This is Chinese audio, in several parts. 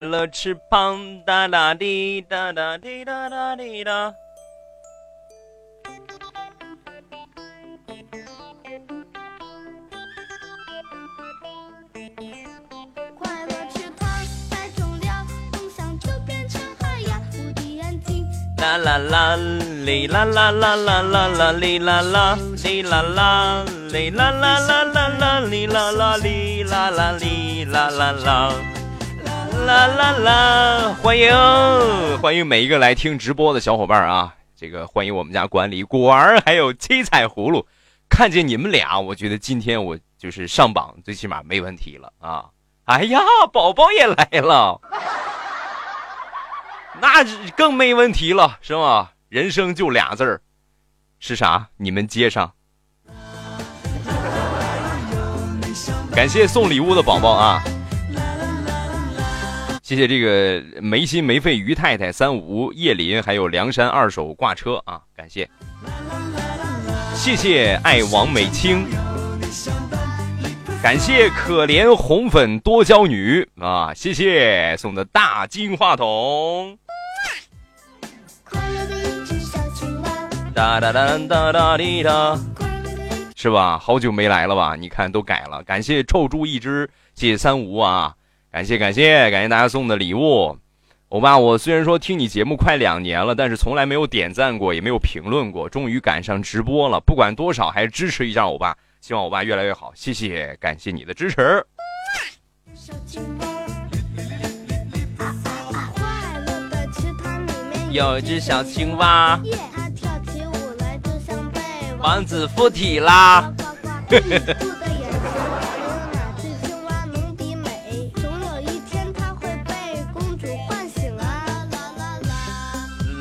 了翅膀，哒哒滴哒哒滴哒哒滴哒。啦啦啦，哩啦啦啦啦啦啦，哩啦啦，哩啦啦，哩啦啦啦啦啦，哩啦啦，哩啦啦，哩啦啦啦，啦啦啦！欢迎欢迎每一个来听直播的小伙伴啊！这个欢迎我们家管理果儿还有七彩葫芦，看见你们俩，我觉得今天我就是上榜，最起码没问题了啊！哎呀，宝宝也来了。那更没问题了，是吧？人生就俩字儿，是啥？你们接上。感谢送礼物的宝宝啊！谢谢这个没心没肺于太太、三五叶林，还有梁山二手挂车啊！感谢，谢谢爱王美清，感谢可怜红粉多娇女啊！谢谢送的大金话筒。哒哒哒哒哒滴哒，是吧？好久没来了吧？你看都改了。感谢臭猪一只，谢谢三无啊！感谢感谢感谢大家送的礼物。欧巴，我虽然说听你节目快两年了，但是从来没有点赞过，也没有评论过。终于赶上直播了，不管多少还是支持一下欧巴。希望欧巴越来越好，谢谢，感谢你的支持。有一只小青蛙。王子附体啦！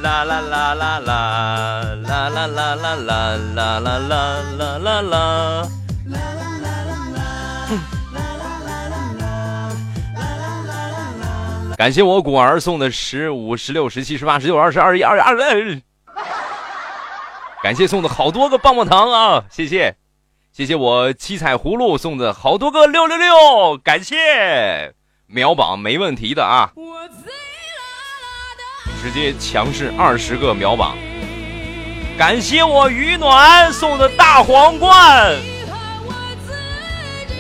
啦啦啦啦啦啦啦啦啦啦啦啦啦啦啦啦啦！感谢我果儿送的十五、十六、十七、十八、十九、二十二、一、二、二、二。感谢送的好多个棒棒糖啊！谢谢，谢谢我七彩葫芦送的好多个六六六，感谢秒榜没问题的啊！直接强势二十个秒榜。感谢我雨暖送的大皇冠，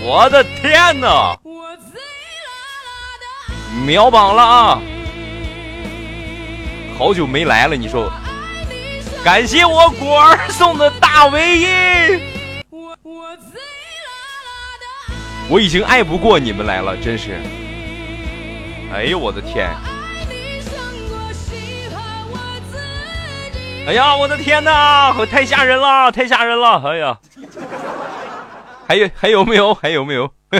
我的天哪！秒榜了啊！好久没来了，你说。感谢我果儿送的大唯一，我已经爱不过你们来了，真是。哎呦我的天！哎呀我的天哪，太吓人了，太吓人了！哎呀，还有还有没有？还有没有？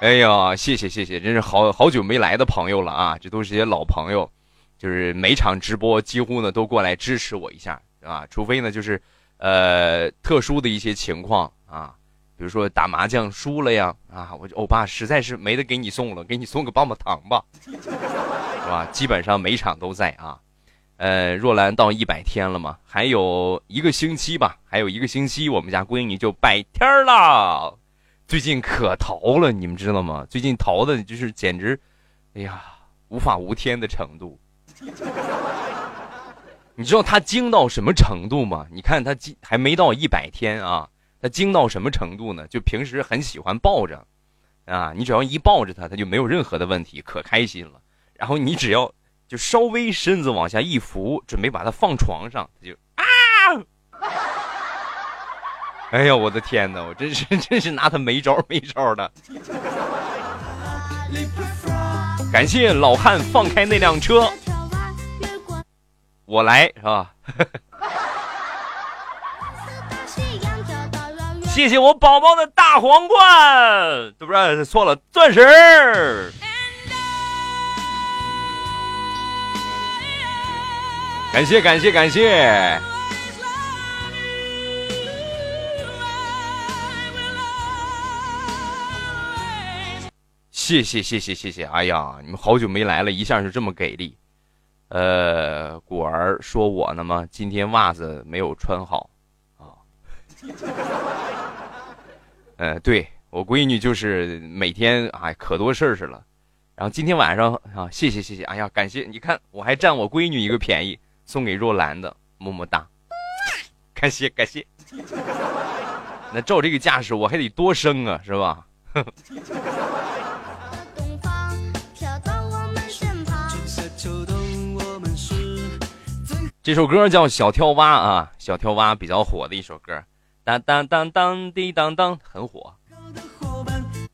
哎呀，谢谢谢谢，真是好好久没来的朋友了啊，这都是些老朋友。就是每场直播几乎呢都过来支持我一下啊，除非呢就是，呃，特殊的一些情况啊，比如说打麻将输了呀啊，我欧巴实在是没得给你送了，给你送个棒棒糖吧，是吧？基本上每场都在啊，呃，若兰到一百天了嘛，还有一个星期吧，还有一个星期我们家闺女就百天了，最近可淘了，你们知道吗？最近淘的就是简直，哎呀，无法无天的程度。你知道他精到什么程度吗？你看他精还没到一百天啊，他精到什么程度呢？就平时很喜欢抱着，啊，你只要一抱着他，他就没有任何的问题，可开心了。然后你只要就稍微身子往下一扶，准备把它放床上，他就啊！哎呀，我的天哪，我真是真是拿他没招没招的。感谢老汉放开那辆车。我来是吧？谢谢我宝宝的大皇冠，对不是错了，钻石。感谢感谢感谢，谢谢谢谢谢谢！哎呀，你们好久没来了，一下就这么给力。呃，果儿说我呢吗？今天袜子没有穿好，啊，呃，对我闺女就是每天哎可多事儿是了。然后今天晚上啊，谢谢谢谢，哎呀，感谢你看我还占我闺女一个便宜，送给若兰的，么么哒，感谢感谢。那照这个架势，我还得多生啊，是吧？这首歌叫《小跳蛙》啊，小跳蛙比较火的一首歌，当当当当滴当当，很火。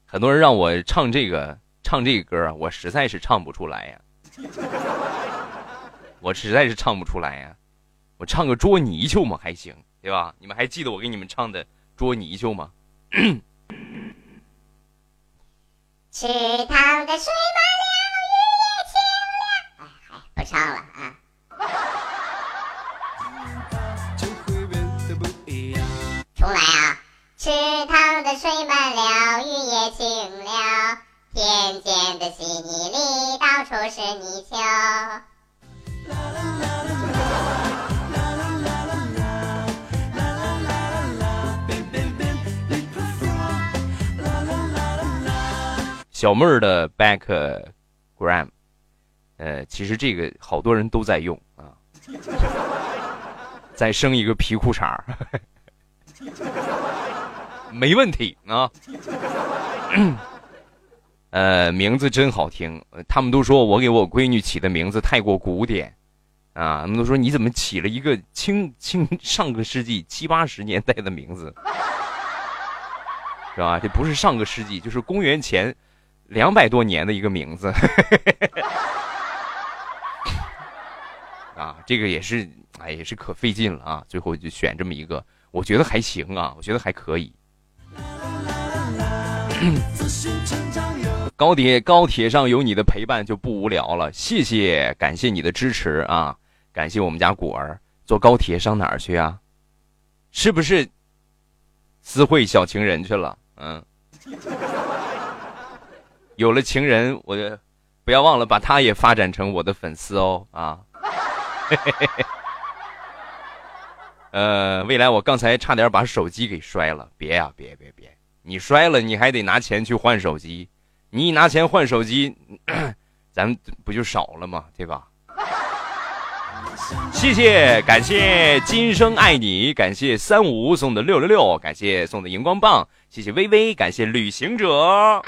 很多人让我唱这个唱这个歌，我实在是唱不出来呀，我实在是唱不出来呀。我唱个捉泥鳅嘛还行，对吧？你们还记得我给你们唱的捉泥鳅吗？池塘的水满了，鱼也清了。哎，不唱了啊。重来啊！池塘的水满了，鱼也清了，田间的稀泥里到处是泥鳅。小妹儿的 backgram，呃，其实这个好多人都在用啊。再生一个皮裤衩儿，没问题啊。呃，名字真好听，他们都说我给我闺女起的名字太过古典啊。他们都说你怎么起了一个清清上个世纪七八十年代的名字，是吧？这不是上个世纪，就是公元前。两百多年的一个名字，啊，这个也是，哎，也是可费劲了啊。最后就选这么一个，我觉得还行啊，我觉得还可以。高铁高铁上有你的陪伴就不无聊了，谢谢，感谢你的支持啊，感谢我们家果儿。坐高铁上哪儿去啊？是不是私会小情人去了？嗯。有了情人，我不要忘了把他也发展成我的粉丝哦啊！呃，未来我刚才差点把手机给摔了，别呀，别别别！你摔了，你还得拿钱去换手机，你一拿钱换手机，咱不就少了吗？对吧？谢谢，感谢今生爱你，感谢三五送的六六六，感谢送的荧光棒，谢谢微微，感谢旅行者。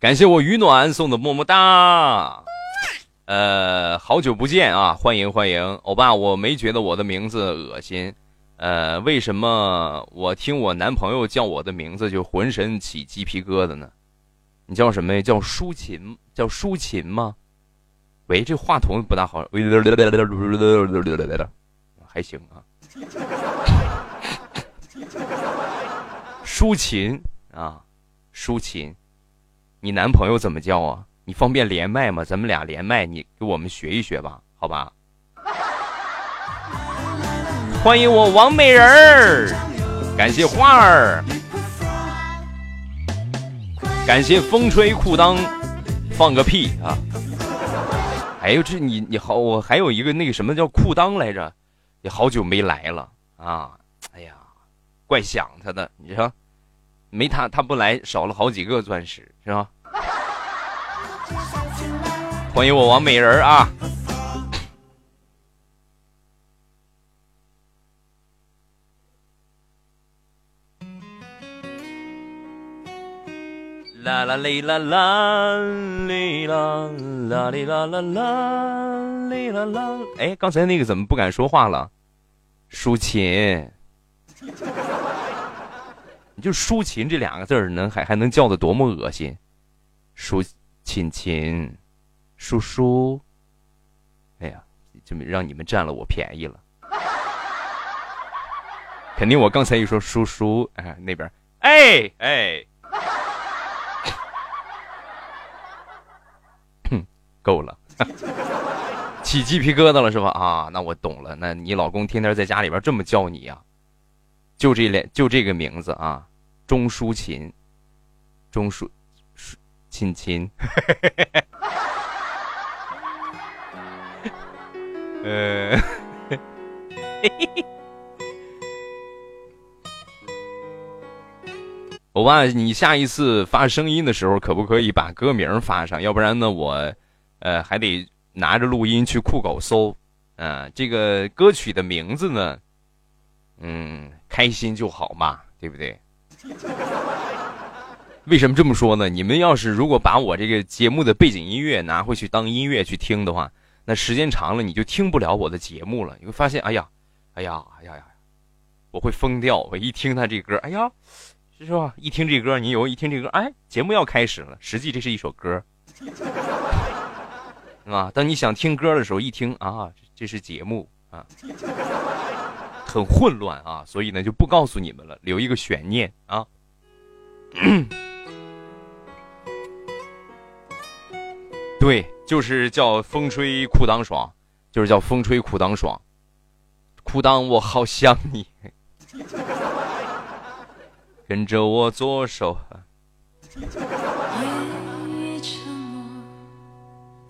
感谢我雨暖送的么么哒，呃，好久不见啊，欢迎欢迎，欧巴，我没觉得我的名字恶心，呃，为什么我听我男朋友叫我的名字就浑身起鸡皮疙瘩呢？你叫什么呀？叫舒琴？叫舒琴吗？喂，这话筒不大好，还行啊。舒琴啊，舒琴。你男朋友怎么叫啊？你方便连麦吗？咱们俩连麦，你给我们学一学吧，好吧？欢迎我王美人儿，感谢花儿，感谢风吹裤裆，放个屁啊！哎呦，这你你好，我还有一个那个什么叫裤裆来着，也好久没来了啊！哎呀，怪想他的，你说。没他，他不来，少了好几个钻石，是吧？欢迎我王美人儿啊！啦啦哩啦啦哩啦啦哩啦啦啦哩啦啦！哎，刚才那个怎么不敢说话了？抒情。就“抒琴”这两个字儿，能还还能叫的多么恶心？抒琴琴，叔叔。哎呀，这么让你们占了我便宜了。肯定我刚才一说叔叔，哎，那边哎哎，够了，起鸡皮疙瘩了是吧？啊，那我懂了。那你老公天天在家里边这么叫你呀？就这脸，就这个名字啊。钟淑琴，钟淑淑琴琴，呃，我爸，你下一次发声音的时候，可不可以把歌名发上？要不然呢，我，呃，还得拿着录音去酷狗搜。啊，这个歌曲的名字呢，嗯，开心就好嘛，对不对？为什么这么说呢？你们要是如果把我这个节目的背景音乐拿回去当音乐去听的话，那时间长了你就听不了我的节目了。你会发现，哎呀，哎呀，哎呀呀，我会疯掉。我一听他这歌，哎呀，是吧？一听这歌，你有一听这歌，哎，节目要开始了。实际这是一首歌，是吧？当你想听歌的时候，一听啊，这是节目啊，很混乱啊，所以呢就不告诉你们了，留一个悬念啊。对，就是叫风吹裤裆爽，就是叫风吹裤裆爽，裤裆我好想你，跟着我左手。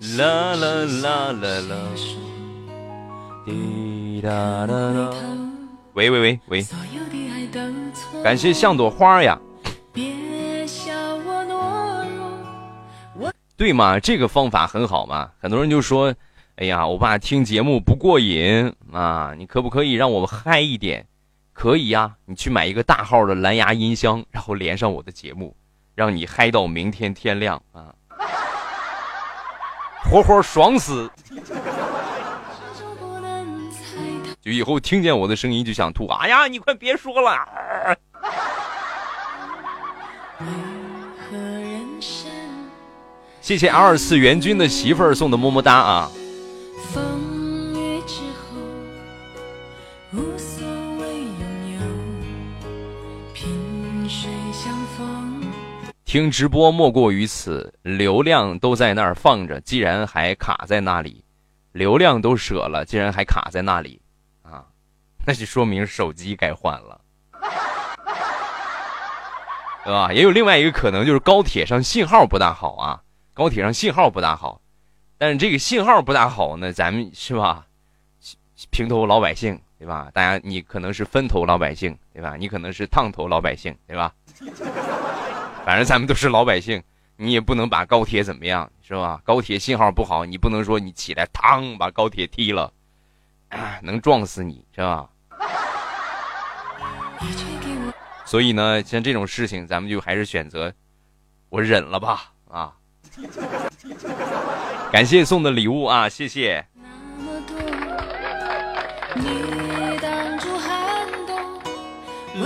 啦啦啦啦啦，滴答答答。喂喂喂喂，感谢像朵花呀。对嘛，这个方法很好嘛。很多人就说：“哎呀，我爸听节目不过瘾啊，你可不可以让我嗨一点？”可以呀，你去买一个大号的蓝牙音箱，然后连上我的节目，让你嗨到明天天亮啊，活活爽死！就以后听见我的声音就想吐。哎呀，你快别说了。谢谢二次元君的媳妇儿送的么么哒啊！听直播莫过于此，流量都在那儿放着，既然还卡在那里，流量都舍了，既然还卡在那里，啊，那就说明手机该换了，对吧？也有另外一个可能，就是高铁上信号不大好啊。高铁上信号不大好，但是这个信号不大好呢，咱们是吧？平头老百姓对吧？大家你可能是分头老百姓对吧？你可能是烫头老百姓对吧？反正咱们都是老百姓，你也不能把高铁怎么样是吧？高铁信号不好，你不能说你起来嘡把高铁踢了，能撞死你是吧？所以呢，像这种事情，咱们就还是选择我忍了吧啊。感谢送的礼物啊，谢谢。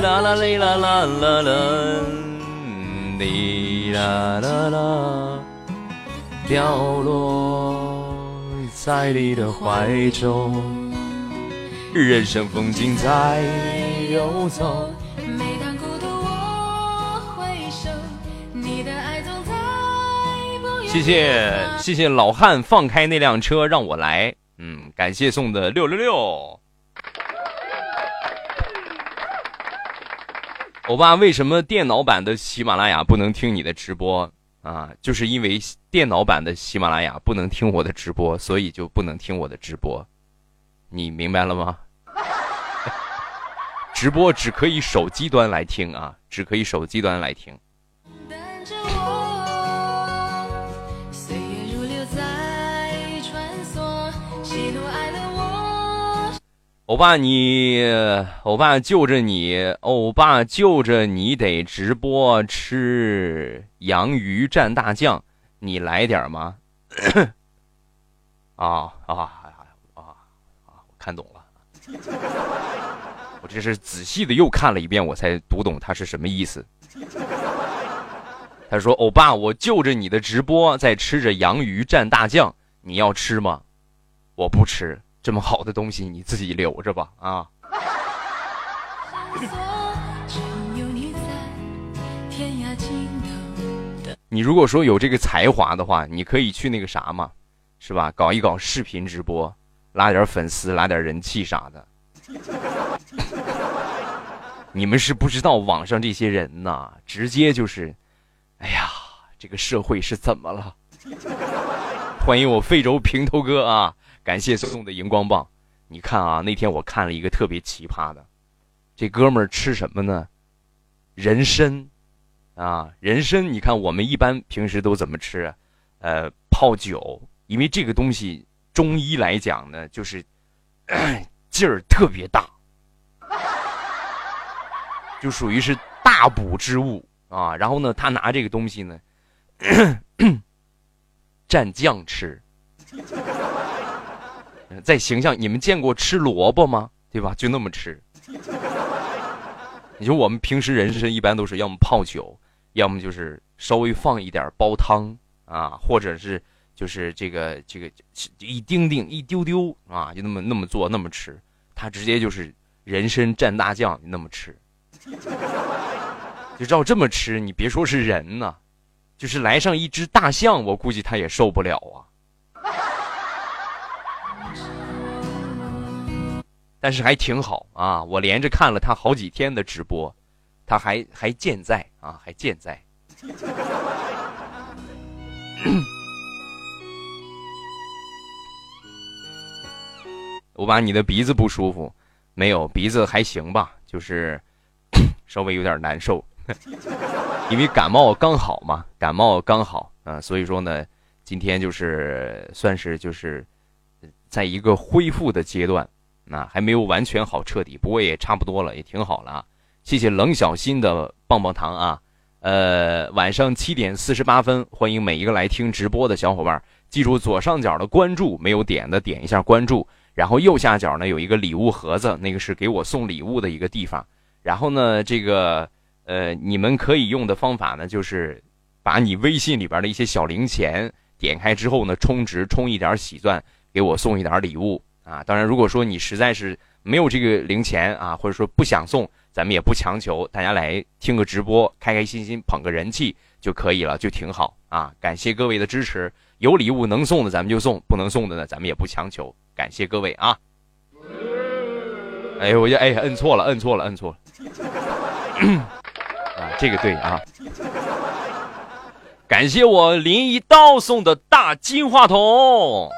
啦啦啦啦啦啦啦，哩啦啦啦，掉落在你的怀中，人生风景在游走。谢谢谢谢老汉放开那辆车让我来，嗯，感谢送的六六六。欧巴，为什么电脑版的喜马拉雅不能听你的直播啊？就是因为电脑版的喜马拉雅不能听我的直播，所以就不能听我的直播。你明白了吗？直播只可以手机端来听啊，只可以手机端来听。欧巴，你欧巴就着你，欧巴就着你得直播吃洋芋蘸大酱，你来点吗？啊啊啊啊！我看懂了，我这是仔细的又看了一遍，我才读懂他是什么意思。他说：“欧巴，我就着你的直播在吃着洋芋蘸大酱，你要吃吗？我不吃。”这么好的东西，你自己留着吧啊！你如果说有这个才华的话，你可以去那个啥嘛，是吧？搞一搞视频直播，拉点粉丝，拉点人气啥的。你们是不知道网上这些人呐，直接就是，哎呀，这个社会是怎么了？欢迎我非洲平头哥啊！感谢送的荧光棒。你看啊，那天我看了一个特别奇葩的，这哥们儿吃什么呢？人参，啊，人参。你看我们一般平时都怎么吃？呃，泡酒，因为这个东西中医来讲呢，就是劲儿特别大，就属于是大补之物啊。然后呢，他拿这个东西呢，蘸酱吃。再形象，你们见过吃萝卜吗？对吧？就那么吃。你说我们平时人参一般都是要么泡酒，要么就是稍微放一点煲汤啊，或者是就是这个这个一丁丁一丢丢啊，就那么那么做那么吃。他直接就是人参蘸大酱那么吃，就照这么吃，你别说是人呐，就是来上一只大象，我估计他也受不了啊。但是还挺好啊！我连着看了他好几天的直播，他还还健在啊，还健在。我把你的鼻子不舒服，没有鼻子还行吧，就是 稍微有点难受，因为感冒刚好嘛，感冒刚好啊，所以说呢，今天就是算是就是在一个恢复的阶段。那还没有完全好彻底，不过也差不多了，也挺好了！谢谢冷小新的棒棒糖啊！呃，晚上七点四十八分，欢迎每一个来听直播的小伙伴，记住左上角的关注，没有点的点一下关注，然后右下角呢有一个礼物盒子，那个是给我送礼物的一个地方。然后呢，这个呃，你们可以用的方法呢，就是把你微信里边的一些小零钱点开之后呢，充值充一点喜钻，给我送一点礼物。啊，当然，如果说你实在是没有这个零钱啊，或者说不想送，咱们也不强求，大家来听个直播，开开心心捧个人气就可以了，就挺好啊。感谢各位的支持，有礼物能送的咱们就送，不能送的呢，咱们也不强求。感谢各位啊！哎，我就哎，摁错了，摁错了，摁错了。啊，这个对啊。感谢我林一刀送的大金话筒。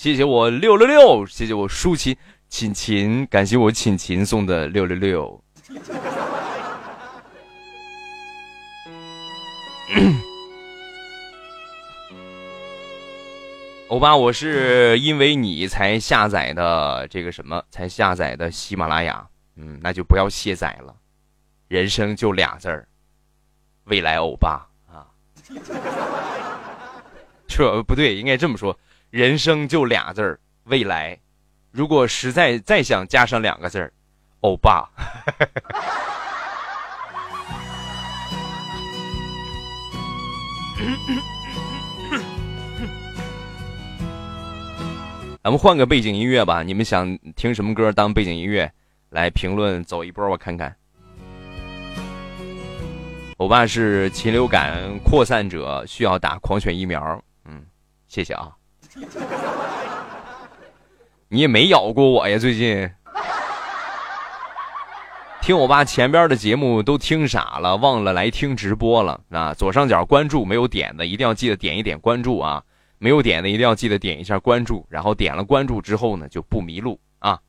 谢谢我六六六，谢谢我舒琴琴琴，感谢我琴琴送的六六六。欧巴，我是因为你才下载的这个什么，才下载的喜马拉雅。嗯，那就不要卸载了。人生就俩字儿，未来欧巴啊。这不对，应该这么说。人生就俩字儿，未来。如果实在再想加上两个字儿，欧巴。咱们换个背景音乐吧，你们想听什么歌当背景音乐？来评论走一波，我看看。欧巴是禽流感扩散者，需要打狂犬疫苗。嗯，谢谢啊。你也没咬过我呀？最近听我爸前边的节目都听傻了，忘了来听直播了啊！左上角关注没有点的，一定要记得点一点关注啊！没有点的，一定要记得点一下关注，然后点了关注之后呢，就不迷路啊！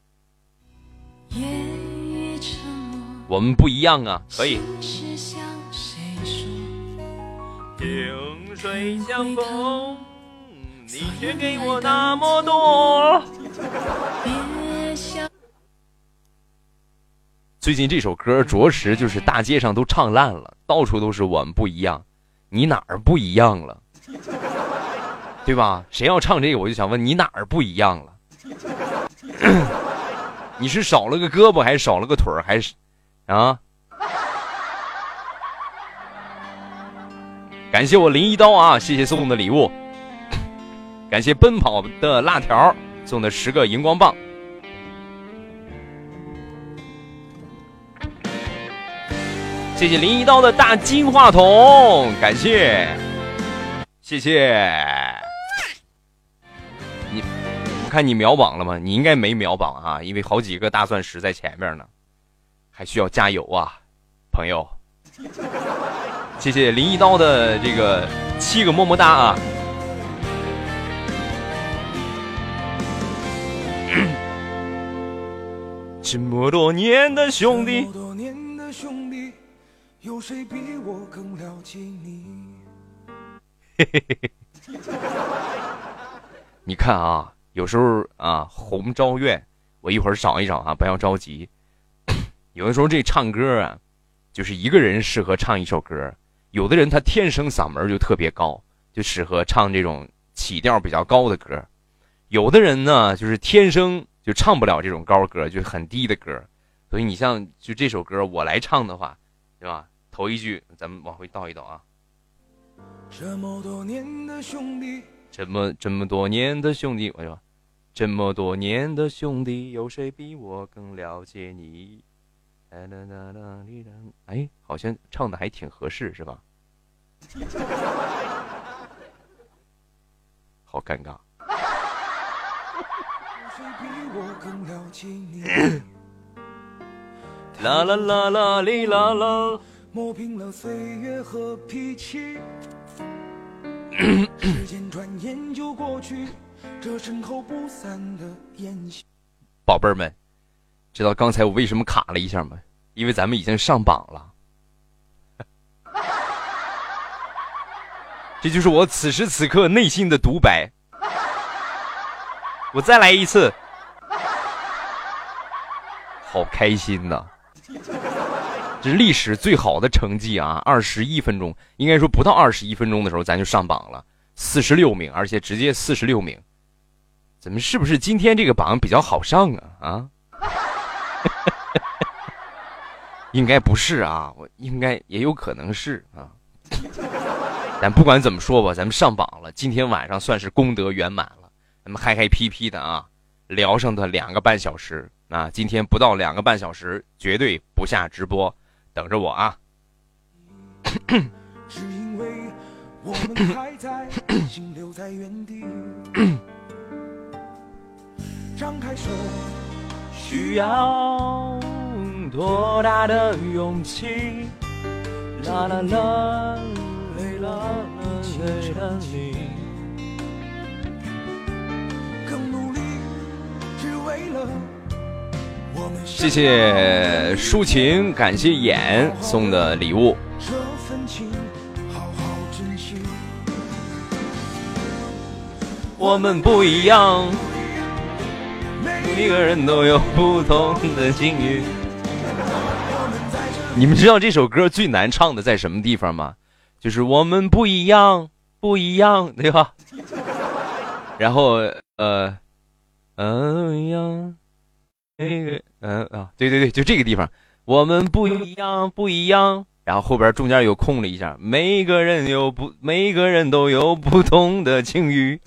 我们不一样啊，可以。萍水相逢。你却给我那么多。最近这首歌着实就是大街上都唱烂了，到处都是我们不一样，你哪儿不一样了？对吧？谁要唱这个，我就想问你哪儿不一样了？你是少了个胳膊，还是少了个腿儿，还是啊？感谢我林一刀啊，谢谢送的礼物。感谢奔跑的辣条送的十个荧光棒，谢谢林一刀的大金话筒，感谢，谢谢。你，我看你秒榜了吗？你应该没秒榜啊，因为好几个大钻石在前面呢，还需要加油啊，朋友。谢谢林一刀的这个七个么么哒啊。这么多年的兄弟，多年的兄弟有谁比我更了解你？嘿嘿嘿嘿。你看啊，有时候啊，红昭愿，我一会儿找一找啊，不要着急。有的时候这唱歌啊，就是一个人适合唱一首歌，有的人他天生嗓门就特别高，就适合唱这种起调比较高的歌；有的人呢，就是天生就唱不了这种高歌，就很低的歌。所以你像就这首歌，我来唱的话，对吧？头一句咱们往回倒一倒啊。这么多年的兄弟，这么这么多年的兄弟，我说，这么多年的兄弟，有谁比我更了解你？哎，好像唱的还挺合适，是吧？好尴尬。啦啦啦啦哩啦啦。磨平了岁月和脾气。时间转眼就过去，这身后不散的宴席。宝贝儿们，知道刚才我为什么卡了一下吗？因为咱们已经上榜了。这就是我此时此刻内心的独白。我再来一次，好开心呐！这是历史最好的成绩啊！二十一分钟，应该说不到二十一分钟的时候，咱就上榜了，四十六名，而且直接四十六名。怎么是不是今天这个榜比较好上啊？啊？应该不是啊，我应该也有可能是啊。但不管怎么说吧，咱们上榜了，今天晚上算是功德圆满了。咱们嗨嗨皮皮的啊，聊上的两个半小时啊，今天不到两个半小时，绝对不下直播。等着我啊！张开手需要多大的勇气？啦啦啦，为了为了你，更努力，只为了。谢谢抒情，感谢眼送的礼物。我们不一样，每个人都有不同的境遇。你们知道这首歌最难唱的在什么地方吗？就是我们不一样，不一样，对吧？然后呃，嗯呀。那个，嗯啊，对对对，就这个地方，我们不一样，不一样。然后后边中间又空了一下，每个人有不，每个人都有不同的境遇。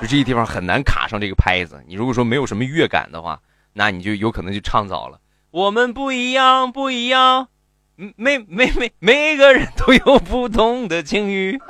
就这个地方很难卡上这个拍子。你如果说没有什么乐感的话，那你就有可能就唱早了。我们不一样，不一样，每每每每个人都有不同的境遇。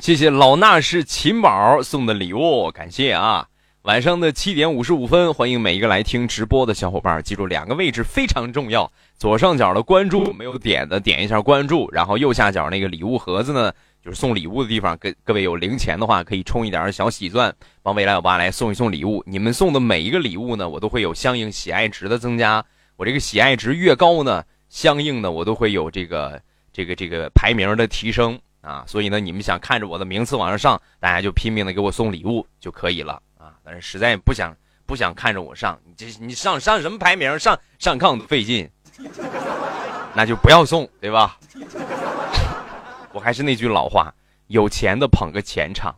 谢谢老衲是秦宝送的礼物，感谢啊！晚上的七点五十五分，欢迎每一个来听直播的小伙伴，记住两个位置非常重要：左上角的关注没有点的点一下关注，然后右下角那个礼物盒子呢，就是送礼物的地方。各各位有零钱的话，可以充一点小喜钻，帮未来我爸来送一送礼物。你们送的每一个礼物呢，我都会有相应喜爱值的增加。我这个喜爱值越高呢，相应的我都会有这个这个这个排名的提升。啊，所以呢，你们想看着我的名次往上上，大家就拼命的给我送礼物就可以了啊。但是实在不想不想看着我上，你这你上上什么排名？上上炕都费劲，那就不要送，对吧？我还是那句老话，有钱的捧个钱场，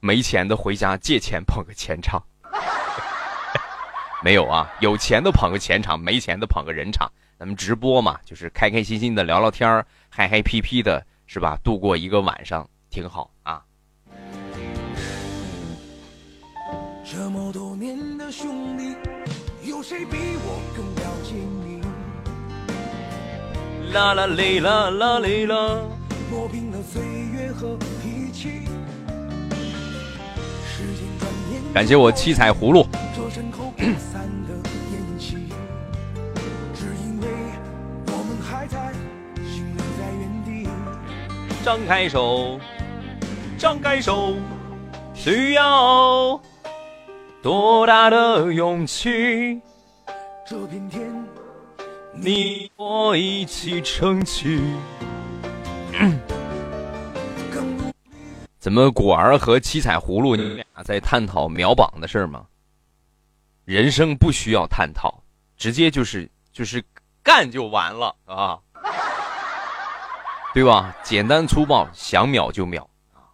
没钱的回家借钱捧个钱场。没有啊，有钱的捧个钱场，没钱的捧个人场。咱们直播嘛，就是开开心心的聊聊天儿，嗨嗨皮皮的，是吧？度过一个晚上挺好啊。这么多年的兄弟，有谁比我更了解你？啦啦嘞啦啦嘞啦，磨平了岁月和脾气。时间转眼感谢我七彩葫芦。张开手，张开手，需要多大的勇气？这片天，你我一起撑起。怎么果儿和七彩葫芦，你们俩在探讨秒榜的事儿吗？人生不需要探讨，直接就是就是干就完了啊，对吧？简单粗暴，想秒就秒啊！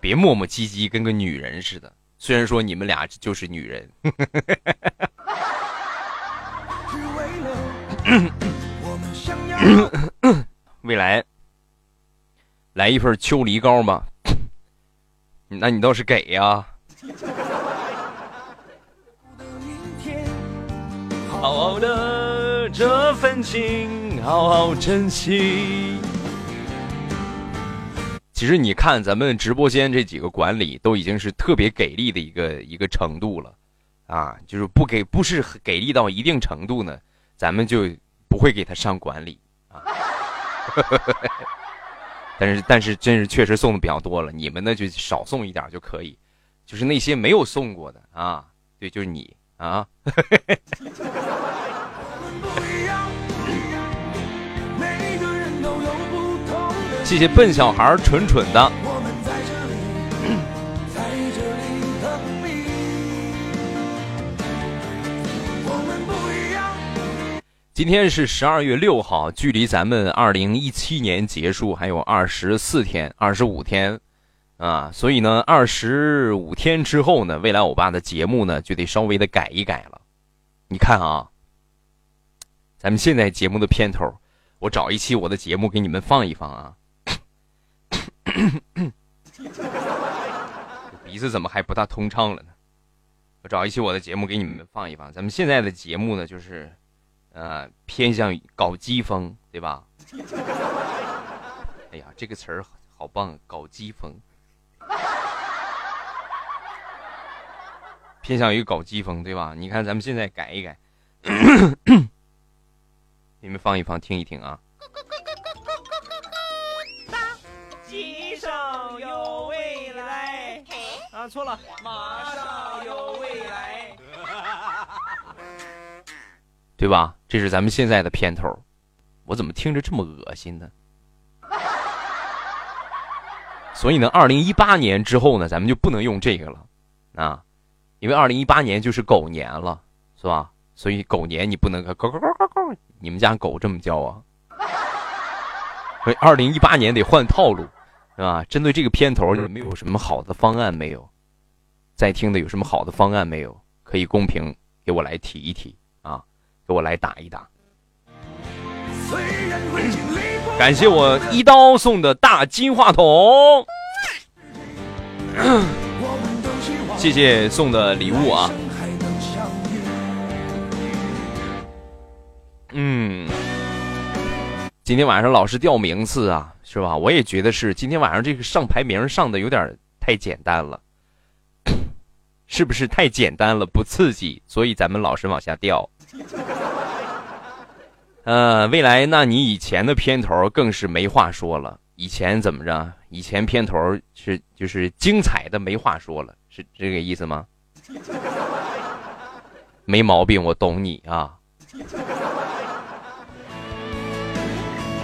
别磨磨唧唧，跟个女人似的。虽然说你们俩就是女人。未来，来一份秋梨膏吧。那你倒是给呀！好好的这份情，好好珍惜。其实你看，咱们直播间这几个管理都已经是特别给力的一个一个程度了，啊，就是不给不是给力到一定程度呢，咱们就不会给他上管理啊。但是但是真是确实送的比较多了，你们呢就少送一点就可以，就是那些没有送过的啊，对，就是你啊。谢谢笨小孩蠢蠢的。今天是十二月六号，距离咱们二零一七年结束还有二十四天、二十五天，啊，所以呢，二十五天之后呢，未来欧巴的节目呢就得稍微的改一改了。你看啊，咱们现在节目的片头，我找一期我的节目给你们放一放啊。鼻子怎么还不大通畅了呢？我找一期我的节目给你们放一放。咱们现在的节目呢，就是，呃，偏向于搞基风，对吧？哎呀，这个词儿好棒，搞基风，偏向于搞基风，对吧？你看，咱们现在改一改，你们放一放，听一听啊。有未来啊，错了，马上有未来，对吧？这是咱们现在的片头，我怎么听着这么恶心呢？所以呢，二零一八年之后呢，咱们就不能用这个了啊，因为二零一八年就是狗年了，是吧？所以狗年你不能狗狗狗狗狗，你们家狗这么叫啊？所以二零一八年得换套路。是吧？针对这个片头，你们有什么好的方案没有？在听的有什么好的方案没有？可以公屏给我来提一提啊，给我来打一打。感谢我一刀送的大金话筒，谢谢送的礼物啊。嗯，今天晚上老是掉名次啊。是吧？我也觉得是。今天晚上这个上排名上的有点太简单了，是不是太简单了，不刺激，所以咱们老是往下掉。呃，未来，那你以前的片头更是没话说了。以前怎么着？以前片头是就是精彩的没话说了，是这个意思吗？没毛病，我懂你啊。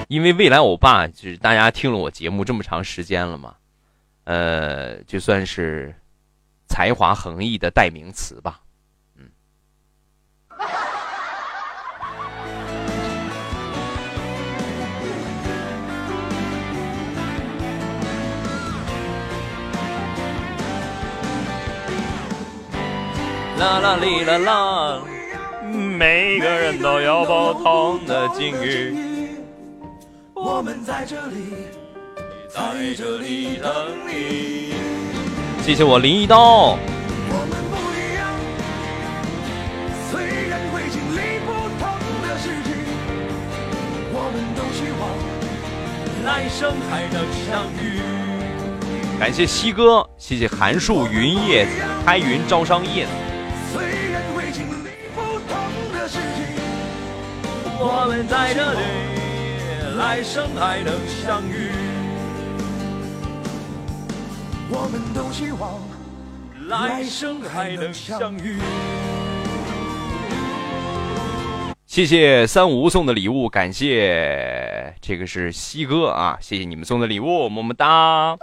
因为未来欧巴就是大家听了我节目这么长时间了嘛，呃，就算是才华横溢的代名词吧，嗯。啦啦哩啦啦，每个人都有不同的境遇。我们在这里，在这里等你。谢谢我林一刀。我们不一样，虽然会经历不同的事情，我们都希望来生还能相遇。感谢西哥，谢谢韩树云叶子开云招商印。虽然会经历不同的事情，我们在这里，来生还能相遇。我们都希望来生还能相遇。谢谢三五送的礼物，感谢这个是西哥啊，谢谢你们送的礼物，么么哒。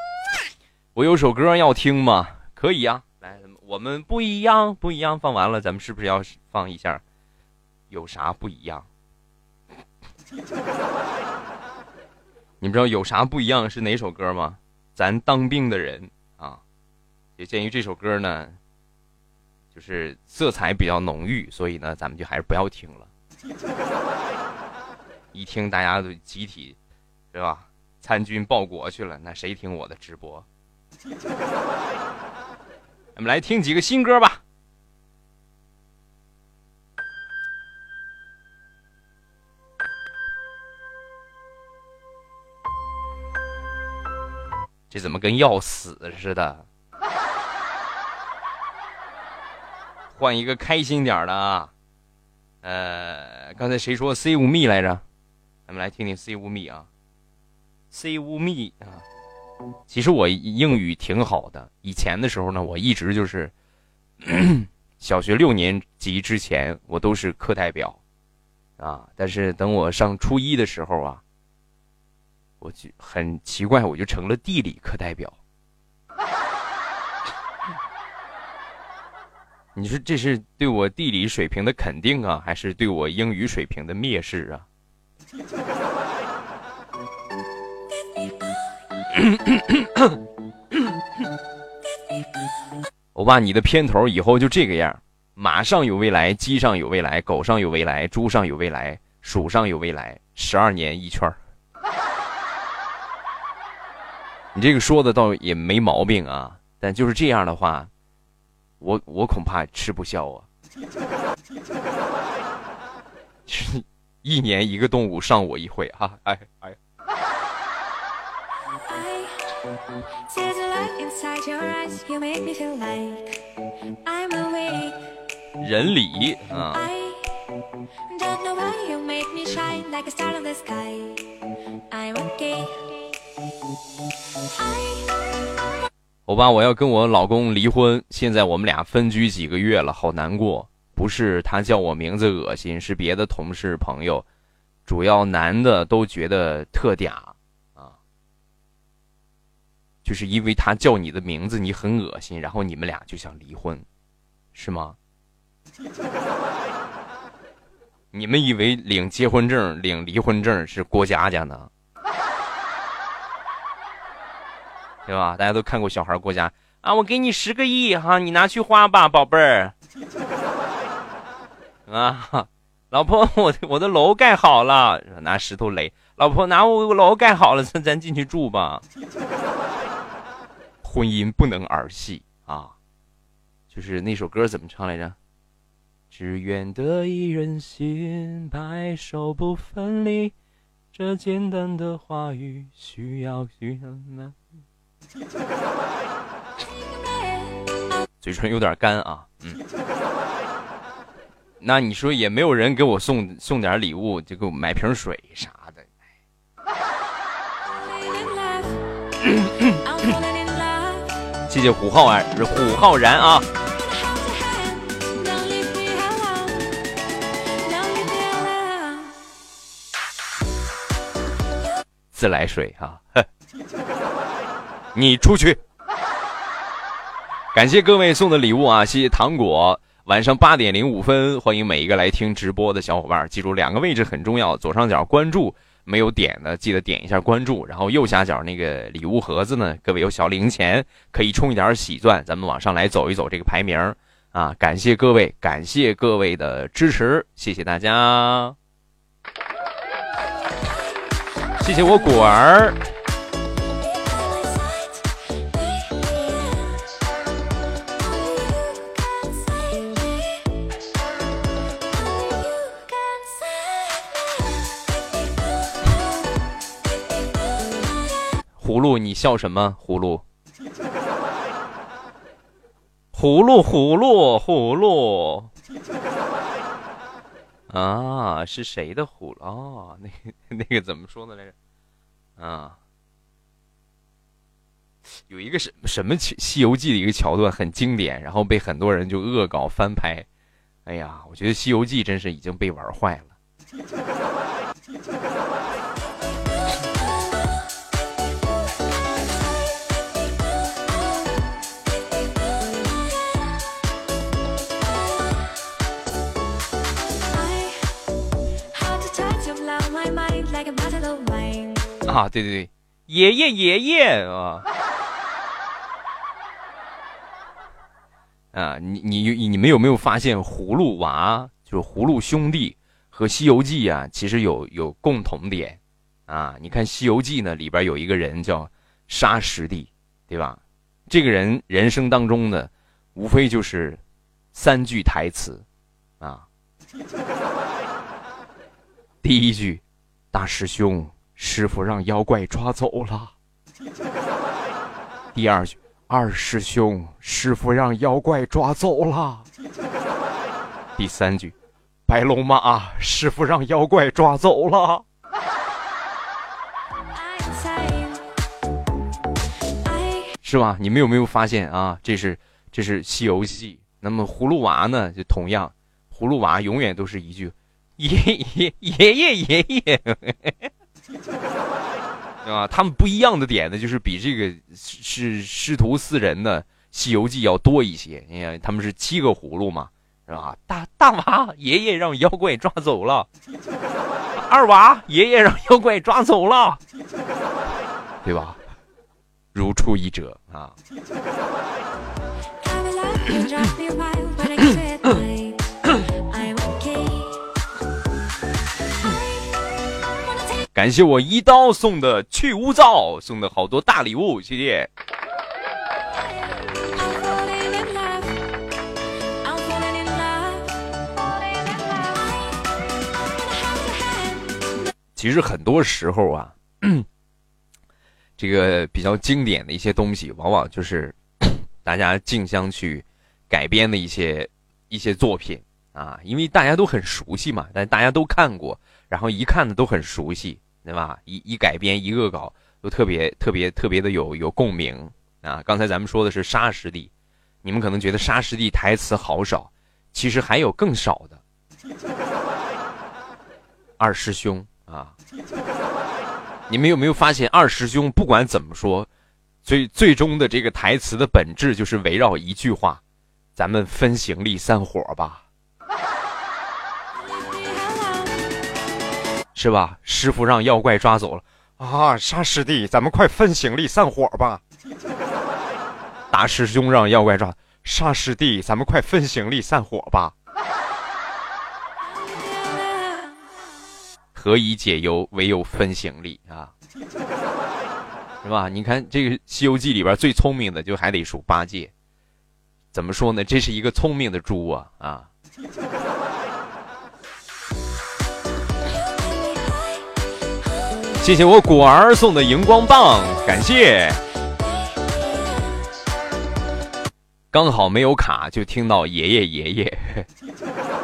我有首歌要听吗？可以呀，来，我们不一样，不一样，放完了，咱们是不是要放一下？有啥不一样？你们知道有啥不一样是哪首歌吗？咱当兵的人啊，也鉴于这首歌呢，就是色彩比较浓郁，所以呢，咱们就还是不要听了。一听大家都集体，是吧？参军报国去了，那谁听我的直播？咱们来听几个新歌吧。这怎么跟要死似的？换一个开心点的啊！呃，刚才谁说 “save me” 来着？咱们来听听 “save me” 啊，“save me” 啊。其实我英语挺好的，以前的时候呢，我一直就是 小学六年级之前，我都是课代表啊。但是等我上初一的时候啊，我就很奇怪，我就成了地理课代表。你说这是对我地理水平的肯定啊，还是对我英语水平的蔑视啊？欧巴，你的片头以后就这个样：马上有未来，鸡上有未来，狗上有未来，猪上有未来，鼠上有未来，十二年一圈你这个说的倒也没毛病啊，但就是这样的话，我我恐怕吃不消啊。一年一个动物上我一回哈，哎哎。人理啊。欧巴，我要跟我老公离婚，现在我们俩分居几个月了，好难过。不是他叫我名字恶心，是别的同事朋友，主要男的都觉得特嗲啊，就是因为他叫你的名字你很恶心，然后你们俩就想离婚，是吗？你们以为领结婚证、领离婚证是过家家呢？对吧？大家都看过小孩过家啊，我给你十个亿哈，你拿去花吧，宝贝儿。啊，老婆，我我的楼盖好了，拿石头垒。老婆，拿我楼盖好了，咱咱进去住吧。婚姻不能儿戏啊，就是那首歌怎么唱来着？只愿得一人心，白首不分离。这简单的话语需要需要吗？嘴唇有点干啊，嗯。那你说也没有人给我送送点礼物，就给我买瓶水啥的。谢谢虎浩然，虎浩然啊。自来水哈，你出去。感谢各位送的礼物啊，谢谢糖果。晚上八点零五分，欢迎每一个来听直播的小伙伴。记住两个位置很重要：左上角关注，没有点的记得点一下关注。然后右下角那个礼物盒子呢，各位有小零钱可以充一点喜钻，咱们往上来走一走这个排名啊！感谢各位，感谢各位的支持，谢谢大家，谢谢我果儿。葫芦，你笑什么？葫芦，葫芦葫芦葫芦。啊，是谁的葫芦？哦，那个 那个怎么说的来着？啊，有一个什什么《西游记》的一个桥段很经典，然后被很多人就恶搞翻拍。哎呀，我觉得《西游记》真是已经被玩坏了。啊，对对对，爷爷爷爷啊！啊，你你你们有没有发现葫芦娃就是葫芦兄弟和《西游记》啊，其实有有共同点啊？你看《西游记》呢，里边有一个人叫沙师弟，对吧？这个人人生当中呢，无非就是三句台词啊。第一句，大师兄。师傅让妖怪抓走了。第二句，二师兄，师傅让妖怪抓走了。第三句，白龙马，师傅让妖怪抓走了。是吧？你们有没有发现啊？这是这是《西游记》。那么葫芦娃呢？就同样，葫芦娃永远都是一句，爷爷爷爷爷爷。对吧？他们不一样的点呢，就是比这个是师徒四人的《西游记》要多一些。你看，他们是七个葫芦嘛，是吧？大大娃爷爷让妖怪抓走了，二娃爷爷让妖怪抓走了，对吧？如出一辙啊。感谢我一刀送的去污皂，送的好多大礼物，谢谢。其实很多时候啊，这个比较经典的一些东西，往往就是 大家竞相去改编的一些一些作品啊，因为大家都很熟悉嘛，但大家都看过。然后一看呢都很熟悉，对吧？一一改编一恶搞都特别特别特别的有有共鸣啊！刚才咱们说的是沙师弟，你们可能觉得沙师弟台词好少，其实还有更少的。二师兄啊，你们有没有发现二师兄不管怎么说，最最终的这个台词的本质就是围绕一句话：咱们分行李散伙吧。是吧？师傅让妖怪抓走了啊！沙师弟，咱们快分行李散伙吧。大师兄让妖怪抓，沙师弟，咱们快分行李散伙吧。何以解忧，唯有分行李啊！是吧？你看这个《西游记》里边最聪明的，就还得数八戒。怎么说呢？这是一个聪明的猪啊啊！谢谢我果儿送的荧光棒，感谢。刚好没有卡，就听到爷爷爷爷，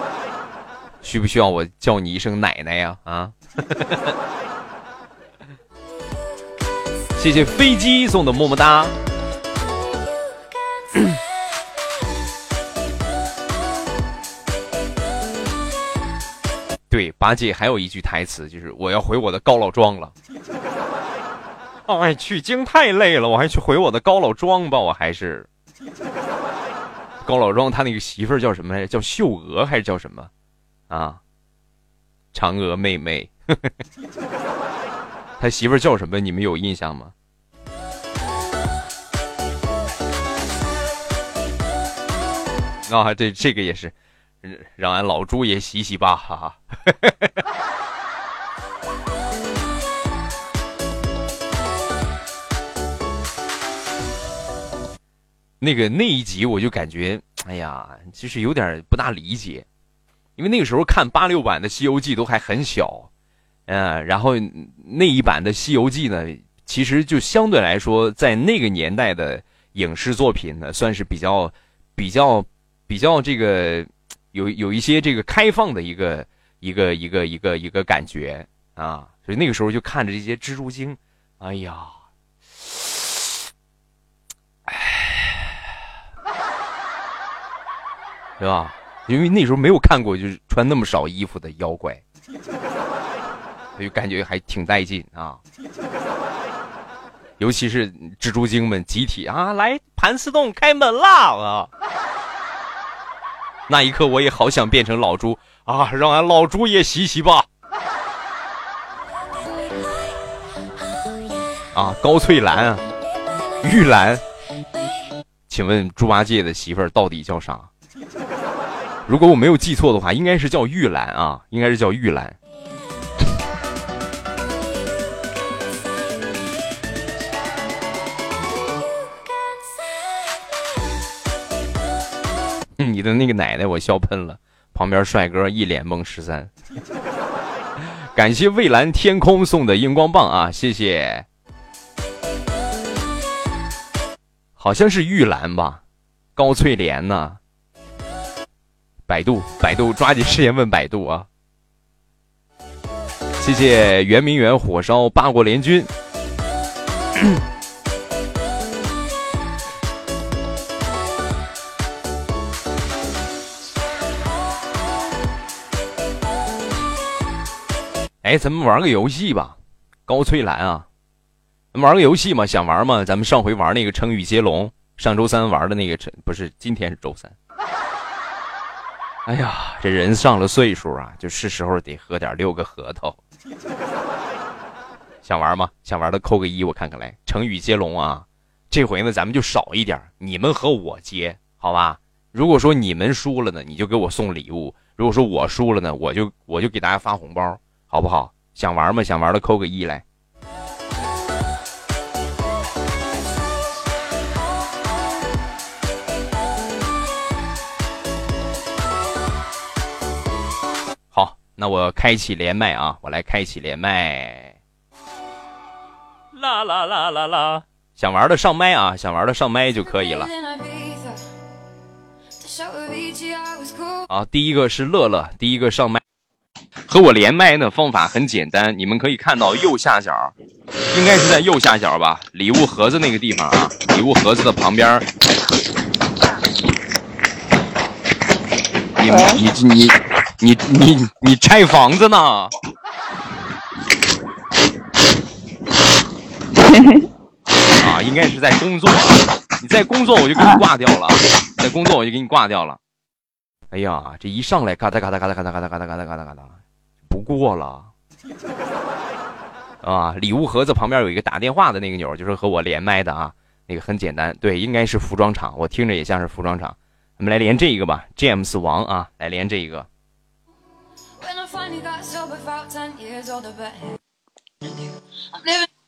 需不需要我叫你一声奶奶呀？啊！谢谢飞机送的么么哒。对，八戒还有一句台词，就是我要回我的高老庄了。哎，取经太累了，我还去回我的高老庄吧。我还是 高老庄，他那个媳妇儿叫什么来着？叫秀娥还是叫什么？啊，嫦娥妹妹。他媳妇儿叫什么？你们有印象吗？啊，对，这个也是。让俺老朱也洗洗吧，哈哈。那个那一集我就感觉，哎呀，其实有点不大理解，因为那个时候看八六版的《西游记》都还很小，嗯，然后那一版的《西游记》呢，其实就相对来说，在那个年代的影视作品呢，算是比较。比较比较这个有有一些这个开放的一个一个一个一个一个感觉啊，所以那个时候就看着这些蜘蛛精，哎呀，哎，是吧？因为那时候没有看过就是穿那么少衣服的妖怪，就感觉还挺带劲啊。尤其是蜘蛛精们集体啊，来盘丝洞开门啦啊！那一刻我也好想变成老猪啊，让俺老猪也洗洗吧。啊，高翠兰啊，玉兰，请问猪八戒的媳妇儿到底叫啥？如果我没有记错的话，应该是叫玉兰啊，应该是叫玉兰。你的那个奶奶，我笑喷了。旁边帅哥一脸懵十三。感谢蔚蓝天空送的荧光棒啊，谢谢。好像是玉兰吧，高翠莲呢？百度，百度，抓紧时间问百度啊！谢谢圆明园火烧八国联军。哎，咱们玩个游戏吧，高翠兰啊，玩个游戏嘛？想玩吗？咱们上回玩那个成语接龙，上周三玩的那个不是，今天是周三。哎呀，这人上了岁数啊，就是时候得喝点六个核桃。想玩吗？想玩的扣个一，我看看来。成语接龙啊，这回呢咱们就少一点，你们和我接，好吧？如果说你们输了呢，你就给我送礼物；如果说我输了呢，我就我就给大家发红包。好不好？想玩吗？想玩的扣个一来。好，那我开启连麦啊！我来开启连麦。啦啦啦啦啦！想玩的上麦啊！想玩的上麦就可以了。啊，第一个是乐乐，第一个上麦。和我连麦的方法很简单，你们可以看到右下角，应该是在右下角吧，礼物盒子那个地方啊，礼物盒子的旁边。你你你你你你拆房子呢？啊，应该是在工作。你在工作，我就给你挂掉了。在工作，我就给你挂掉了。哎呀，这一上来嘎哒嘎哒嘎哒嘎哒嘎哒嘎哒嘎哒嘎哒嘎哒，不过了啊！礼物盒子旁边有一个打电话的那个钮，就是和我连麦的啊。那个很简单，对，应该是服装厂，我听着也像是服装厂。我们来连这一个吧，James 王啊，来连这一个。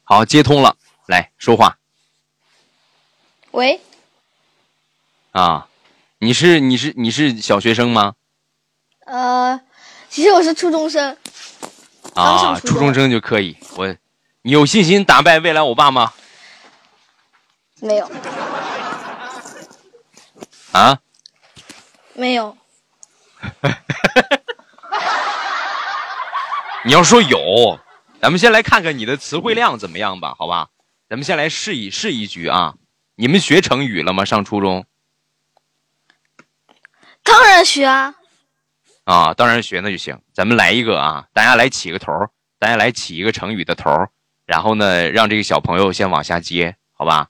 好，接通了，来说话。喂。啊。你是你是你是小学生吗？呃，其实我是初中生。啊，初中生就可以。我，你有信心打败未来欧巴吗？没有。啊？没有。你要说有，咱们先来看看你的词汇量怎么样吧，好吧？咱们先来试一试一局啊。你们学成语了吗？上初中？当然学啊！啊，当然学那就行。咱们来一个啊，大家来起个头，大家来起一个成语的头，然后呢，让这个小朋友先往下接，好吧？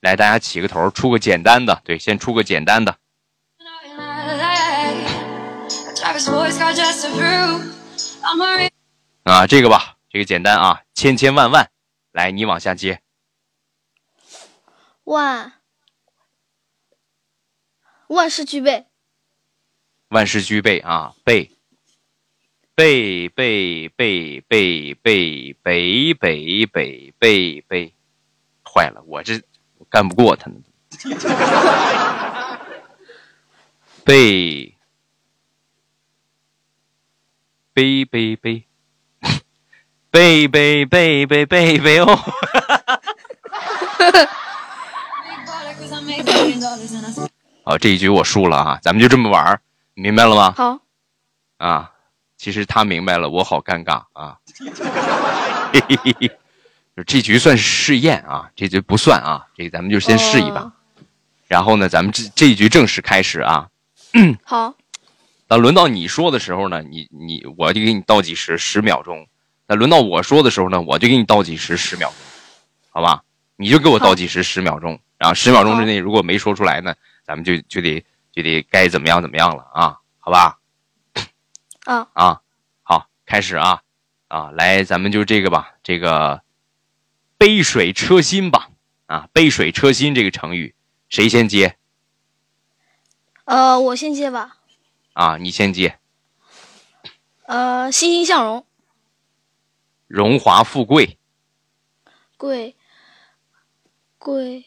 来，大家起个头，出个简单的，对，先出个简单的。啊，这个吧，这个简单啊，千千万万，来，你往下接。万，万事俱备。万事俱备啊，备，备备备备备备备备备备，坏了，我这干不过他呢。备，备备备，备 备备备备备哦。好，这一局我输了啊，咱们就这么玩儿，明白了吗？好，啊，其实他明白了，我好尴尬啊。嘿嘿嘿嘿，这局算是试验啊，这局不算啊，这咱们就先试一把。哦然后呢，咱们这这一局正式开始啊。好，那轮到你说的时候呢，你你我就给你倒计时十秒钟。那轮到我说的时候呢，我就给你倒计时十秒钟，好吧？你就给我倒计时十秒钟，然后十秒钟之内如果没说出来呢，咱们就就得就得该怎么样怎么样了啊，好吧？啊，啊，好，开始啊啊，来，咱们就这个吧，这个杯水车薪吧啊，杯水车薪这个成语，谁先接呃，我先接吧。啊？你先接，呃，欣欣向荣，荣华富贵，贵，贵，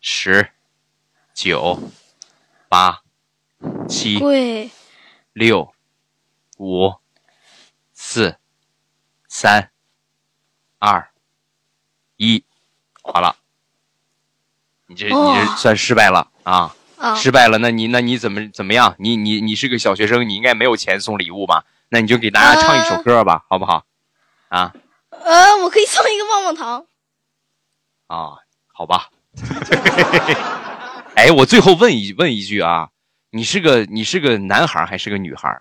十、九、八、七、贵，六、五、四、三、二、一，好了，你这你哦这算失败了啊！啊，失败了，那你那你怎么怎么样？你你你是个小学生，你应该没有钱送礼物吧？那你就给大家唱一首歌吧，好不好？啊呃，我可以送一个棒棒糖。啊，好吧。哎，我最后问一问一句啊，你是个你是个男孩还是个女孩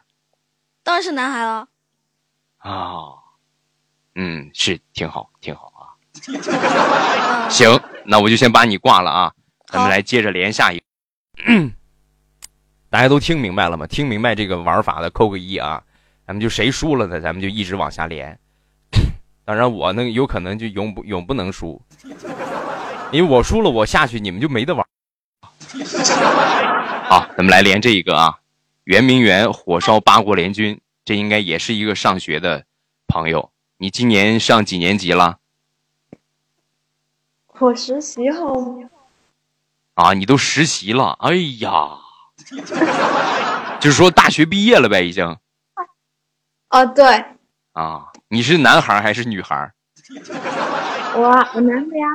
当然是男孩了。啊？嗯，是挺好，挺好啊。啊，行，那我就先把你挂了啊，咱们来接着连下一个。大家都听明白了吗？听明白这个玩法的扣个一啊，咱们就谁输了呢，咱们就一直往下连。当然我呢有可能就永不永不能输，因为我输了我下去你们就没得玩。好，咱们来连这一个啊，圆明园火烧八国联军，这应该也是一个上学的朋友。你今年上几年级了？我实习后，啊，你都实习了，哎呀，就是说大学毕业了呗，已经啊，对啊。你是男孩还是女孩？我我男的呀，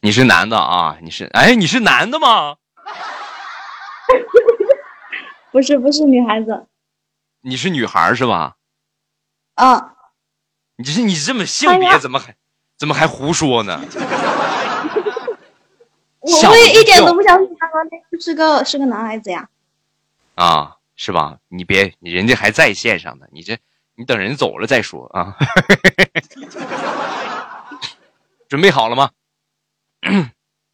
你是男的啊？你是哎，你是男的吗？不是不是女孩子，你是女孩是吧？啊，你这你这么性别怎么还怎么还胡说呢？我吓我一我也一点都不相信他说那是个是个男孩子呀，啊，是吧？你别，你人家还在线上呢，你这你等人走了再说啊。准备好了吗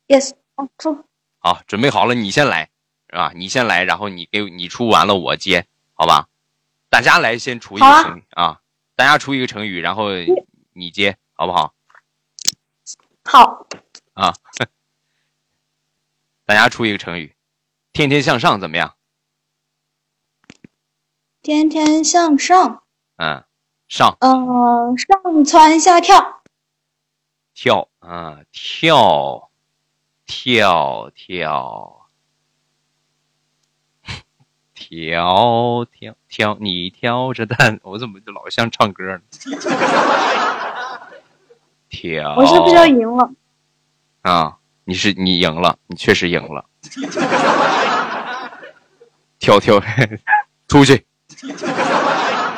？yes，哦，出好，准备好了，你先来，是吧？你先来，然后你给你出完了，我接，好吧？大家来先出一个成语啊大家出一个成语，然后你接，好不好？好，啊，大家出一个成语，天天向上怎么样？天天向上，嗯，上呃，上蹿下跳，跳啊，跳，跳跳，跳跳跳，你挑着担，我怎么就老像唱歌呢？跳，我是不是要赢了？啊？你是你赢了，你确实赢了。跳跳，出去。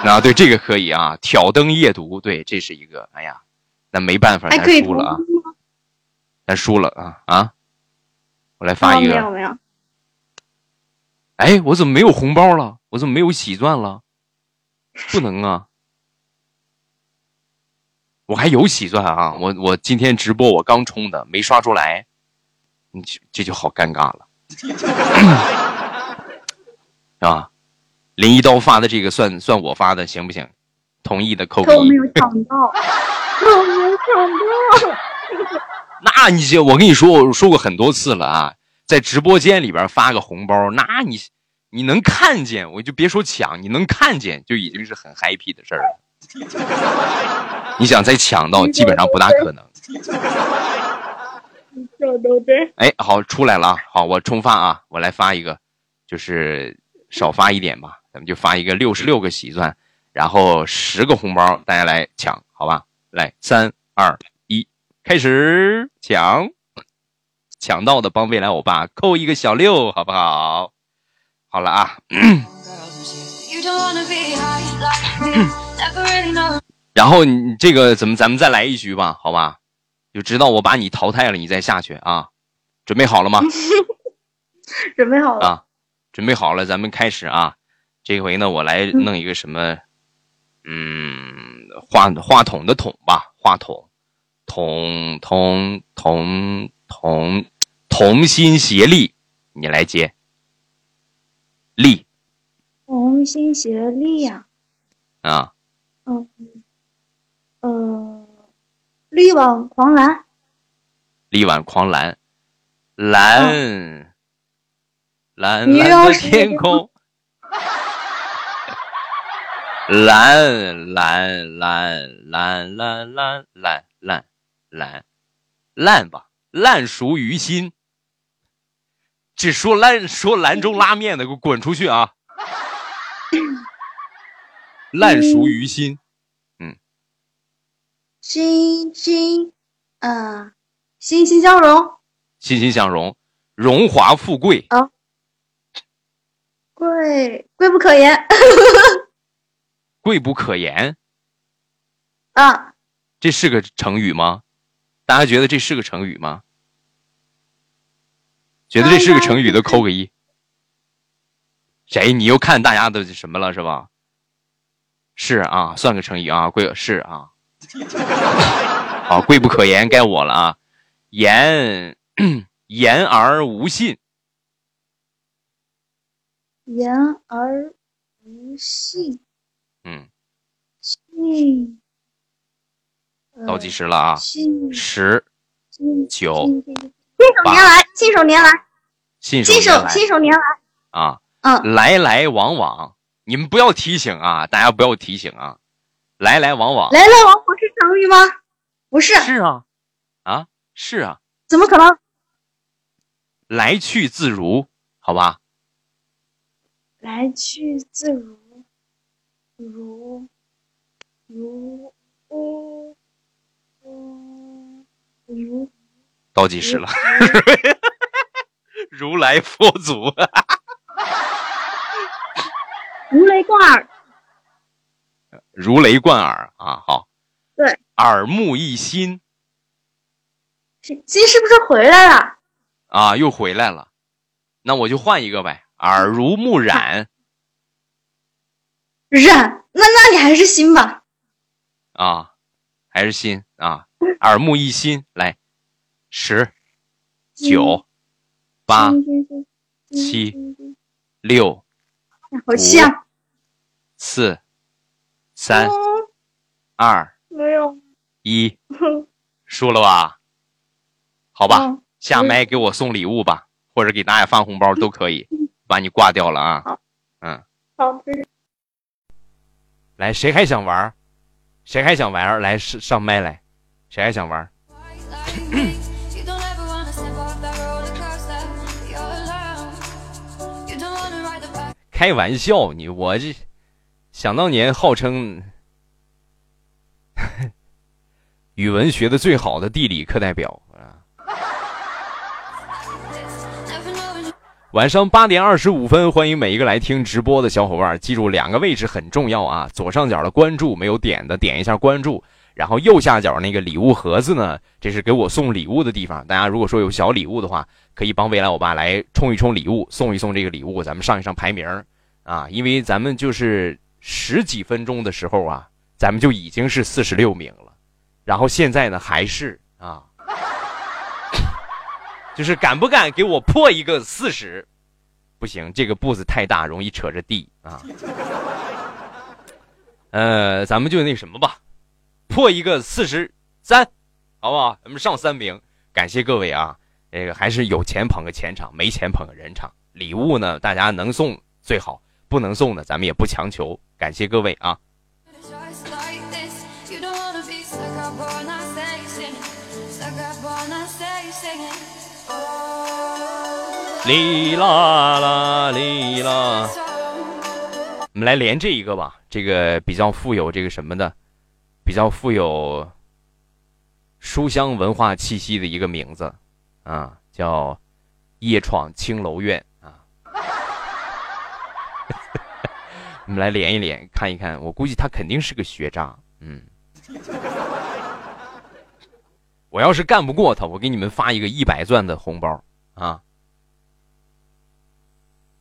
啊，对，这个可以啊，挑灯夜读，对，这是一个。哎呀，那没办法，咱还可以输了啊？咱输了啊啊！我来发哦，一个。没有没有，哎，我怎么没有红包了？我怎么没有喜钻了？不能啊！我还有喜钻啊！我我今天直播我刚充的，没刷出来，你这这就好尴尬了，是 吧？林一刀发的这个算算我发的，行不行？同意的扣个一可我没。有抢到，我没有抢到，那你这我跟你说，我说过很多次了啊，在直播间里边发个红包，那你你能看见，我就别说抢，你能看见就已经是很 happy 的事儿了。你想再抢到，基本上不大可能。哎，好，出来了啊！好，我重发啊，我来发一个，就是少发一点吧，咱们就发一个六十六个喜钻，然后十个红包，大家来抢，好吧？来，三二一，开始抢！抢到的帮未来欧巴扣一个小六，好不好？好了啊。然后你这个怎么咱们再来一局吧，好吧？就知道我把你淘汰了，你再下去啊。准备好了吗？准备好了啊，准备好了，咱们开始啊。这回呢，我来弄一个什么？嗯，话话筒的筒吧，话筒，同同同同同心协力，你来接。力。同心协力呀。啊。嗯。呃，力挽狂澜。力挽狂澜。蓝，蓝蓝的天空，蓝蓝蓝蓝蓝蓝蓝蓝蓝烂吧，烂熟于心。只说烂说兰州拉面的，给我滚出去啊！烂熟于心，嗯，心心啊，欣欣向荣。欣欣向荣，荣华富贵啊，贵贵不可言，贵不可言啊，这是个成语吗？大家觉得这是个成语吗？觉得这是个成语的扣个一。谁？你又看大家的什么了是吧？是啊，算个成语啊，贵是啊。好，贵不可言，该我了啊，言。言而无信，言而无信，嗯，信，倒计时了啊，十，九，信手拈来，信手拈来，信手信手拈来。啊，嗯，来来往往，你们不要提醒啊，大家不要提醒啊，来来往往，来来往往是成语吗？不是，是啊，啊，是啊，怎么可能？来去自如，好吧。来去自如，如如如如，倒计时了。如来佛祖，如雷贯耳。如雷贯耳啊！好，对，耳目一新。新是不是回来了？啊，又回来了，那我就换一个呗。耳濡目染，染，那那你还是新吧？啊，还是新啊，耳目一新。来，十、九、八、七、六、好像四、三、二、没有一，输了吧？好吧。下麦给我送礼物吧，或者给大家发红包都可以，把你挂掉了啊！嗯，好。来，谁还想玩？谁还想玩？来上上麦来，谁还想玩？开玩笑，你我这想当年号称 语文学的最好的地理课代表。晚上八点二十五分，欢迎每一个来听直播的小伙伴。记住两个位置很重要啊！左上角的关注没有点的，点一下关注。然后右下角那个礼物盒子呢，这是给我送礼物的地方。大家如果说有小礼物的话，可以帮未来我爸来冲一冲礼物，送一送这个礼物，咱们上一上排名啊！因为咱们就是十几分钟的时候啊，咱们就已经是四十六名了，然后现在呢还是啊。就是敢不敢给我破一个四十？不行，这个步子太大，容易扯着地啊。呃，咱们就那什么吧，破一个四十三，好不好？咱们上三名，感谢各位啊。这个还是有钱捧个钱场，没钱捧个人场。礼物呢，大家能送最好，不能送的咱们也不强求。感谢各位啊。哩啦啦哩啦，我们来连这一个吧，这个比较富有这个什么的，比较富有书香文化气息的一个名字，啊，叫夜闯青楼院啊。我们来连一连，看一看。我估计他肯定是个学渣，嗯。我要是干不过他，我给你们发一个一百钻的红包啊！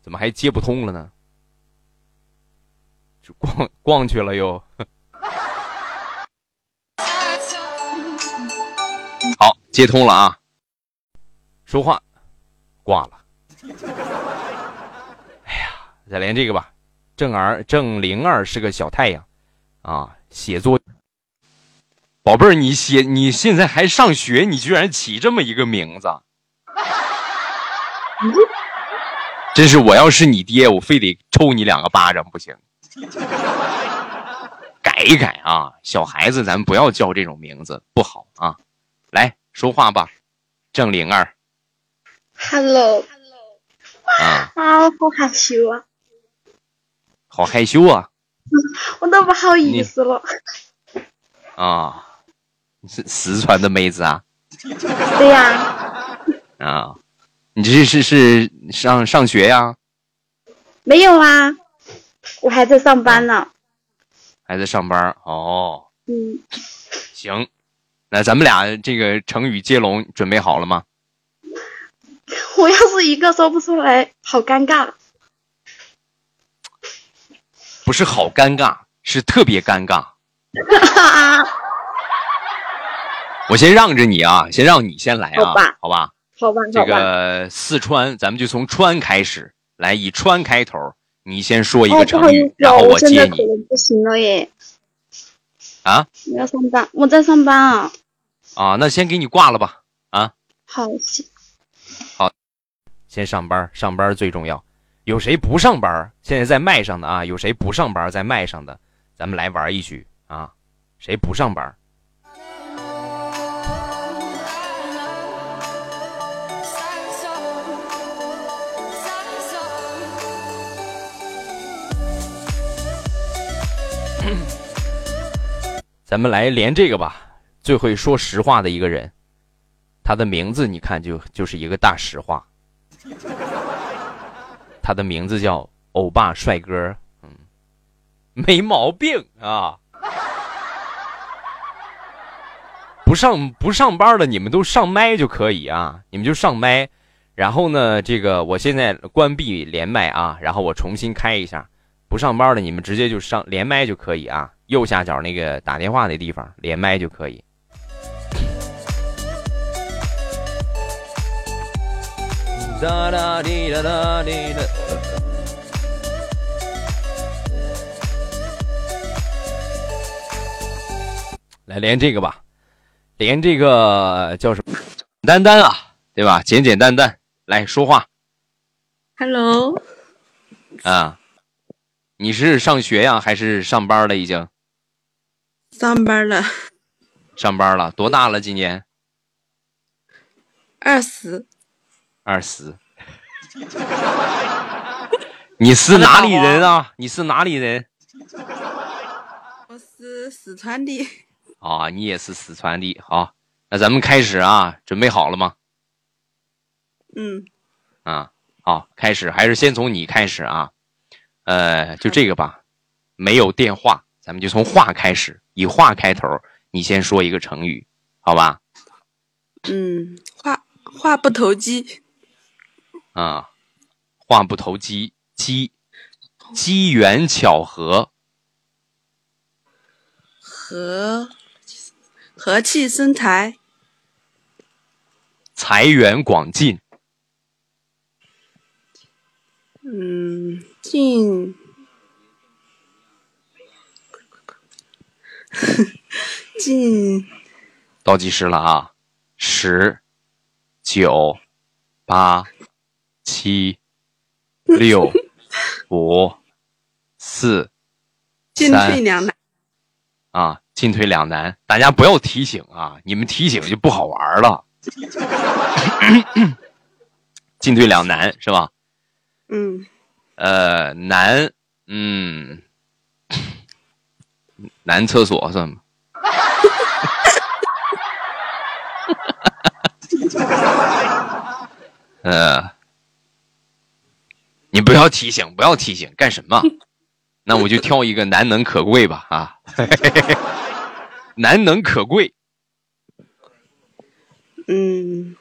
怎么还接不通了呢？就逛逛去了又。接通了啊！说话，挂了。哎呀，再连这个吧。正儿正灵儿是个小太阳，啊，写作。宝贝儿，你写你现在还上学，你居然起这么一个名字，真是我要是你爹，我非得抽你两个巴掌不行。改一改啊，小孩子咱不要叫这种名字，不好啊。来说话吧，郑灵儿。Hello。啊。啊，好害羞啊。好害羞啊。我都不好意思了。啊。你是四川的妹子啊？对呀。啊，你这是是上上学呀？没有啊，我还在上班呢。还在上班哦。嗯。行，那咱们俩这个成语接龙准备好了吗？我要是一个说不出来，好尴尬。不是好尴尬，是特别尴尬。我先让着你啊，先让你先来啊，好吧，好吧，好吧。这个四川，咱们就从川开始，来以川开头，你先说一个成语，然后我接你。不行了耶！啊？我要上班，我在上班啊。啊，那先给你挂了吧。啊。好。好，先上班，上班最重要。有谁不上班？现在在麦上的啊，有谁不上班在麦上的？咱们来玩一局啊，谁不上班？咱们来连这个吧，最会说实话的一个人，他的名字你看就就是一个大实话。他的名字叫欧巴帅哥，嗯，没毛病啊。不上不上班的你们都上麦就可以啊，你们就上麦，然后呢，这个我现在关闭连麦啊，然后我重新开一下。不上班的你们直接就上连麦就可以啊，右下角那个打电话那地方连麦就可以。哒哒滴哒哒滴哒。来连这个吧，连这个叫什么？丹丹啊，对吧？简简单单来说话。Hello。啊。你是上学呀，还是上班了？已经上班了。上班了，多大了？今年二十。二十。你是哪里人啊？你是哪里人？我是四川的。啊，你也是四川的。好，那咱们开始啊，准备好了吗？嗯。啊，好，开始，还是先从你开始啊。呃，就这个吧，没有电话，咱们就从话开始，以话开头，你先说一个成语，好吧？嗯，话话不投机。啊，话不投机，机机缘巧合，和和气生财，财源广进。嗯，进，进，倒计时了啊！十、九、八、七、六、五、四、进退两难啊！进退两难，大家不要提醒啊！你们提醒就不好玩了。进退两难是吧？嗯，呃，男，嗯，男厕所算吗？呃，你不要提醒，不要提醒，干什么？那我就挑一个难能可贵吧啊，难能可贵。嗯，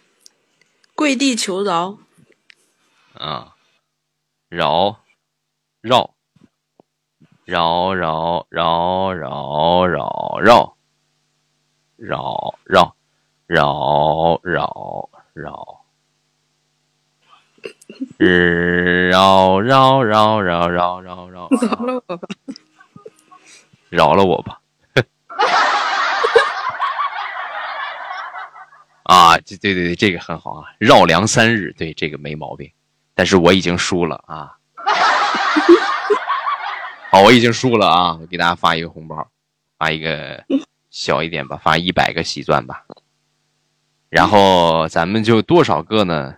跪地求饶。啊，饶，绕，绕绕绕绕绕绕，绕绕绕绕绕，绕绕绕绕绕绕绕，饶了我吧。饶了我吧。啊，这对对对，这个很好啊，绕梁三日，对这个没毛病。但是我已经输了啊！好，我已经输了啊！我给大家发一个红包，发一个小一点吧，发一百个喜钻吧。然后咱们就多少个呢？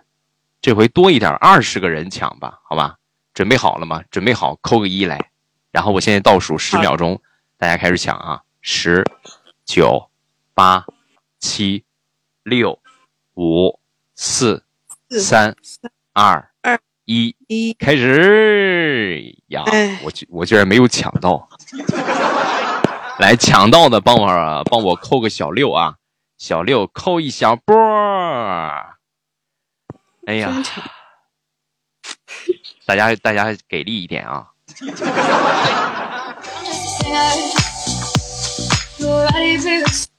这回多一点，二十个人抢吧，好吧？准备好了吗？准备好，扣个一来。然后我现在倒数十秒钟，大家开始抢啊！十、九、八、七、六、五、四、三、二。一一开始呀！我居我居然没有抢到，来抢到的帮我帮我扣个小六啊！小六扣一小波哎呀，大家大家给力一点啊！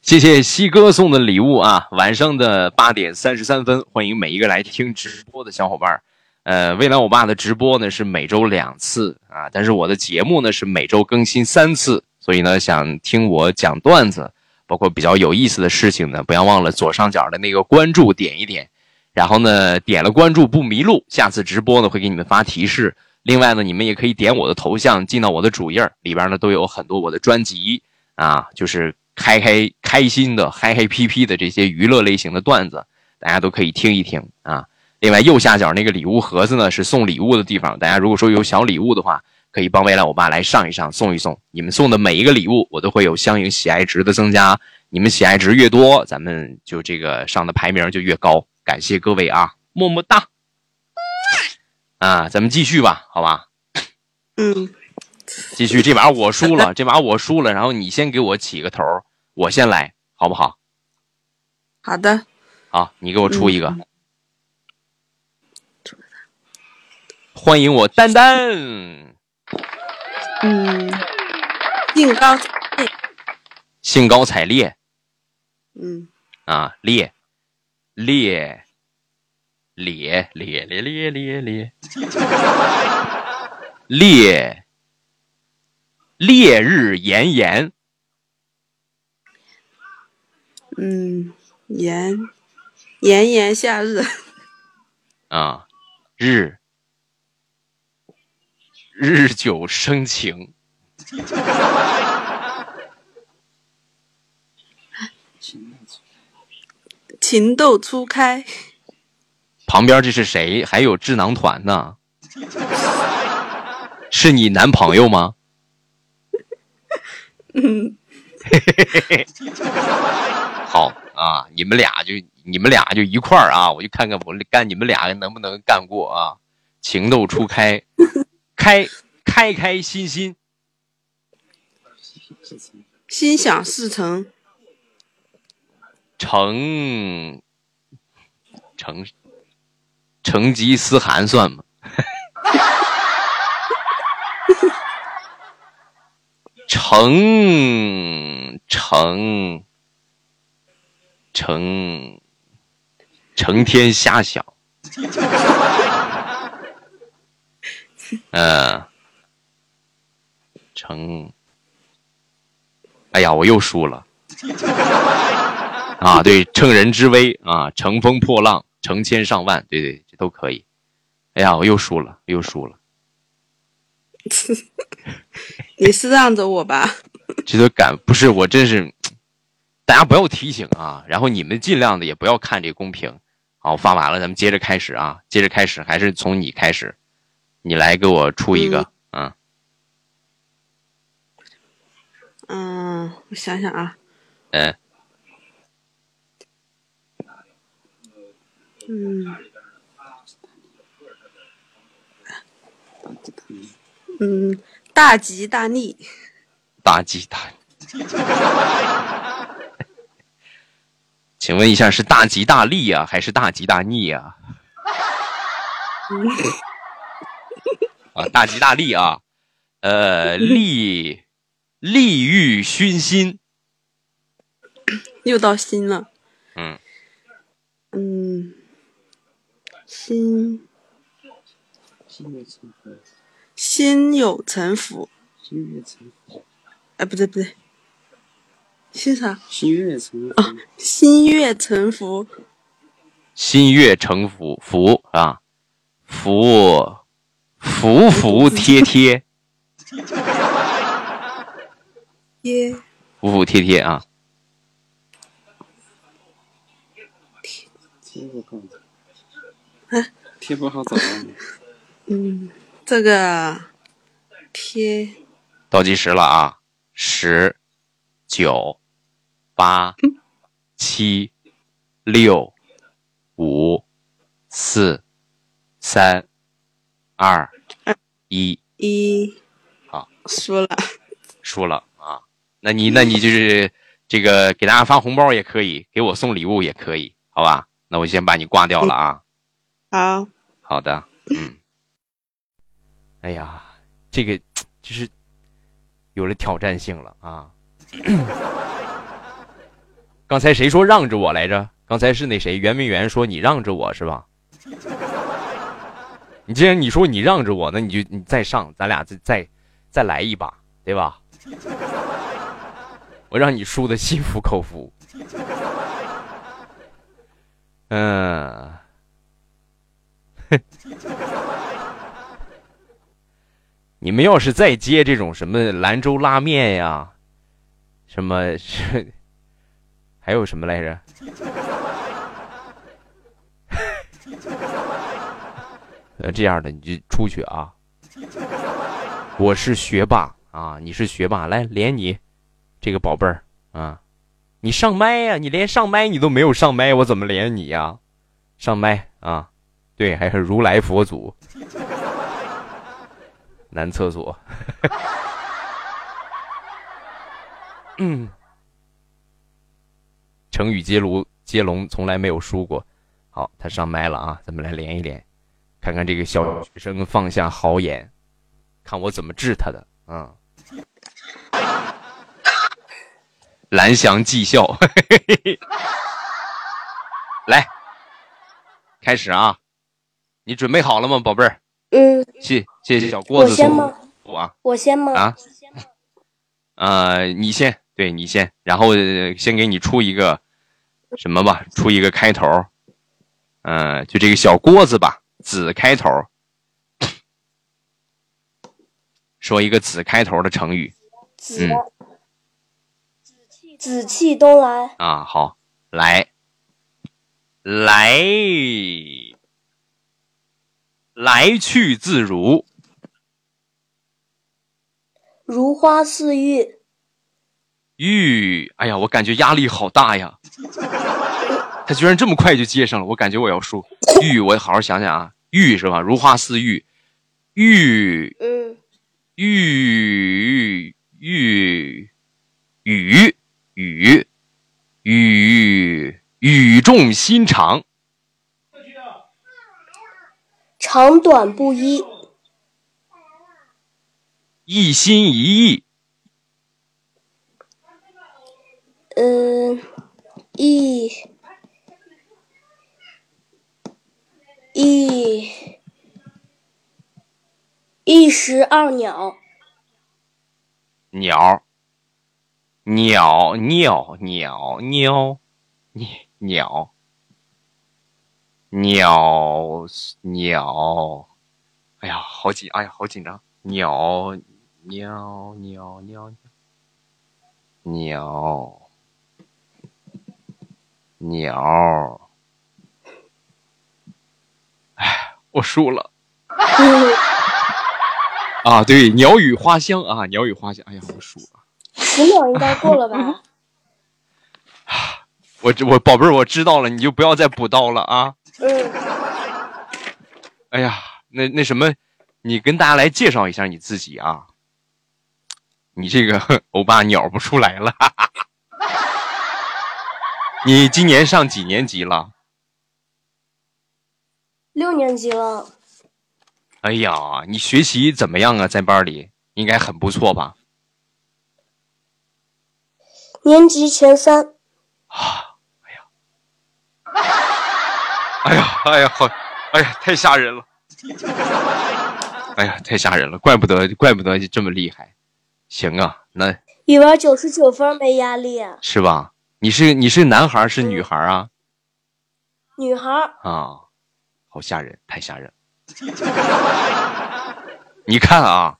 谢谢西哥送的礼物啊！晚上的八点三十三分，欢迎每一个来听直播的小伙伴。呃，未来我爸的直播呢是每周两次啊，但是我的节目呢是每周更新三次，所以呢想听我讲段子，包括比较有意思的事情呢，不要忘了左上角的那个关注点一点，然后呢点了关注不迷路，下次直播呢会给你们发提示。另外呢，你们也可以点我的头像进到我的主页，里边呢都有很多我的专辑啊，就是开开开心的嗨嗨皮皮的这些娱乐类型的段子，大家都可以听一听啊。另外，右下角那个礼物盒子呢，是送礼物的地方。大家如果说有小礼物的话，可以帮未来我爸来上一上，送一送。你们送的每一个礼物，我都会有相应喜爱值的增加。你们喜爱值越多，咱们就这个上的排名就越高。感谢各位啊，么么哒！啊，咱们继续吧，好吧？嗯，继续。这把我输了，这把我输了。然后你先给我起个头，我先来，好不好？好的。好，你给我出一个。欢迎我丹丹。嗯，兴高采烈。兴高采烈。嗯。啊，烈，烈烈烈烈烈烈烈烈烈日炎炎，嗯，炎炎炎夏日啊，日日久生情。情窦初开。旁边这是谁？还有智囊团呢？是你男朋友吗？嗯，好啊，你们俩就你们俩就一块儿啊，我就看看我干你们俩能不能干过啊？情窦初开。开开开心心，心想事成，成成成吉思汗算吗？成成成成天瞎想。嗯，成，哎呀，我又输了。啊，对，乘人之危啊，乘风破浪，成千上万，对对，这都可以。哎呀，我又输了，又输了。你是让着我吧？这都敢不是我，真是，大家不要提醒啊，然后你们尽量的也不要看这公屏。好，我发完了，咱们接着开始啊，接着开始，还是从你开始。你来给我出一个，嗯，嗯，我想想啊，嗯，嗯。嗯大吉大利。大吉大请问一下是大吉大利呀还是大吉大利呀啊大吉大利啊。呃利利欲熏心。又到心了。嗯。心心悦诚服，心有城府。心悦诚服，哎，不对不对，心啥？心悦诚服，心悦诚服。心悦诚服，服啊，服服服帖帖，耶，服服帖帖啊。贴不好找，贴不好找到吗？嗯，这个贴倒计时了啊，十、九、八、七、六、五、四、三、二、一，一好，输了。输了啊。那你那你就是这个给大家发红包也可以，给我送礼物也可以，好吧？那我先把你挂掉了啊。好，好的，嗯。哎呀，这个就是有了挑战性了啊！刚才谁说让着我来着？刚才是那谁圆明园说你让着我是吧？你既然你说你让着我，那你就你再上，咱俩再再再来一把，对吧？我让你输的心服口服。嗯。你们要是再接这种什么兰州拉面呀，什么 还有什么来着？呃，这样的你就出去啊！我是学霸啊，你是学霸，来连你这个宝贝儿啊！你上麦呀、你连上麦你都没有上麦，我怎么连你呀、上麦啊！对，还是如来佛祖。男厕所。嗯，成语接龙接龙从来没有输过。好，他上麦了啊，咱们来连一连，看看这个小学生放下豪言，看我怎么治他的。啊，蓝翔技校，来，开始啊！你准备好了吗，宝贝儿？嗯，谢谢谢小郭子送我先吗？我啊。我先吗？啊，呃，你先，对你先，然后呃先给你出一个什么吧，出一个开头，嗯、就这个小郭子吧，子开头，说一个子开头的成语。紫嗯。紫气东来，啊，好，来，来，来去自如，如花似玉，玉，哎呀，我感觉压力好大呀！他居然这么快就接上了，我感觉我要输。玉，我好好想想啊，玉是吧？如花似玉，玉。嗯，玉玉雨雨。雨语重心长，长短不一，一心一意，嗯，一一一石二鸟，鸟。鸟鸟鸟鸟鸟鸟鸟，哎呀，好紧，哎呀，好紧张，鸟鸟鸟鸟鸟鸟，哎，我输了。啊，对，鸟语花香啊，鸟语花香。哎呀，我输了。十秒应该够了吧？我这我宝贝儿，我知道了，你就不要再补刀了啊！嗯，哎呀，那那什么，你跟大家来介绍一下你自己啊。你这个 欧巴鸟不出来了，你今年上几年级了？六年级了，哎呀，你学习怎么样啊？在班里应该很不错吧？年级前三。啊哎呀，哎呀，哎呀好，哎呀，太吓人了！哎呀，太吓人了，怪不得，怪不得这么厉害。行啊，那语文九十九分没压力，是吧？你是你是男孩是女孩儿啊？女孩啊，好吓人，太吓人了。你看啊，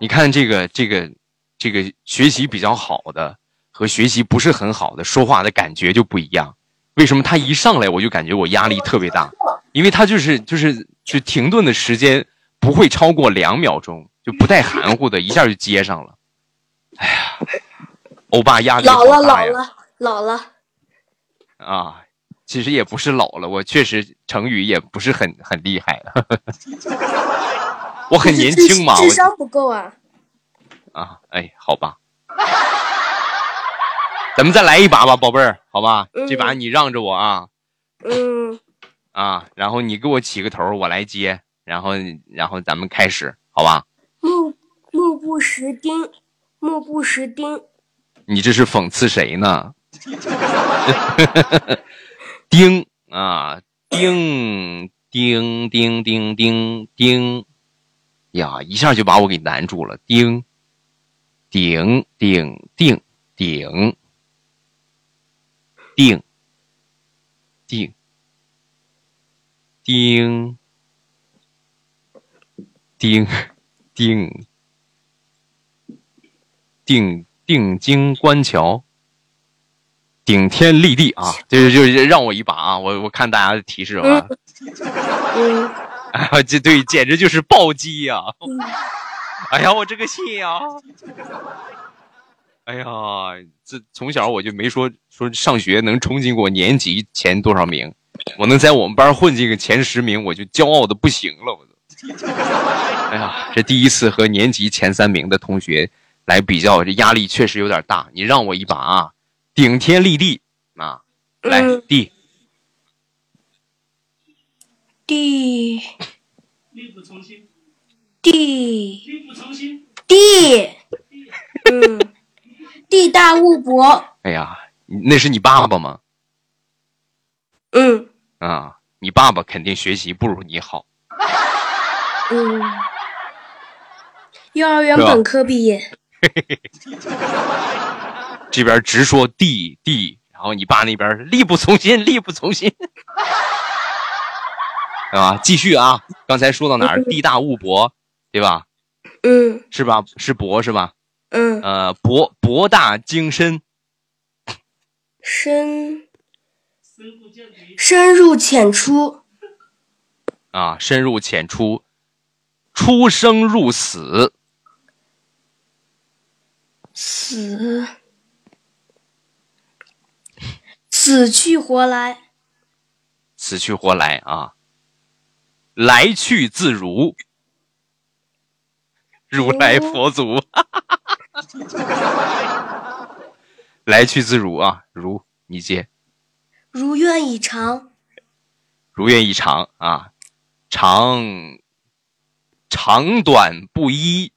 你看这个这个这个学习比较好的和学习不是很好的说话的感觉就不一样。为什么他一上来我就感觉我压力特别大？因为他就是就是就停顿的时间不会超过两秒钟，就不带含糊的，一下就接上了。哎呀，欧巴压力老了！老了，老了。啊，其实也不是老了，我确实成语也不是很很厉害了。我很年轻嘛，智商不够啊。啊，哎，好吧，咱们再来一把吧，宝贝儿，好吧，嗯这把你让着我啊嗯，啊，然后你给我起个头，我来接，然后然后咱们开始，好吧？目目不识丁，目不识丁，你这是讽刺谁呢？丁啊，丁丁丁丁丁丁，呀，一下就把我给难住了。丁，顶顶顶顶，定定丁丁丁定定睛观瞧。顶天立地啊，就是就是让我一把啊！我我看大家的提示啊，嗯，啊，这对，简直就是暴击呀、哎呀，我这个心呀！哎呀，这从小我就没说说上学能冲进过年级前多少名，我能在我们班混进个前十名，我就骄傲的不行了，我都。哎呀，这第一次和年级前三名的同学来比较，这压力确实有点大。你让我一把啊，顶天立地啊，来嗯。地地地地，嗯，地大物博，哎呀，那是你爸爸吗？嗯啊，你爸爸肯定学习不如你好。嗯，幼儿园本科毕业，这边直说地地，然后你爸那边力不从心，力不从心，啊，继续啊，刚才说到哪儿？地大物博，对吧？嗯是吧？是博是吧？嗯，呃，博博大精深，深深入浅出，啊，深入浅出，出生入死，死死去活来，死去活来啊，来去自如，如来佛祖，来去自如啊，如你接。如愿以偿，如愿以偿啊，长长短不一，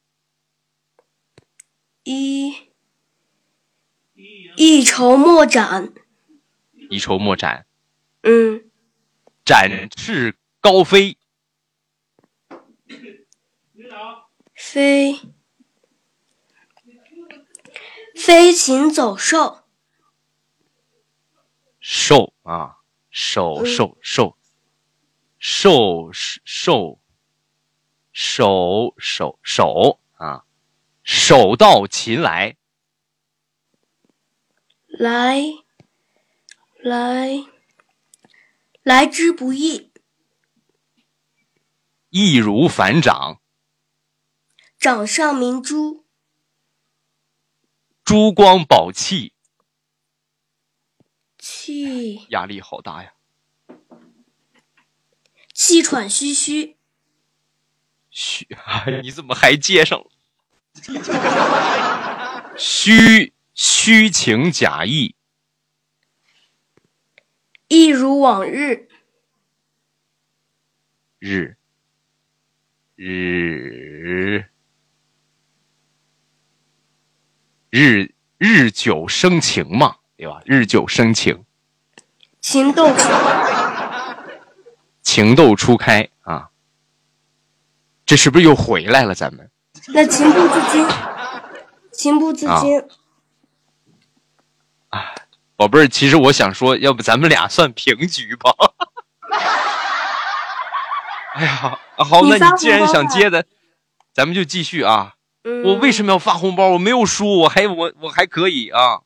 一。一筹莫展，一筹莫展，嗯，展翅高飞，飞飞禽走兽，兽啊，兽嗯兽兽兽兽手手手啊，手到擒来，来来来之不易，易如反掌，掌上明珠，珠光宝气，气。压力好大呀！气喘吁吁，虚，你怎么还接上？了？虚虚情假意，一如往日，日。日日日久生情嘛，对吧？日久生情，情窦初情窦初开啊！这是不是又回来了？咱们那情不自禁，情不自禁，啊宝贝儿，其实我想说，要不咱们俩算平局吧？哎呀，啊好，那你既然想接的，咱们就继续啊。嗯，我为什么要发红包？我没有输，我还我我还可以啊。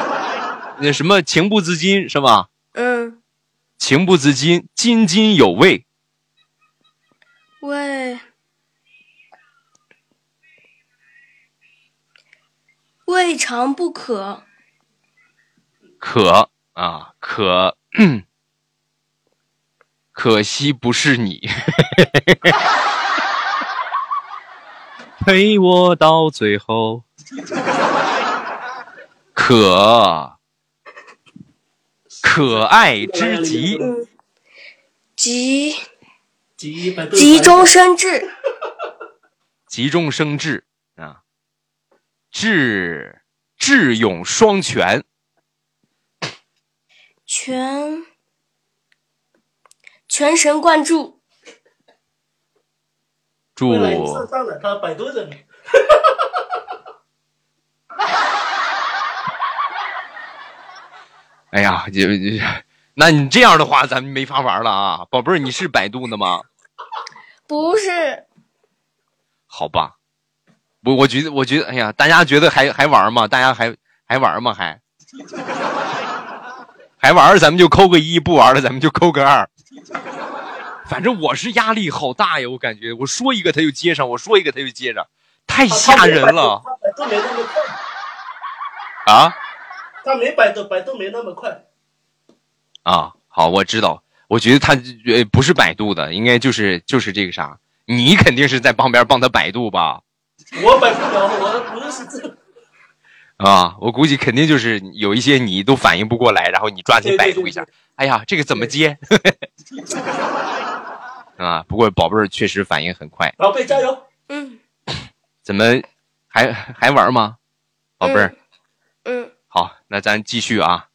那什么情不自禁是吧？嗯，情不自禁，津津有味，喂未尝不可，可啊可，可惜不是你，陪我到最后，可可爱之极，嗯，急集急中生智，急中生智啊，智智勇双全，全全神贯注，祝了，他百度。哎呀，就就那你这样的话，咱们没法玩了啊，宝贝儿，你是百度的吗？不是好吧，我我觉得，我觉得，哎呀，大家觉得还还玩吗？大家还还玩吗？还 还玩，咱们就扣个一；不玩了，咱们就扣个二。反正我是压力好大呀，我感觉我说一个他就接上，我说一个他就接上，太吓人了他百度没那么快，啊他没百度，百度没那么快。啊！好，我知道，我觉得他呃不是百度的，应该就是就是这个啥，你肯定是在旁边帮他百度吧？我百不了，我不是这个。啊，我估计肯定就是有一些你都反应不过来，然后你抓紧百度一下。哎呀，这个怎么接？啊，不过宝贝儿确实反应很快。宝贝加油！嗯 怎么还还玩吗？宝贝儿，嗯好，那咱继续啊，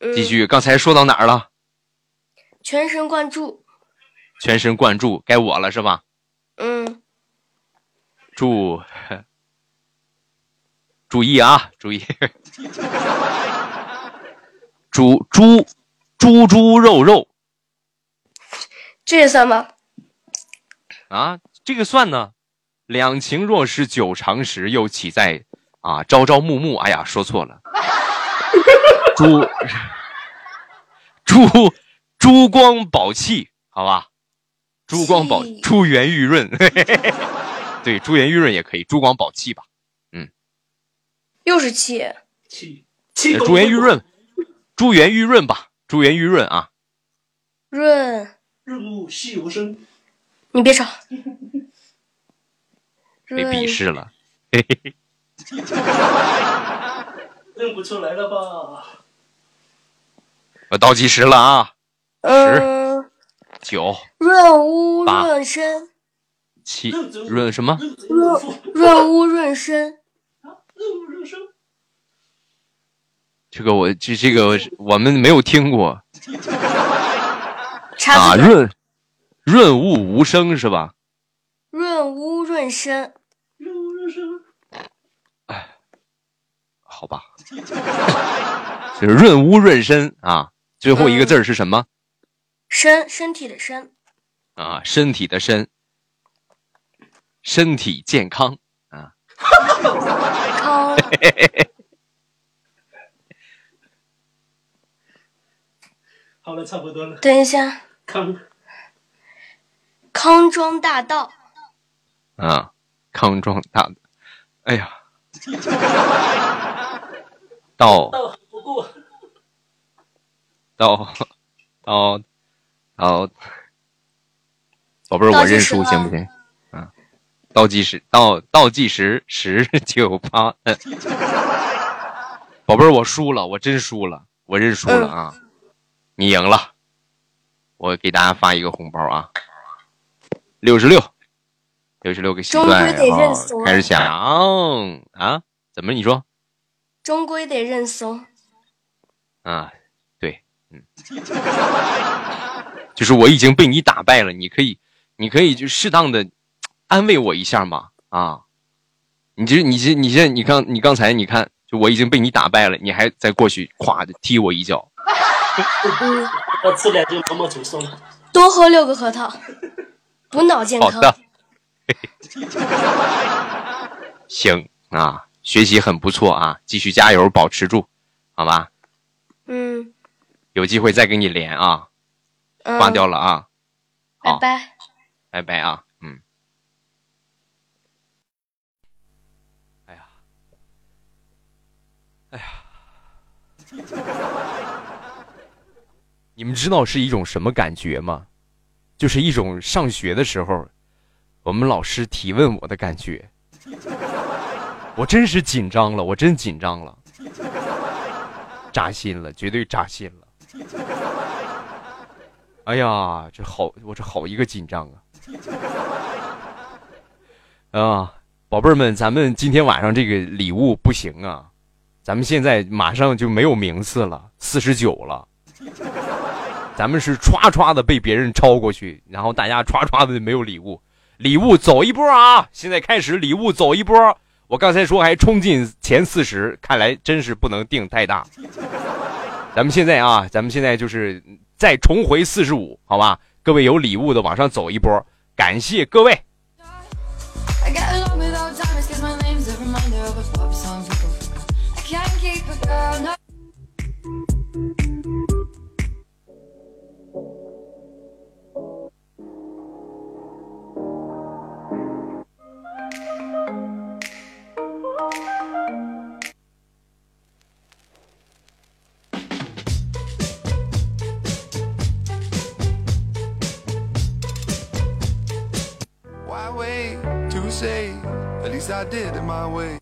嗯，继续。刚才说到哪儿了？全神贯注，全神贯注，该我了是吧？嗯注注意啊，注意。猪猪猪猪肉肉这也算吗？啊，这个算呢。两情若是久长时，又岂在啊朝朝暮暮？哎呀，说错了。珠珠珠光宝气，好吧？珠光宝珠圆玉润，对，珠圆玉润也可以，珠光宝气吧。嗯又是气，气气呃珠圆玉润，珠圆玉润吧，珠圆玉润啊。润，润物细无声。你别吵。被鄙视了。嘿嘿嘿，认不出来了吧？我倒计时了啊，十，九润屋润身，七润什么？润腹润屋润身，润物润身。这个我这这个我们没有听过 啊，润润物无声是吧？润屋润身，润物润生。好吧，就是润屋润身啊。最后一个字儿是什么？身身体的身，啊，身体的身，身体健康啊。康好了，差不多了。等一下，康康庄大道，啊，康庄大，哎呀，到 道不过，到到到，宝贝儿，我认输行不行？啊倒计时，倒倒计时，十九八。宝贝儿，我输了，我真输了，我认输了啊！你赢了，我给大家发一个红包啊，六十六，六十六个终归得认怂开始想啊！怎么？你说？终归得认怂。啊，对，嗯，就是我已经被你打败了，你可以，你可以就适当的安慰我一下嘛啊！你这，你这，你现在，你刚，你刚才，你看。就我已经被你打败了，你还再过去咵的踢我一脚。我吃两斤毛毛虫送。多喝六个核桃，补脑健康。好的。行啊，学习很不错啊，继续加油，保持住，好吧？嗯。有机会再跟你连啊。挂掉了啊。拜拜。拜拜啊。嗯。哎呀哎呀，你们知道是一种什么感觉吗？就是一种上学的时候，我们老师提问我的感觉。我真是紧张了，我真紧张了，扎心了，绝对扎心了。哎呀，这好，我这好一个紧张啊！啊，宝贝儿们，咱们今天晚上这个礼物不行啊。咱们现在马上就没有名次了，四十九了。咱们是歘歘的被别人超过去，然后大家歘歘的没有礼物，礼物走一波啊！现在开始礼物走一波。我刚才说还冲进前四十，看来真是不能定太大。咱们现在啊，咱们现在就是再重回四十五，好吧？各位有礼物的往上走一波，感谢各位。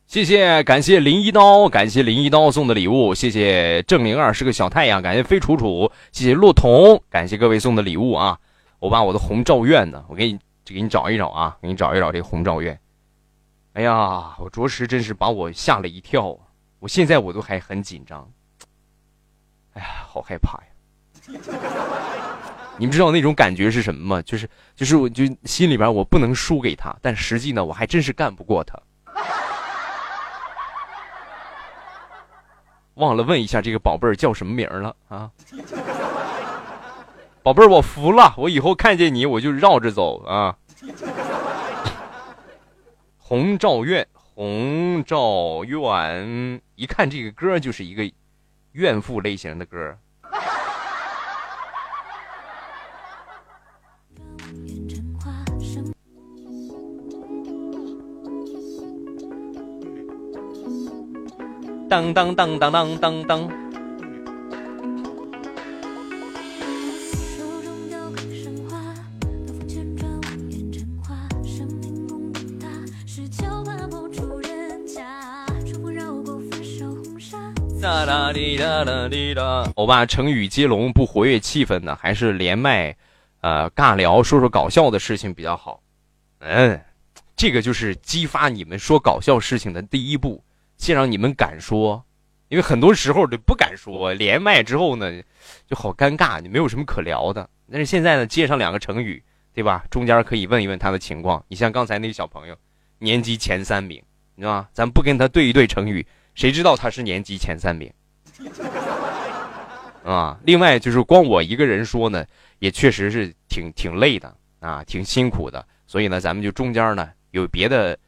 谢谢，感谢林一刀，感谢林一刀送的礼物，谢谢郑灵儿是个小太阳，感谢飞楚楚，谢谢洛彤，感谢各位送的礼物啊！我把我的红照院呢，我给你给你找一找啊，给你找一找这红照院。哎呀，我着实真是把我吓了一跳！我现在我都还很紧张，哎呀，好害怕呀！你们知道那种感觉是什么吗？就是就是我就心里边我不能输给他，但实际呢，我还真是干不过他。忘了问一下这个宝贝儿叫什么名了啊？宝贝儿，我服了，我以后看见你我就绕着走啊。红照院，红照院，一看这个歌就是一个怨妇类型的歌。当当当当当当当。哒啦滴啦啦滴哒。欧巴，成语接龙不活跃气氛呢，还是连麦，呃，尬聊说说搞笑的事情比较好。嗯，这个就是激发你们说搞笑事情的第一步。先让你们敢说，因为很多时候就不敢说。连麦之后呢，就好尴尬，你没有什么可聊的。但是现在呢，接上两个成语，对吧？中间可以问一问他的情况。你像刚才那小朋友，年级前三名，你知道吗？咱不跟他对一对成语，谁知道他是年级前三名？啊！另外就是光我一个人说呢，也确实是挺挺累的啊，挺辛苦的。所以呢，咱们就中间呢有别的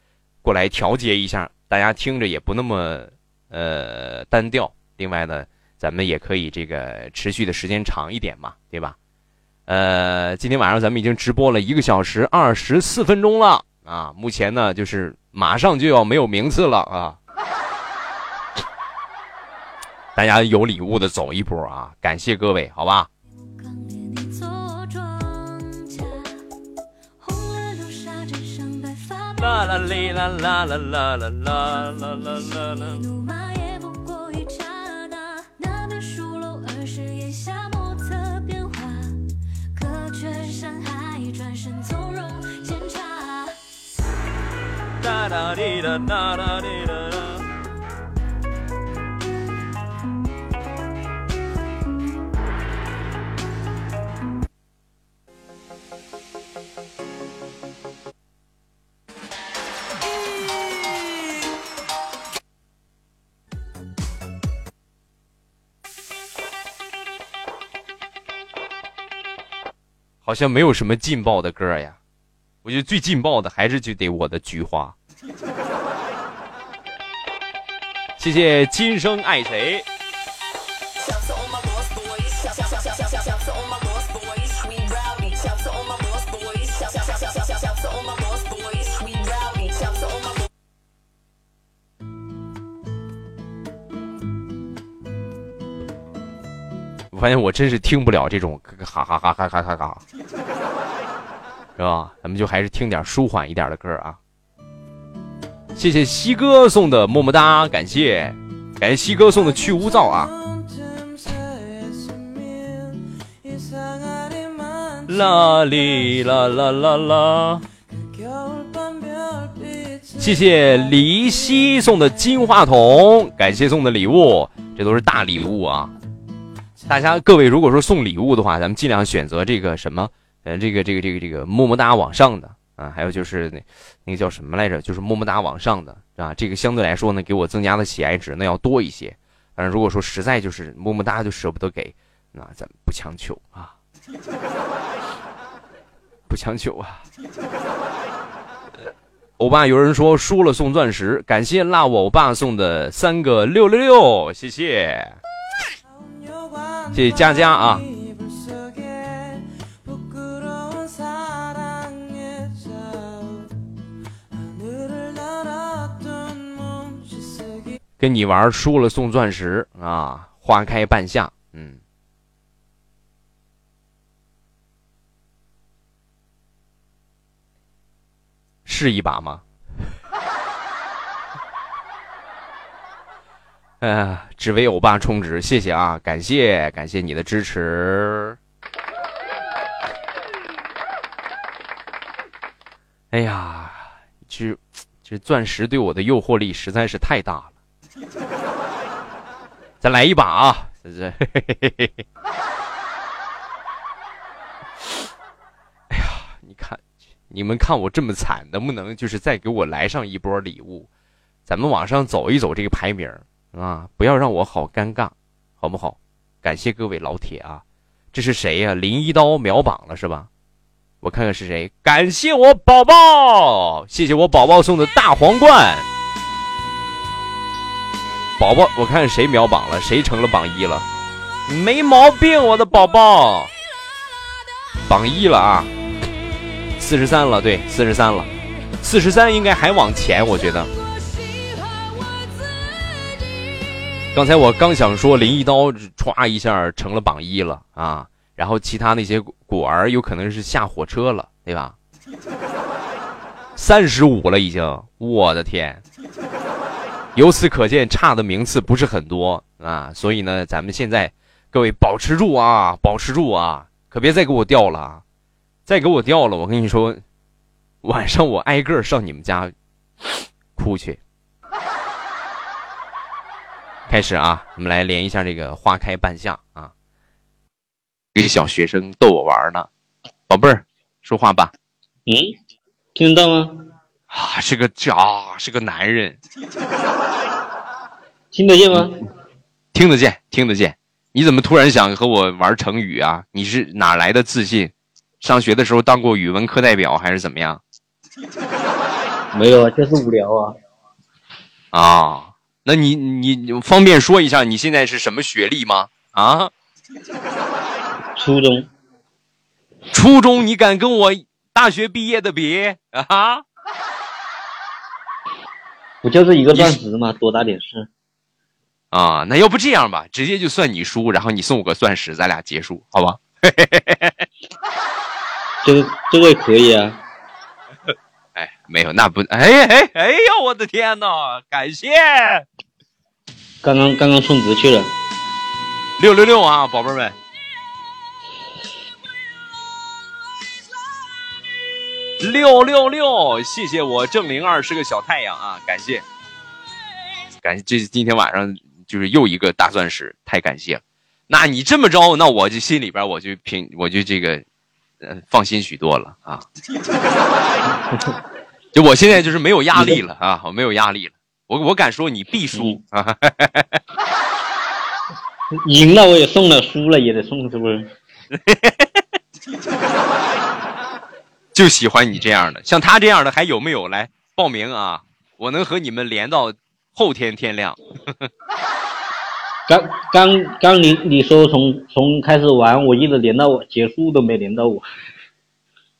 过来调节一下。大家听着也不那么呃单调，另外呢，咱们也可以这个持续的时间长一点嘛，对吧？呃，今天晚上咱们已经直播了一个小时二十四分钟了啊，目前呢就是马上就要没有名次了啊，大家有礼物的走一波啊，感谢各位，好吧？啦啦哩啦啦啦啦啦啦啦啦啦。怒马也不过一刹那，那边书楼二十檐下莫测变化，隔却山海，转身从容检查。哒哒滴哒哒哒滴哒好像没有什么劲爆的歌呀，我觉得最劲爆的还是就得我的菊花。谢谢今生爱谁。我发现我真是听不了这种哈哈哈哈哈哈哈，是吧？咱们就还是听点舒缓一点的歌啊。谢谢西哥送的么么哒，感谢，感谢西哥送的去污皂啊。啦哩啦啦啦啦。谢谢李西送的金话筒，感谢送的礼物，这都是大礼物啊。大家各位，如果说送礼物的话，咱们尽量选择这个什么，呃，这个这个这个这个么么哒往上的啊，还有就是那那个叫什么来着，就是么么哒往上的啊，这个相对来说呢，给我增加的喜爱值那要多一些。但是如果说实在就是么么哒就舍不得给，那咱不强求啊，不强求啊。欧巴，有人说输了送钻石，感谢辣我欧巴送的三个六六六，谢谢。谢谢佳佳啊！跟你玩输了送钻石啊！花开半夏，嗯，是一把吗？哎呀，只为欧巴充值，谢谢啊，感谢感谢你的支持。哎呀，这这钻石对我的诱惑力实在是太大了。再来一把啊！这这，哎呀，你看，你们看我这么惨，能不能就是再给我来上一波礼物？咱们往上走一走这个排名。啊！不要让我好尴尬，好不好？感谢各位老铁啊！这是谁呀？林一刀秒榜了是吧？我看看是谁。感谢我宝宝，谢谢我宝宝送的大皇冠。宝宝，我看谁秒榜了？谁成了榜一了？没毛病，我的宝宝。榜一了啊！四十三了，对，四十三了，四十三应该还往前，我觉得。刚才我刚想说林一刀歘一下成了榜一了啊，然后其他那些果儿有可能是下火车了，对吧？三十五了已经，我的天！由此可见差的名次不是很多啊，所以呢，咱们现在各位保持住啊，保持住啊，可别再给我掉了！再给我掉了，我跟你说，晚上我挨个上你们家哭去。开始啊，我们来连一下这个花开半夏啊。一个小学生逗我玩呢，宝贝儿，说话吧。嗯，听得到吗？啊，是个啊，是个男人。听得见吗？听得见，听得见。你怎么突然想和我玩成语啊？你是哪来的自信？上学的时候当过语文课代表还是怎么样？没有啊，就是无聊啊。啊。那你你方便说一下你现在是什么学历吗？啊，初中，初中你敢跟我大学毕业的比啊？不 就是一个钻石吗？多大点事？啊，那要不这样吧，直接就算你输，然后你送我个钻石，咱俩结束，好吧？这个这个也可以啊。哎，没有，那不，哎哎哎呦，我的天呐！感谢刚刚刚刚充值去了，六六六啊，宝贝们，六六六，谢谢我正零二是个小太阳啊，感谢，感谢，这今天晚上就是又一个大钻石，太感谢了。那你这么着，那我就心里边我就平，我就这个，呃，放心许多了啊。就我现在就是没有压力了啊，我没有压力了，我我敢说你必输啊。赢了我也送了，输了也得送，是不是？就喜欢你这样的，像他这样的还有没有来报名啊？我能和你们连到后天天亮。刚刚刚你你说从从开始玩，我一直连到我结束都没连到我，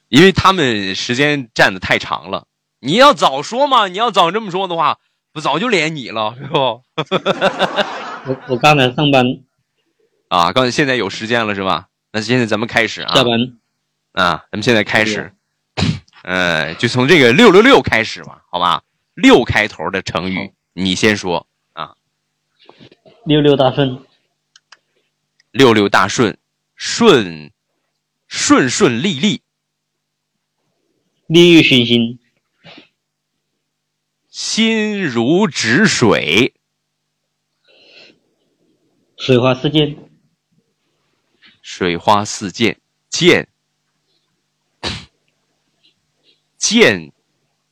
因为他们时间站的太长了。你要早说嘛，你要早这么说的话，不早就连你了，是不？我我刚才上班啊，刚才现在有时间了是吧？那现在咱们开始啊，下班啊，咱们现在开始，呃，就从这个六六六开始嘛，好吧？六开头的成语，你先说啊。六六大顺，六六大顺，顺顺顺利利，利欲熏心，心如止水，水花四溅，水花四溅，剑剑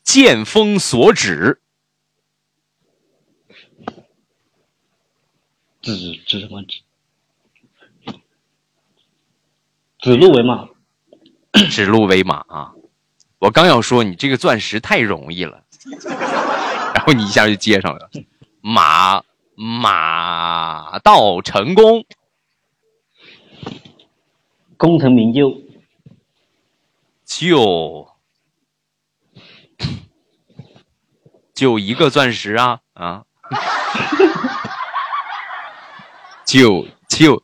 剑锋所指，指指什么？指？指鹿为马，指鹿为马啊！我刚要说你这个钻石太容易了，然后你一下就接上了，马马到成功，功成名就，就就一个钻石啊啊！就就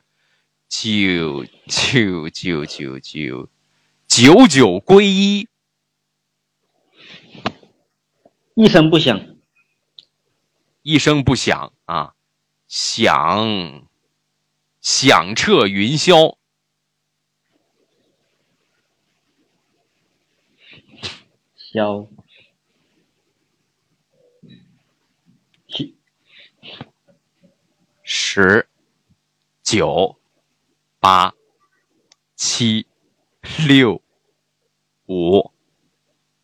就就就就就九九归一，一声不响，一声不响啊，响响彻云霄，消七十九八七六五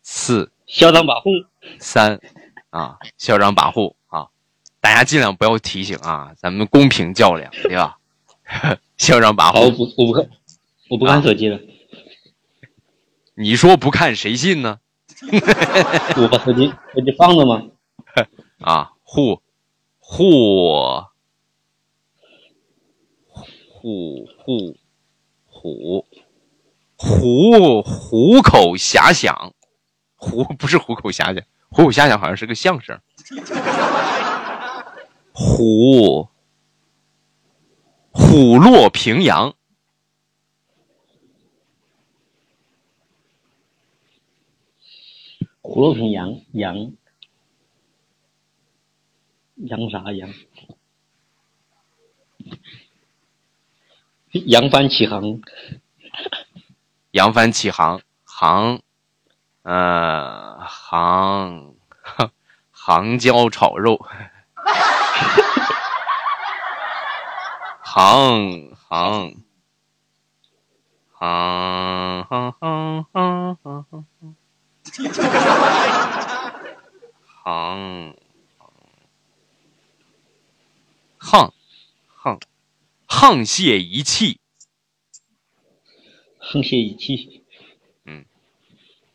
四嚣张跋扈，三啊，嚣张跋扈。啊！大家尽量不要提醒啊，咱们公平较量，对吧？嚣张跋好，我扈，不我不看，我不看手机了，你说不看谁信呢？我把手机手机放了吗，啊，户户户户虎虎虎口遐想，虎不是虎口遐想，虎口遐想好像是个相声。虎虎落平阳，虎落平阳，阳阳啥阳？扬帆起航，扬帆起航，航，呃，航 杭椒炒肉，杭杭杭杭杭杭杭杭沆沆沆瀣一气，沆瀣一气，嗯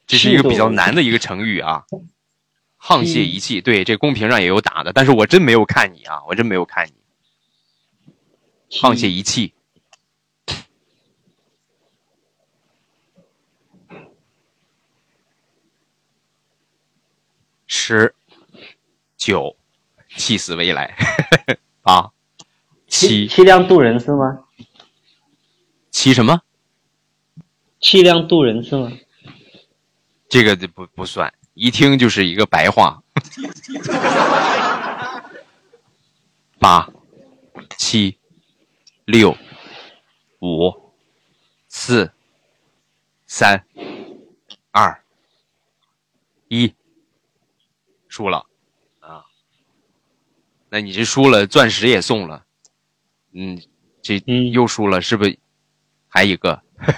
这是一个比较难的一个成语啊。沆瀣一气，对，这公屏上也有打的，但是我真没有看你啊，我真没有看你。沆瀣一气，十九，气死未来，八七气量度人是吗？七什么？气量度人是吗？这个不不算，一听就是一个白话。八、七、六、五、四、三、二、一，输了啊！那你这输了，钻石也送了，嗯，这又输了，是不是？还一个？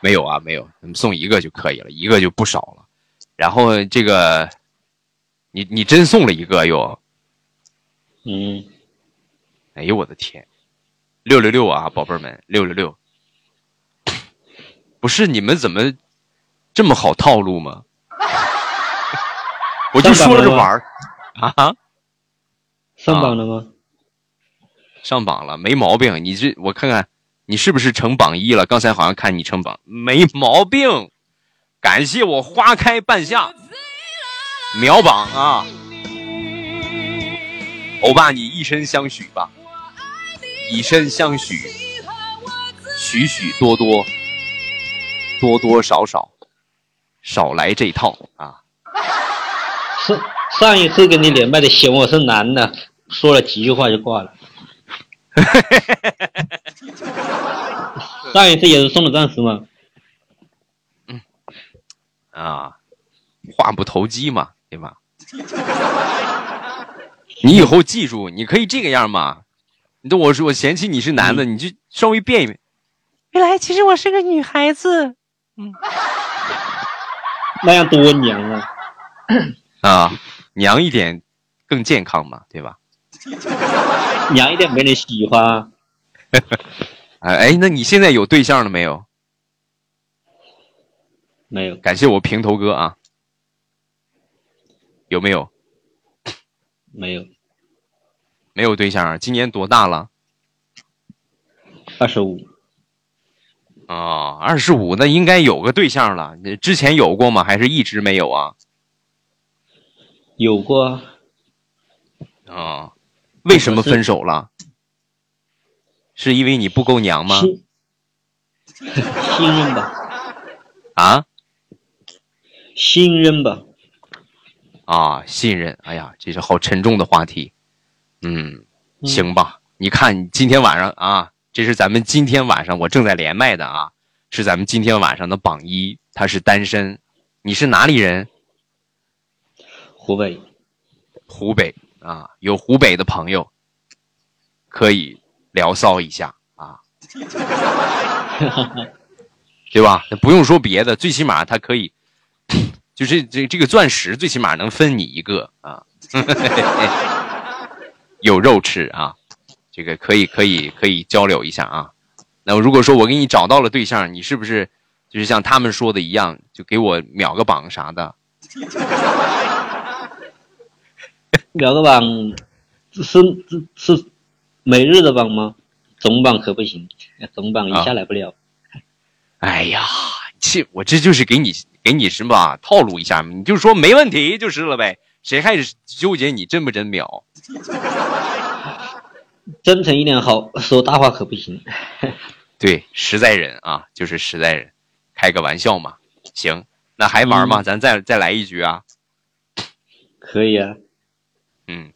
没有啊，没有，送一个就可以了，一个就不少了。然后这个，你你真送了一个又？嗯，哎呦我的天，六六六啊，宝贝儿们，六六六！不是你们怎么这么好套路吗？我就说了着玩儿啊！上榜了吗？上榜了，没毛病。你这我看看，你是不是成榜一了？刚才好像看你成榜，没毛病。感谢我花开半夏，秒榜啊！欧巴，你以身相许吧，以身相许，许许多多，多多少少，少来这套啊！上上一次跟你连麦的嫌我是男的，说了几句话就挂了。上一次也是送了钻石吗？嗯，啊，话不投机嘛，对吧？你以后记住，你可以这个样嘛。你对我说，我嫌弃你是男的，你就稍微变一变。原来其实我是个女孩子。嗯，那样多娘啊！啊，娘一点更健康嘛，对吧？娘一点没人喜欢。哎哎，那你现在有对象了没有？没有。感谢我平头哥啊。有没有？没有。没有对象，今年多大了？二十五。啊，二十五，那应该有个对象了。你之前有过吗？还是一直没有啊？有过。啊。为什么分手了？是因为你不够娘吗？信任吧。啊？信任吧。啊，信任。哎呀，这是好沉重的话题。嗯，行吧。你看，今天晚上啊，这是咱们今天晚上我正在连麦的啊，是咱们今天晚上的榜一，他是单身。你是哪里人？湖北。湖北。啊，有湖北的朋友可以聊骚一下啊，对吧？不用说别的，最起码他可以，就是这这个钻石，最起码能分你一个啊，有肉吃啊，这个可以可以可以交流一下啊。那如果说我给你找到了对象，你是不是就是像他们说的一样，就给我秒个榜啥的？秒个榜，是是是每日的榜吗？总榜可不行，总榜一下来不了。哎呀，这我这就是给你给你什么套路一下？你就说没问题就是了呗，谁还是纠结你真不真秒？真诚一点好，说大话可不行。对，实在人啊，就是实在人，开个玩笑嘛。行，那还玩吗？咱再再来一局啊？可以啊。嗯，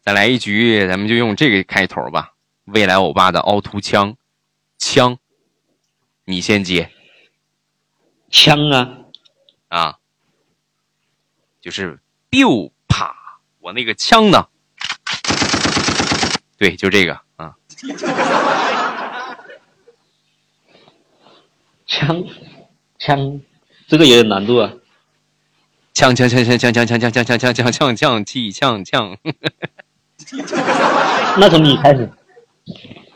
再来一局，咱们就用这个开头吧。未来欧巴的凹凸枪，枪，你先接。枪啊，啊，就是 biu 啪，我那个枪呢？对，就这个啊。枪，枪，这个也有点难度啊。枪枪枪枪枪枪枪枪枪枪枪枪枪枪气枪枪，那从你开始，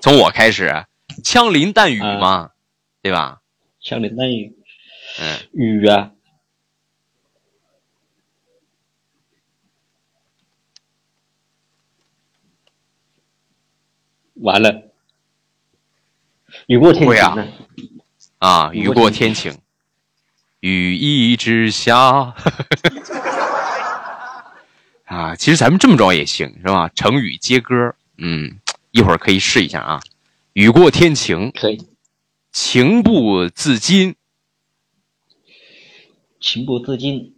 从我开始，枪林弹雨嘛，对吧？枪林弹雨，嗯，雨啊，完了，雨过天晴呢，啊，雨过天晴。雨一直下，啊，其实咱们这么着也行，是吧？成语接歌，嗯，一会儿可以试一下啊。雨过天晴，可以。情不自禁，情不自禁，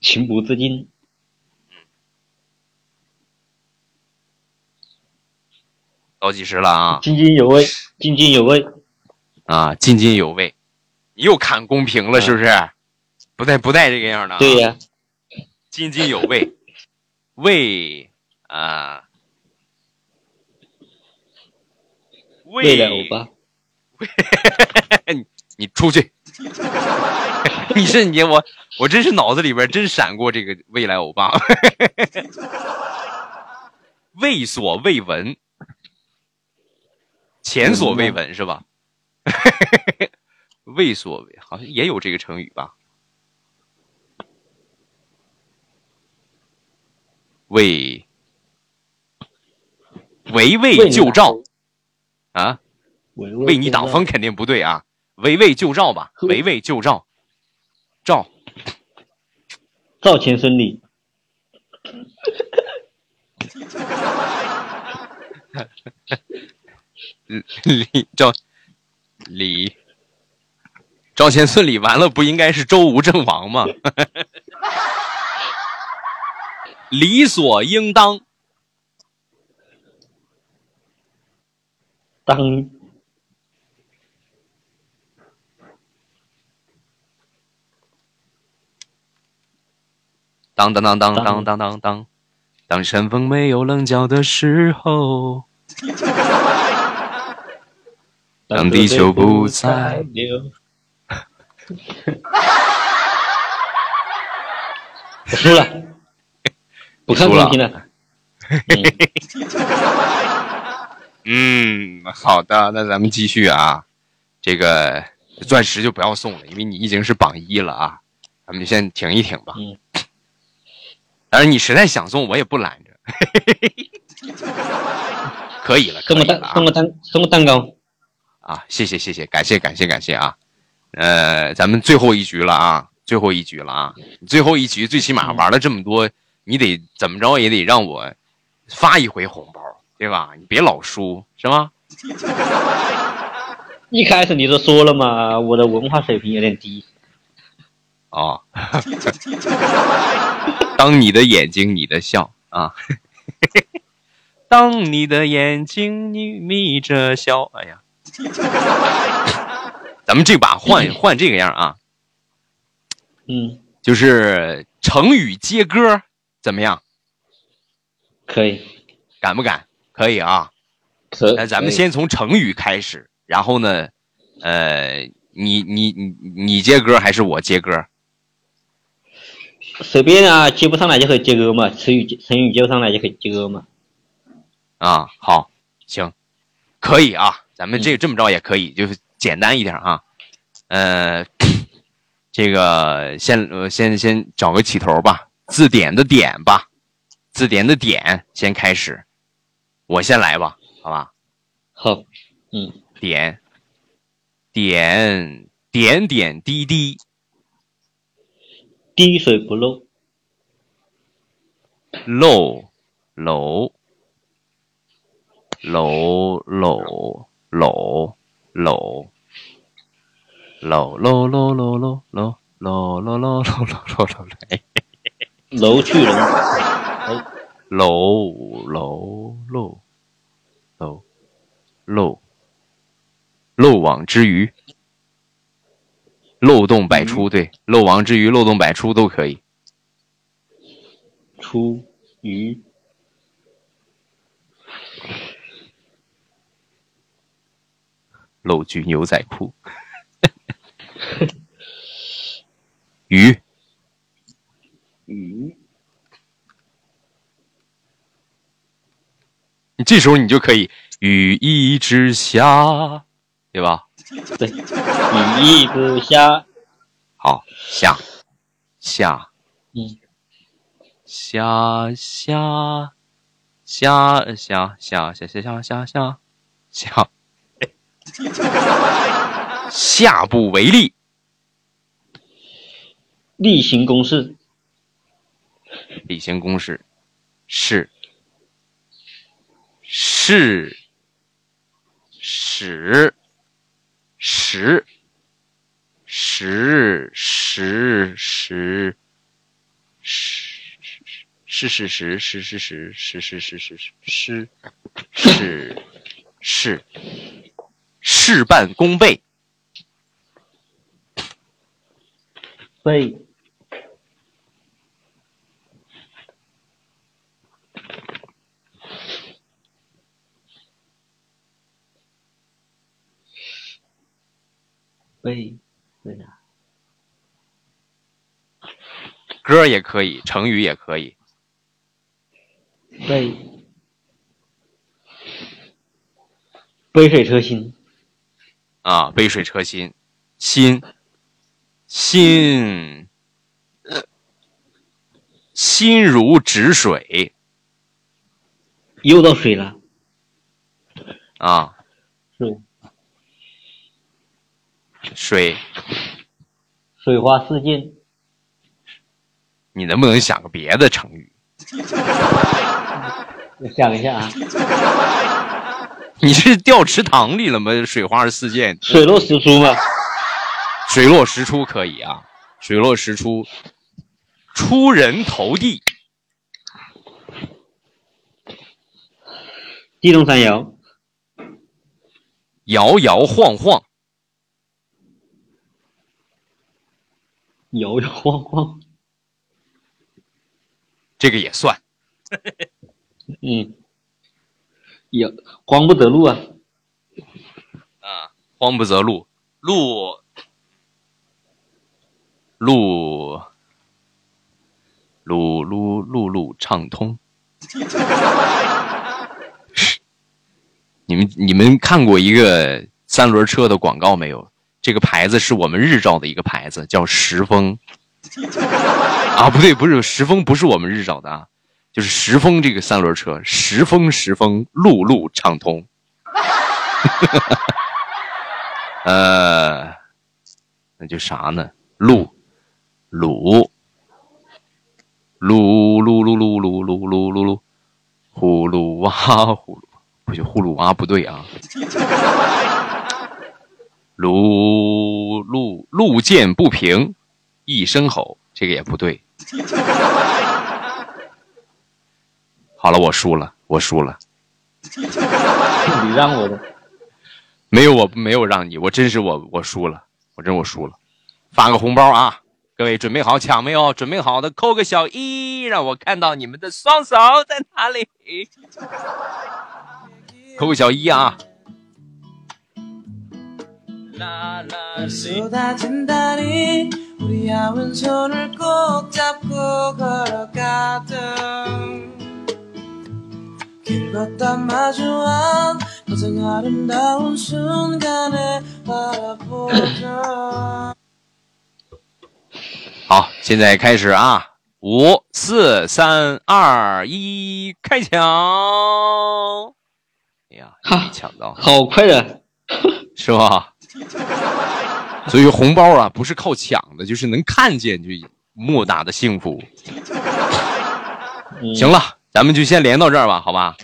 情不自禁，倒计时了啊津津有味，津津有味。啊，津津有味。你又看公屏了是不是？不带不带这个样的、啊。对呀、津津有味，味啊，未来欧巴，你你出去！你是你我我真是脑子里边真闪过这个未来欧巴，未所未闻，前所未闻是吧？未所未好像也有这个成语吧？为围魏救赵。啊！为为你挡风肯定不对啊，围魏救赵吧，围魏救赵，赵。赵钱孙李，李赵李赵钱孙李完了，不应该是周吴郑王吗？理所应当，当当当当当当当当当，当山峰没有棱角的时候，当地球不再流。我输了，不看输了公屏了。嗯，好的，那咱们继续啊。这个钻石就不要送了，因为你已经是榜一了啊。咱们就先停一停吧。嗯。当然，你实在想送，我也不拦着。可以了，可送个蛋，送个蛋，送个蛋糕。啊！谢谢谢谢，感谢感谢感谢啊！呃，咱们最后一局了啊，最后一局了啊！最后一局最起码玩了这么多，你得怎么着也得让我发一回红包，对吧？你别老输，是吗？一开始你都说了嘛，我的文化水平有点低。哦，当你的眼睛，你的笑啊！当你的眼睛，你眯着笑，哎呀，咱们这把换 换这个样啊，嗯，就是成语接歌，怎么样？可以，敢不敢？可以啊。可那咱们先从成语开始，然后呢，呃，你你你你接歌还是我接歌？随便啊，接不上来就可以接歌嘛，成语成语接不上来就可以接歌嘛。啊，好，行，可以啊，咱们这这么着也可以，就是简单一点啊。呃，这个先呃先先找个起头吧，字典的典吧，字典的典先开始，我先来吧，好吧？好，嗯，点点点点滴滴，滴水不漏，漏楼楼楼楼楼楼楼楼楼楼楼楼楼楼楼楼楼楼楼去楼，楼楼楼楼漏漏网之鱼，漏洞百出，对，漏网之鱼、漏洞百出都可以。出鱼，漏具牛仔裤，鱼鱼，你这时候你就可以雨一直下，对吧？对，雨一直下，好，下下嗯，下下下下下下下下下下下，不为例，例行公事，例行公事，是。是。使十十十十十是。是。是。是。是。是。是。是。是。是。是。是。是事半功倍。倍倍对的，歌也可以，成语也可以。杯杯水车薪啊，杯水车薪，心心心如止水又到水了啊，水水水花四溅，你能不能想个别的成语？我 想一下啊，你是掉池塘里了吗？水花四溅，水落石出吗？水落石出可以啊，水落石出，出人头地，地动山摇，摇摇晃晃，摇摇晃晃，这个也算。嗯，也慌不择路啊，啊，慌不择路，路路路路路路畅通。你们你们看过一个三轮车的广告没有？这个牌子是我们日照的一个牌子，叫石峰。啊，不对，不是石峰，不是我们日照的啊，就是石峰这个三轮车，石峰石峰，路路畅通。呃，那就啥呢？路鲁噜噜噜噜噜噜噜噜噜，呼噜哇呼噜，不行，呼噜哇不对啊。路路路见不平，一声吼，这个也不对。好了，我输了，我输了。你让我的，没有，我没有让你，我真是我我输了，我真我输了。发个红包啊！各位准备好抢没有？准备好的扣个小一，让我看到你们的双手在哪里。扣个小一啊！길 걷다 마주한 가장 아름다운 순간에 바라보자 好，现在开始啊！五、四、三、二、一，开抢！哎呀，哈抢到好快的，是吧？所以红包啊，不是靠抢的，就是能看见就莫大的幸福。嗯行了， 咱们就先连到这儿吧，好吧？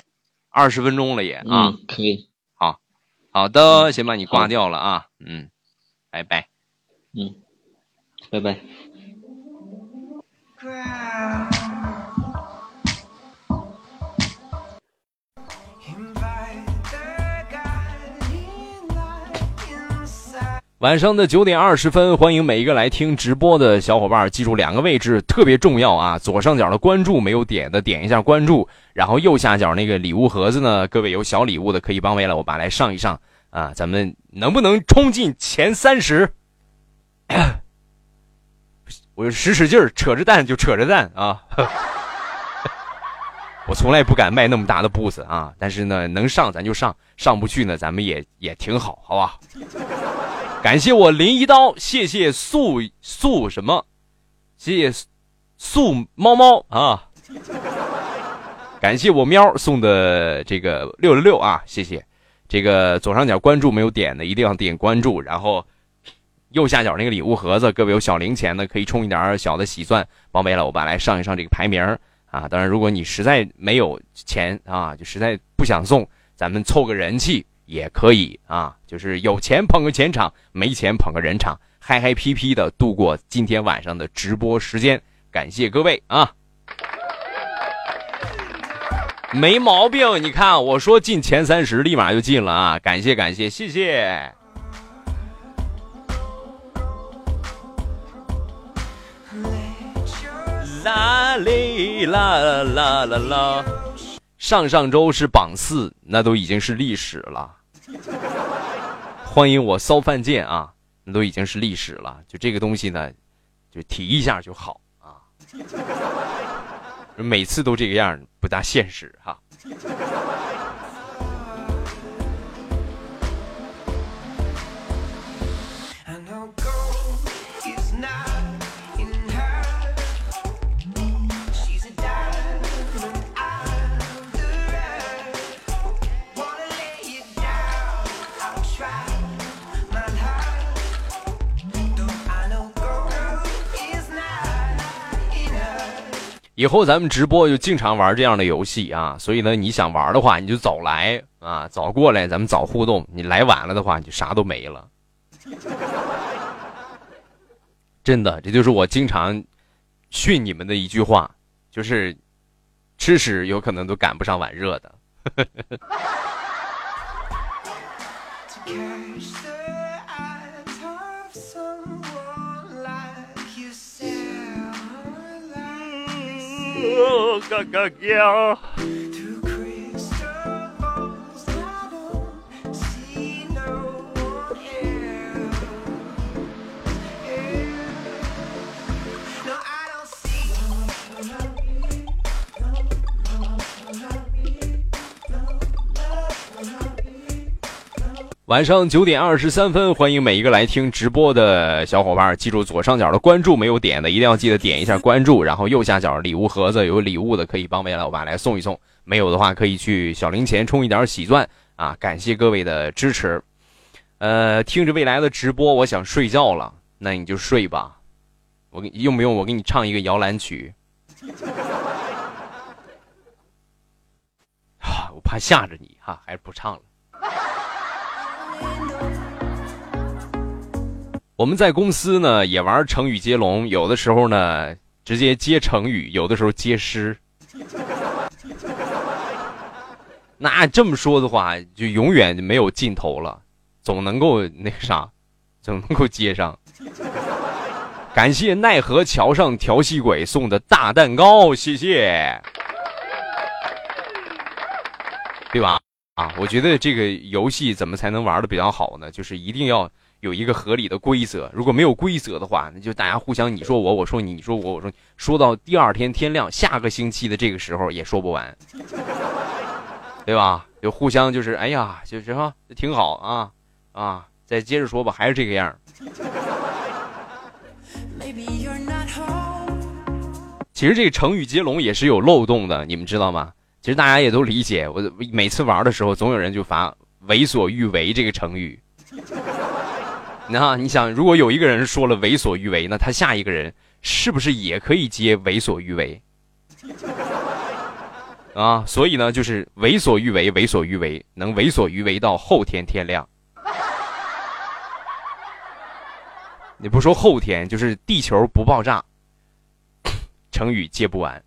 二十分钟了也啊，嗯，可以，好的，先把你挂掉了啊，嗯，拜拜。嗯，拜拜。晚上的九点二十分，欢迎每一个来听直播的小伙伴，记住两个位置特别重要啊！左上角的关注没有点的点一下关注，然后右下角那个礼物盒子呢，各位有小礼物的可以帮未来我爸来上一上啊！咱们能不能冲进前三十？我使使劲儿，扯着蛋就扯着蛋啊！我从来不敢迈那么大的步子啊，但是呢，能上咱就上，上不去呢，咱们也也挺好，好吧？感谢我林一刀，谢谢素素什么，谢谢素猫猫啊，感谢我喵送的这个六六六啊，谢谢。这个左上角关注没有点的，一定要点关注，然后右下角那个礼物盒子，各位有小零钱的可以充一点小的喜钻，帮没了我爸来上一上这个排名啊。当然，如果你实在没有钱啊，就实在不想送，咱们凑个人气。也可以啊，就是有钱捧个钱场，没钱捧个人场，嗨嗨皮皮的度过今天晚上的直播时间。感谢各位啊，没毛病。你看我说进前三十，立马就进了啊！感谢感谢，谢谢。啦哩啦啦啦啦，上上周是榜四，那都已经是历史了。欢迎我骚犯贱啊，那都已经是历史了。就这个东西呢，就提一下就好啊。每次都这个样，不大现实哈。以后咱们直播就经常玩这样的游戏啊，所以呢，你想玩的话，你就早来啊，早过来，咱们早互动。你来晚了的话，你就啥都没了。真的，这就是我经常训你们的一句话，就是吃屎有可能都赶不上碗热的。嘎嘎叫。晚上九点二十三分，欢迎每一个来听直播的小伙伴。记住左上角的关注没有点的，一定要记得点一下关注。然后右下角礼物盒子有礼物的，可以帮未来老板来送一送。没有的话，可以去小零钱充一点喜钻啊！感谢各位的支持。呃，听着未来的直播，我想睡觉了，那你就睡吧。我给用不用我给你唱一个摇篮曲？啊，我怕吓着你哈，还是不唱了。我们在公司呢也玩成语接龙，有的时候呢直接接成语，有的时候接诗。那这么说的话，就永远没有尽头了，总能够那个啥，总能够接上。感谢奈何桥上调戏鬼送的大蛋糕，谢谢，对吧？啊，我觉得这个游戏怎么才能玩的比较好呢？就是一定要。有一个合理的规则，如果没有规则的话，那就大家互相你说我，我说你，你说我，我说说到第二天天亮，下个星期的这个时候也说不完，对吧？就互相就是哎呀，就是哈，挺好啊啊，再接着说吧，还是这个样。其实这个成语接龙也是有漏洞的，你们知道吗？其实大家也都理解，我每次玩的时候，总有人就发“为所欲为”这个成语。那你想，如果有一个人说了“为所欲为”，那他下一个人是不是也可以接“为所欲为”？啊，所以呢，就是“为所欲为”，“为所欲为”能“为所欲为”到后天天亮。你不说后天，就是地球不爆炸，成语接不完。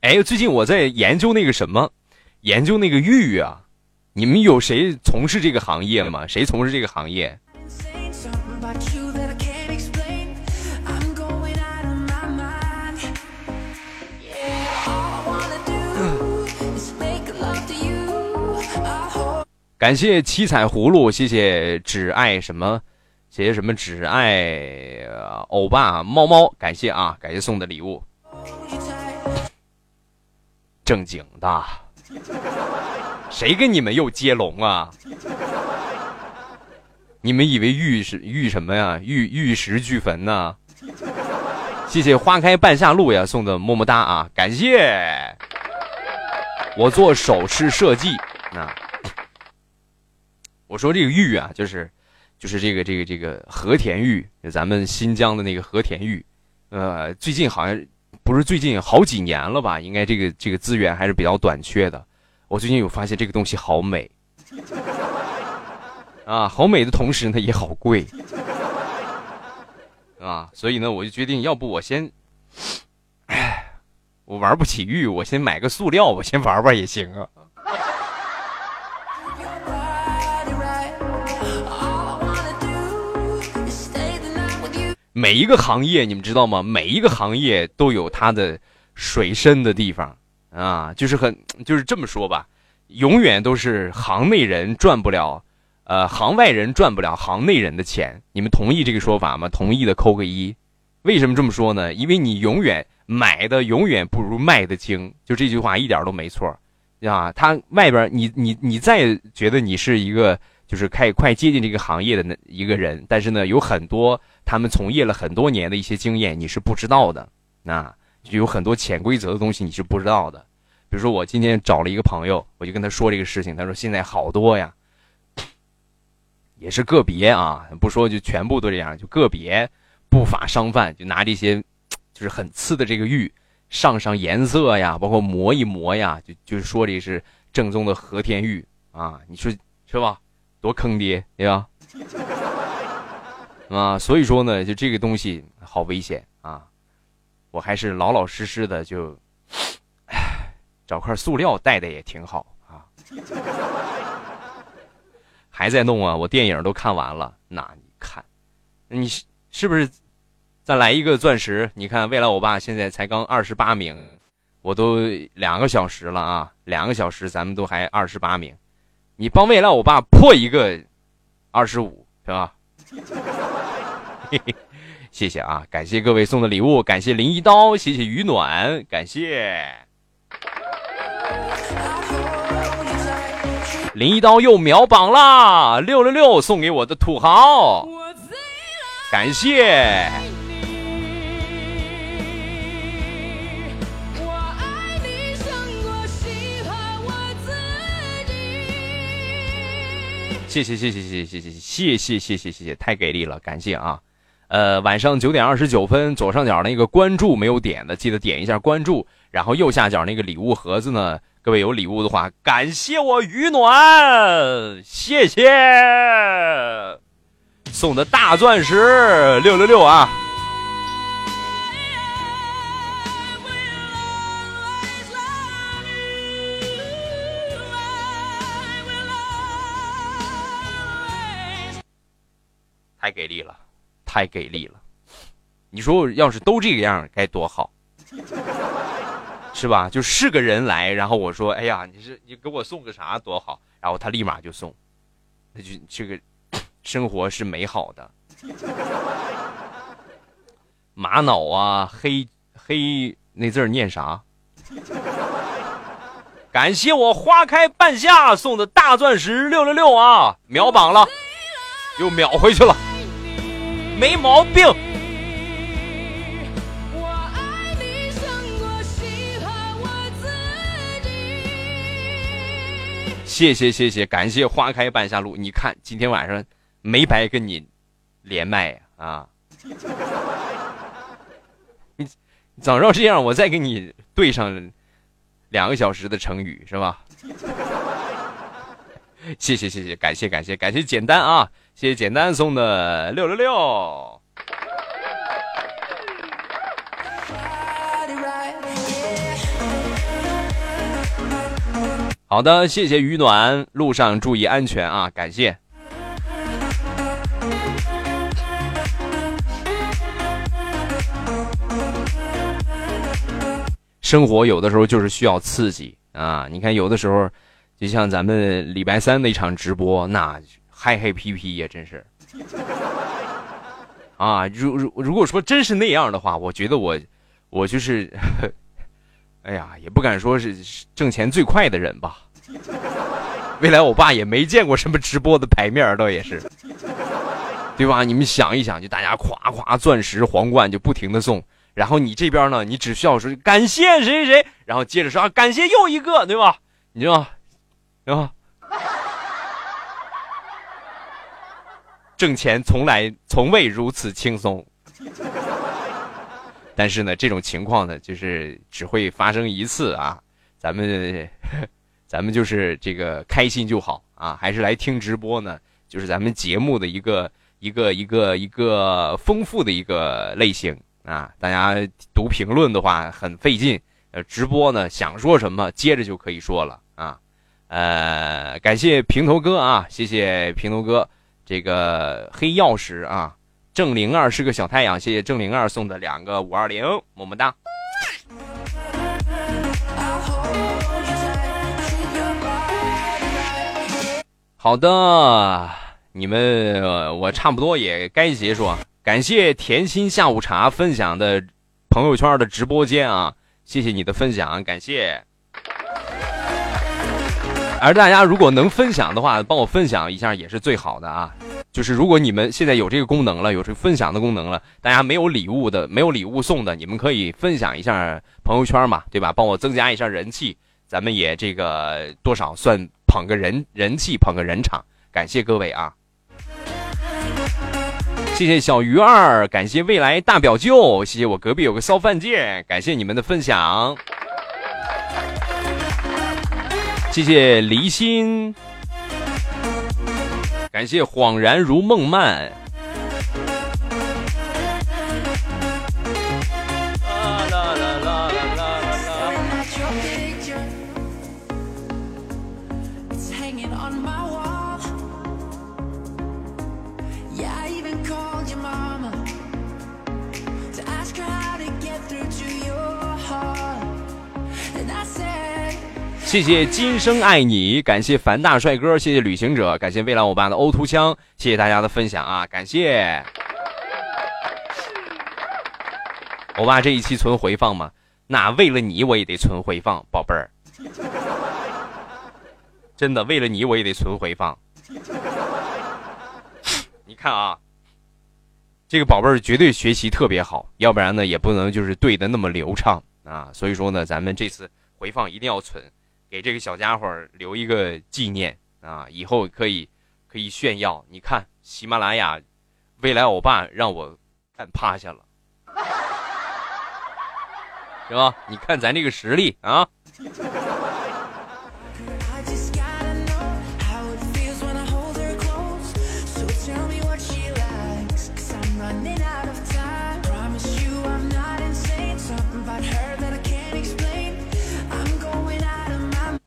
哎，最近我在研究那个什么，研究那个玉啊。你们有谁从事这个行业吗？谁从事这个行业？感谢七彩葫芦，谢谢只爱什么，谢谢什么只爱欧巴猫猫，感谢啊，感谢送的礼物。正经的，谁跟你们又接龙啊？你们以为玉是玉什么呀？玉玉石俱焚呢？谢谢花开半夏路呀送的么么哒啊，感谢。我做首饰设计，那我说这个玉啊，就是就是这个这个这个和田玉，咱们新疆的那个和田玉，呃，最近好像不是最近好几年了吧？应该这个这个资源还是比较短缺的。我最近有发现这个东西好美啊，好美的同时呢也好贵。啊，所以呢，我就决定，要不我先，哎，我玩不起玉，我先买个塑料，我先玩玩也行啊。每一个行业，你们知道吗？每一个行业都有它的水深的地方啊，就是很，就是这么说吧，永远都是行内人赚不了。呃，行外人赚不了行内人的钱，你们同意这个说法吗？同意的扣个一。为什么这么说呢？因为你永远买的永远不如卖的精，就这句话一点都没错啊。他外边你你你再觉得你是一个就是开快接近这个行业的那一个人，但是呢，有很多他们从业了很多年的一些经验你是不知道的，那就有很多潜规则的东西你是不知道的。比如说我今天找了一个朋友，我就跟他说这个事情，他说现在好多呀。也是个别啊，不说就全部都这样，就个别不法商贩就拿这些，就是很次的这个玉上上颜色呀，包括磨一磨呀，就就是说这是正宗的和田玉啊，你说是吧？多坑爹，对吧？啊，所以说呢，就这个东西好危险啊，我还是老老实实的就，唉，找块塑料戴的也挺好啊。还在弄啊！我电影都看完了，那你看，你是不是再来一个钻石？你看未来我爸现在才刚二十八名，我都两个小时了啊，两个小时咱们都还二十八名，你帮未来欧巴破一个二十五是吧？谢谢啊，感谢各位送的礼物，感谢林一刀，谢谢雨暖，感谢。林一刀又秒榜啦！六六六送给我的土豪，感谢。谢谢谢谢谢谢谢谢谢谢谢谢谢太给力了，感谢啊！呃，晚上九点二十九分，左上角那个关注没有点的，记得点一下关注，然后右下角那个礼物盒子呢？各位有礼物的话，感谢我雨暖，谢谢送的大钻石六六六啊！太给力了，太给力了！你说要是都这个样该多好。是吧？就是个人来，然后我说：“哎呀，你是你给我送个啥多好？”然后他立马就送，那就这个生活是美好的。玛瑙啊，黑黑那字念啥？感谢我花开半夏送的大钻石六六六啊，秒榜了，又秒回去了，没毛病。谢谢谢谢，感谢花开半夏路。你看今天晚上没白跟你连麦啊！你早知道这样，我再给你对上两个小时的成语是吧？谢谢谢谢，感谢感谢感谢简单啊！谢谢简单送的六六六。好的，谢谢雨暖，路上注意安全啊！感谢。生活有的时候就是需要刺激啊！你看，有的时候就像咱们礼拜三那场直播，那嗨嗨皮皮呀，真是啊！如如如果说真是那样的话，我觉得我我就是。哎呀，也不敢说是挣钱最快的人吧。未来我爸也没见过什么直播的牌面，倒也是，对吧？你们想一想，就大家夸夸钻石皇冠就不停的送，然后你这边呢，你只需要说感谢谁谁谁，然后接着说啊感谢又一个，对吧？你知道，对吧？挣钱从来从未如此轻松。但是呢，这种情况呢，就是只会发生一次啊。咱们，咱们就是这个开心就好啊，还是来听直播呢，就是咱们节目的一个一个一个一个丰富的一个类型啊。大家读评论的话很费劲，呃，直播呢想说什么接着就可以说了啊。呃，感谢平头哥啊，谢谢平头哥，这个黑曜石啊。郑灵儿是个小太阳，谢谢郑灵儿送的两个五二零，么么哒。好的，你们我差不多也该结束。感谢甜心下午茶分享的朋友圈的直播间啊，谢谢你的分享，感谢。而大家如果能分享的话，帮我分享一下也是最好的啊。就是如果你们现在有这个功能了，有这个分享的功能了，大家没有礼物的，没有礼物送的，你们可以分享一下朋友圈嘛，对吧？帮我增加一下人气，咱们也这个多少算捧个人人气，捧个人场。感谢各位啊！谢谢小鱼儿，感谢未来大表舅，谢谢我隔壁有个骚饭贱，感谢你们的分享。谢谢离心。感谢恍然如梦漫。谢谢今生爱你，感谢樊大帅哥，谢谢旅行者，感谢未来欧巴的欧图枪，谢谢大家的分享啊，感谢。欧巴这一期存回放吗？那为了你我也得存回放，宝贝儿。真的为了你我也得存回放。你看啊，这个宝贝儿绝对学习特别好，要不然呢也不能就是对的那么流畅啊。所以说呢，咱们这次回放一定要存。给这个小家伙留一个纪念啊，以后可以可以炫耀。你看，喜马拉雅未来欧巴让我干趴下了，是吧？你看咱这个实力啊！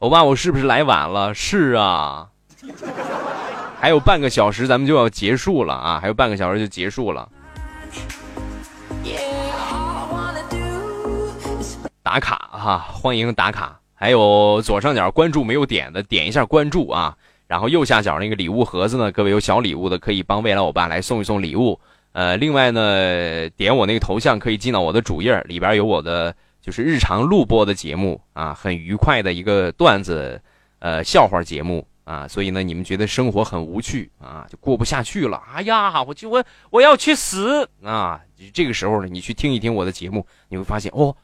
欧巴，我是不是来晚了？是啊，还有半个小时，咱们就要结束了啊！还有半个小时就结束了。打卡哈，欢迎打卡！还有左上角关注没有点的，点一下关注啊！然后右下角那个礼物盒子呢，各位有小礼物的可以帮未来欧巴来送一送礼物。呃，另外呢，点我那个头像可以进到我的主页，里边有我的。就是日常录播的节目啊，很愉快的一个段子，呃，笑话节目啊，所以呢，你们觉得生活很无趣啊，就过不下去了。哎呀，我就我我要去死啊！这个时候呢，你去听一听我的节目，你会发现哦，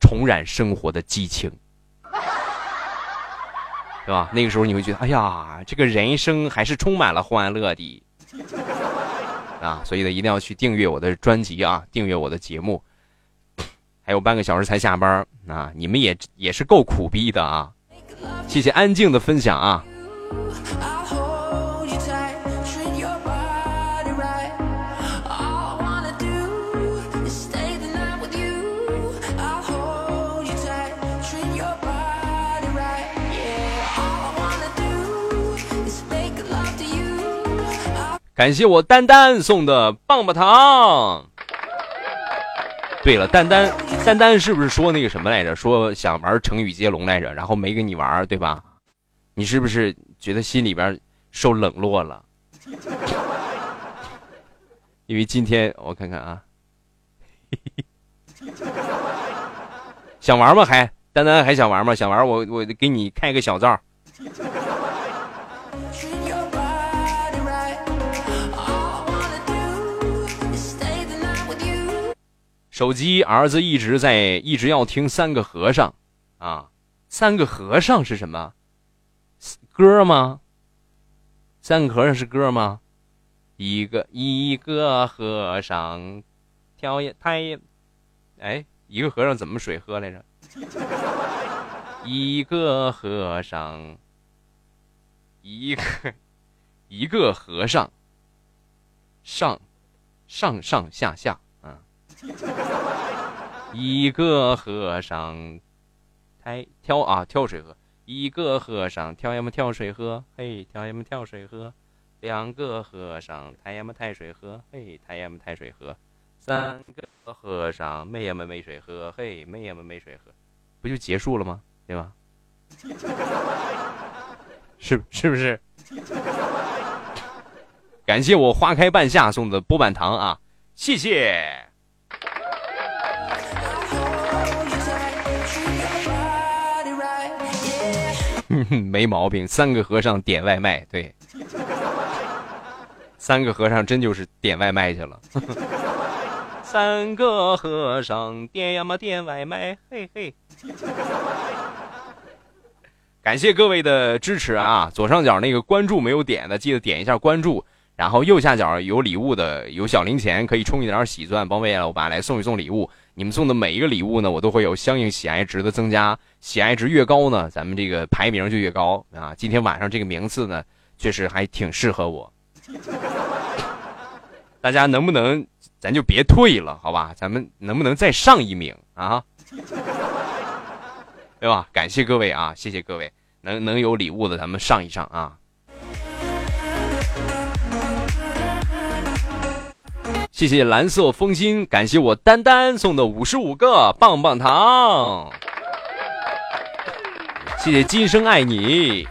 重燃生活的激情，对吧？那个时候你会觉得，哎呀，这个人生还是充满了欢乐的 啊！所以呢，一定要去订阅我的专辑啊，订阅我的节目。还有半个小时才下班啊！你们也也是够苦逼的啊！谢谢安静的分享啊！感谢我丹丹送的棒棒糖。对了，丹丹，丹丹是不是说那个什么来着？说想玩成语接龙来着，然后没跟你玩，对吧？你是不是觉得心里边受冷落了？因为今天我看看啊，想玩吗？还丹丹还想玩吗？想玩我我给你开个小灶。手机儿子一直在一直要听三个和尚，啊，三个和尚是什么？歌吗？三个和尚是歌吗？一个一个和尚，跳也太也，哎，一个和尚怎么水喝来着？一个和尚，一个一个和尚，上上上下下，一个和尚，太跳啊跳水喝，一个和尚跳呀么跳水喝，嘿跳呀么跳水喝，两个和尚抬呀么抬水喝，嘿抬呀么抬水喝，三个和尚没呀么没水喝，嘿没呀么没水喝，不就结束了吗？对吧？是是不是？感谢我花开半夏送的波板糖啊，谢谢。没毛病，三个和尚点外卖，对，三个和尚真就是点外卖去了。三个和尚点呀嘛点外卖，嘿嘿。感谢各位的支持啊！左上角那个关注没有点的，记得点一下关注。然后右下角有礼物的，有小零钱可以充一点喜钻，帮未来我爸来送一送礼物。你们送的每一个礼物呢，我都会有相应喜爱值的增加，喜爱值越高呢，咱们这个排名就越高啊。今天晚上这个名次呢，确实还挺适合我。大家能不能，咱就别退了，好吧？咱们能不能再上一名啊？对吧？感谢各位啊，谢谢各位，能能有礼物的，咱们上一上啊。谢谢蓝色风心，感谢我丹丹送的五十五个棒棒糖。谢谢今生爱你。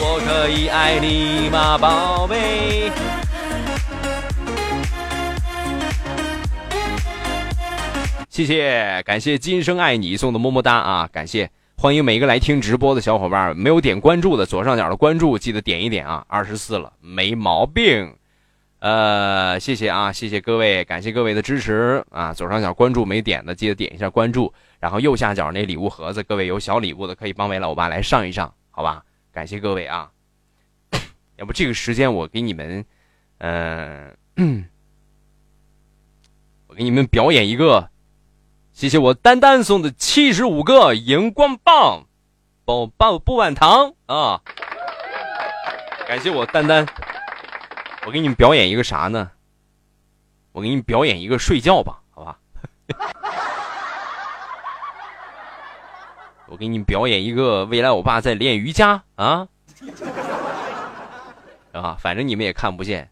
我可以爱你吗，宝贝？谢谢，感谢今生爱你送的么么哒啊！感谢，欢迎每一个来听直播的小伙伴，没有点关注的左上角的关注记得点一点啊！二十四了，没毛病。呃，谢谢啊，谢谢各位，感谢各位的支持啊！左上角关注没点的记得点一下关注，然后右下角那礼物盒子，各位有小礼物的可以帮为老爸来上一上，好吧？感谢各位啊！要不这个时间我给你们，嗯，我给你们表演一个。谢谢我丹丹送的七十五个荧光棒，棒棒不碗糖啊！感谢我丹丹，我给你们表演一个啥呢？我给你们表演一个睡觉吧，好吧？我给你们表演一个未来我爸在练瑜伽啊！啊，反正你们也看不见，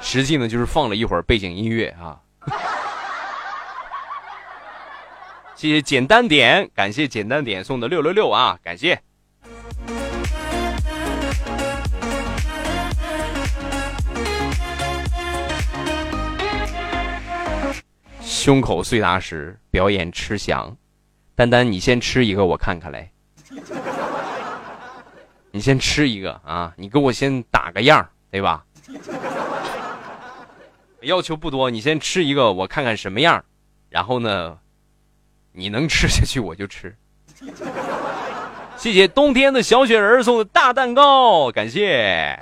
实际呢就是放了一会儿背景音乐啊。谢谢简单点，感谢简单点送的六六六啊，感谢。胸口碎大石表演吃翔，丹丹你先吃一个我看看来，你先吃一个啊，你给我先打个样对吧？要求不多，你先吃一个我看看什么样然后呢？你能吃下去我就吃，谢谢冬天的小雪人送的大蛋糕，感谢。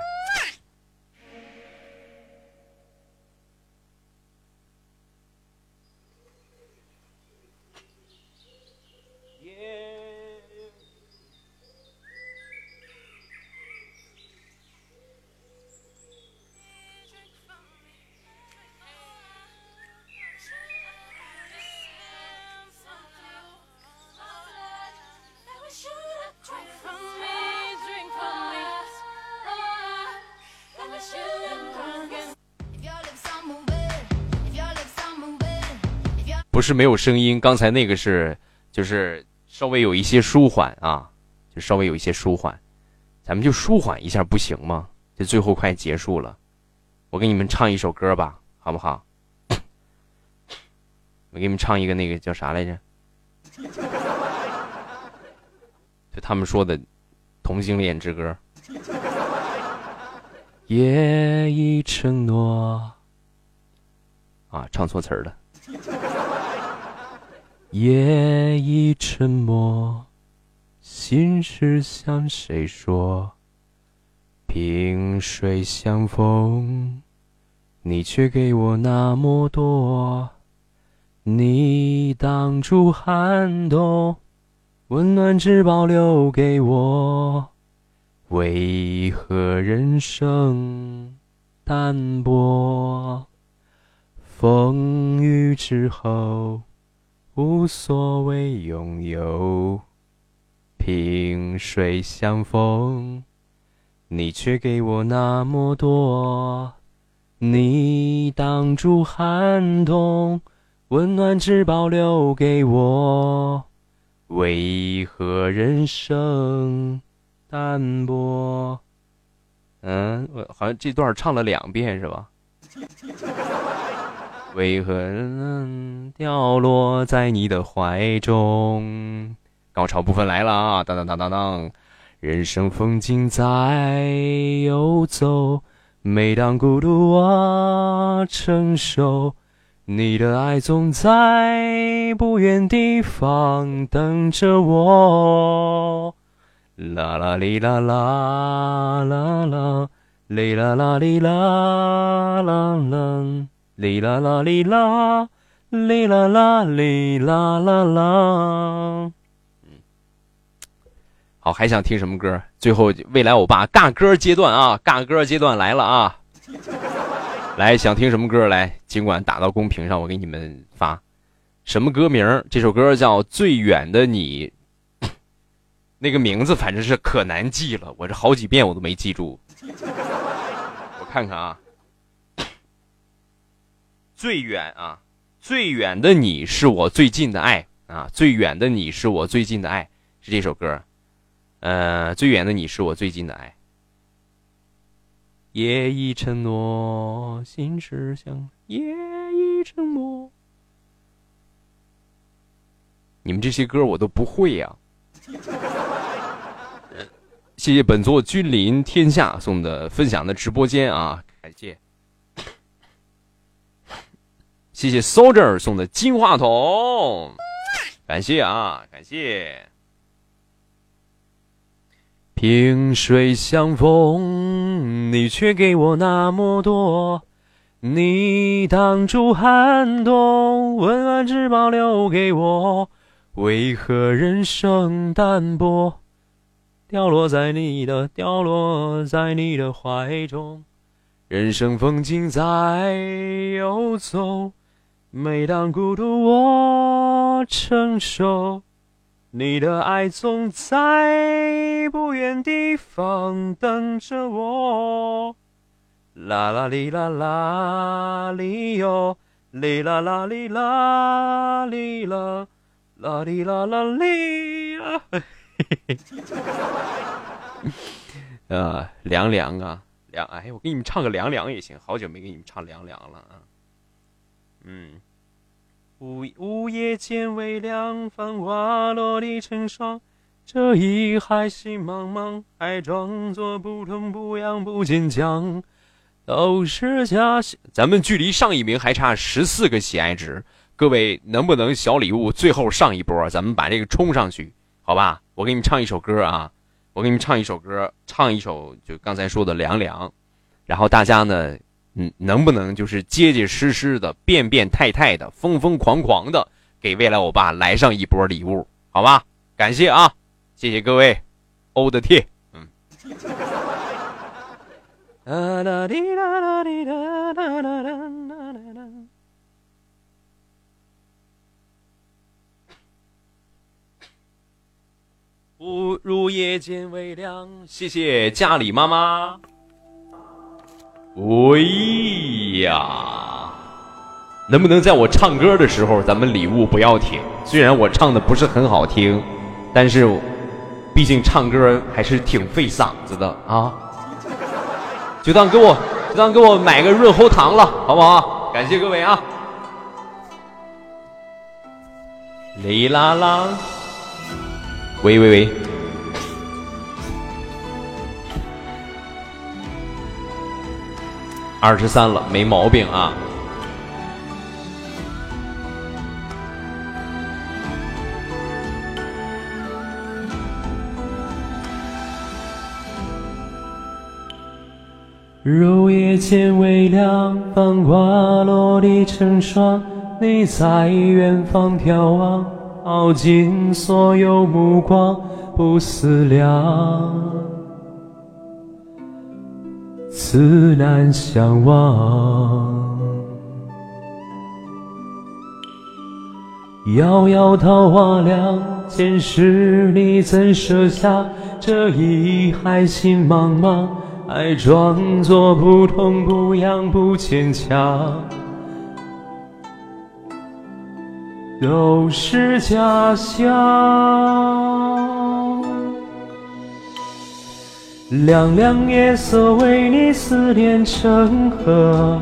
不是没有声音，刚才那个是，就是稍微有一些舒缓啊，就稍微有一些舒缓，咱们就舒缓一下不行吗？这最后快结束了，我给你们唱一首歌吧，好不好？我给你们唱一个那个叫啥来着？就他们说的同性恋之歌。夜已承诺，啊，唱错词了。夜已沉默，心事向谁说？萍水相逢，你却给我那么多。你挡住寒冬，温暖只保留给我。为何人生淡薄？风雨之后。无所谓拥有，萍水相逢，你却给我那么多。你挡住寒冬，温暖只保留给我。为何人生淡薄？嗯，我好像这段唱了两遍是吧？为何掉落在你的怀中？高潮部分来了啊！当当当当当，人生风景在游走，每当孤独我承受，你的爱总在不远地方等着我。啦啦哩啦啦啦啦，哩啦啦哩啦啦啦。哩啦啦哩啦，哩啦啦哩啦啦啦。嗯，好，还想听什么歌？最后，未来欧巴尬歌阶段啊，尬歌阶段来了啊！来，想听什么歌？来，尽管打到公屏上，我给你们发。什么歌名？这首歌叫《最远的你》。那个名字反正是可难记了，我这好几遍我都没记住。我看看啊。最远啊，最远的你是我最近的爱啊，最远的你是我最近的爱，是这首歌，呃，最远的你是我最近的爱。夜已承诺，心事相夜已承诺。你们这些歌我都不会呀。谢谢本座君临天下送的分享的直播间啊，感谢。谢谢。Soldier 送的金话筒，感谢。啊，感谢。萍水相逢，你却给我那么多，你挡住寒冬，温暖只保留给我。为何人生淡薄，掉落在你的，掉落在你的怀中。人生风景在游走。每当孤独，我承受，你的爱总在不远地方等着我。啦啦哩啦啦哩哟，哩啦啦哩啦哩啦，啦哩啦啦哩啊！啊，凉凉啊，凉！哎，我给你们唱个凉凉也行，好久没给你们唱凉凉了啊。嗯，午午夜间微凉，繁花落地成霜。这一海心茫茫，还装作不痛不痒不坚强，都是假象。咱们距离上一名还差十四个喜爱值，各位能不能小礼物最后上一波？咱们把这个冲上去，好吧？我给你们唱一首歌啊，我给你们唱一首歌，唱一首就刚才说的凉凉，然后大家呢？嗯，能不能就是结结实实的、变变态态的、疯疯狂狂的，给未来欧巴来上一波礼物，好吧？感谢啊，谢谢各位，欧的 T，嗯。不如夜间微凉，谢谢家里妈妈。喂呀，能不能在我唱歌的时候，咱们礼物不要停？虽然我唱的不是很好听，但是毕竟唱歌还是挺费嗓子的啊！就当给我，就当给我买个润喉糖了，好不好？感谢各位啊！哩啦啦，喂喂喂，二十三了，没毛病啊。入夜渐微凉，繁花落地成霜。你在远方眺望，耗尽所有目光，不思量，此难相忘。遥遥桃花凉，前世你怎舍下这一海心茫茫？爱装作不痛不痒不坚强，都是假象。凉凉夜色为你思念成河，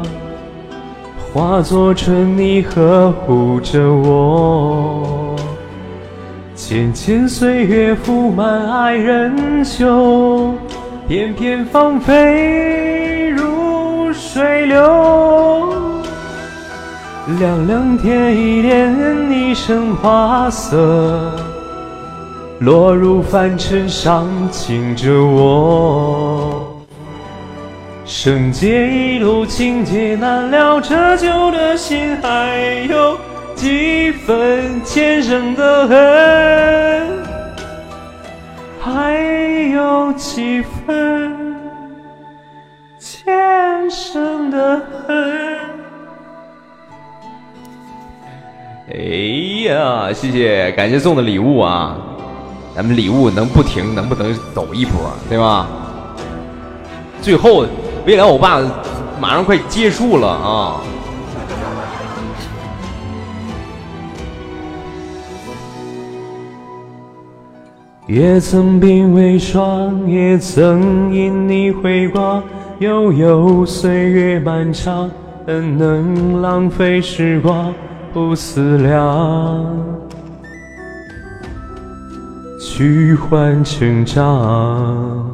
化作春泥呵护着我。浅浅岁月铺满爱人袖。片片芳菲如水流，凉凉天一帘，一生花色，落入凡尘上，轻着我。生劫一路情劫难了，这旧的心还有几分前生的恨。还有几分前生的恨。哎呀，谢谢，感谢送的礼物啊！咱们礼物能不停，能不能走一波，对吧？最后，未来欧巴马上快结束了啊！也曾鬓微霜，也曾因你回光，悠悠岁月漫长，怎能浪费时光不思量，去换成长。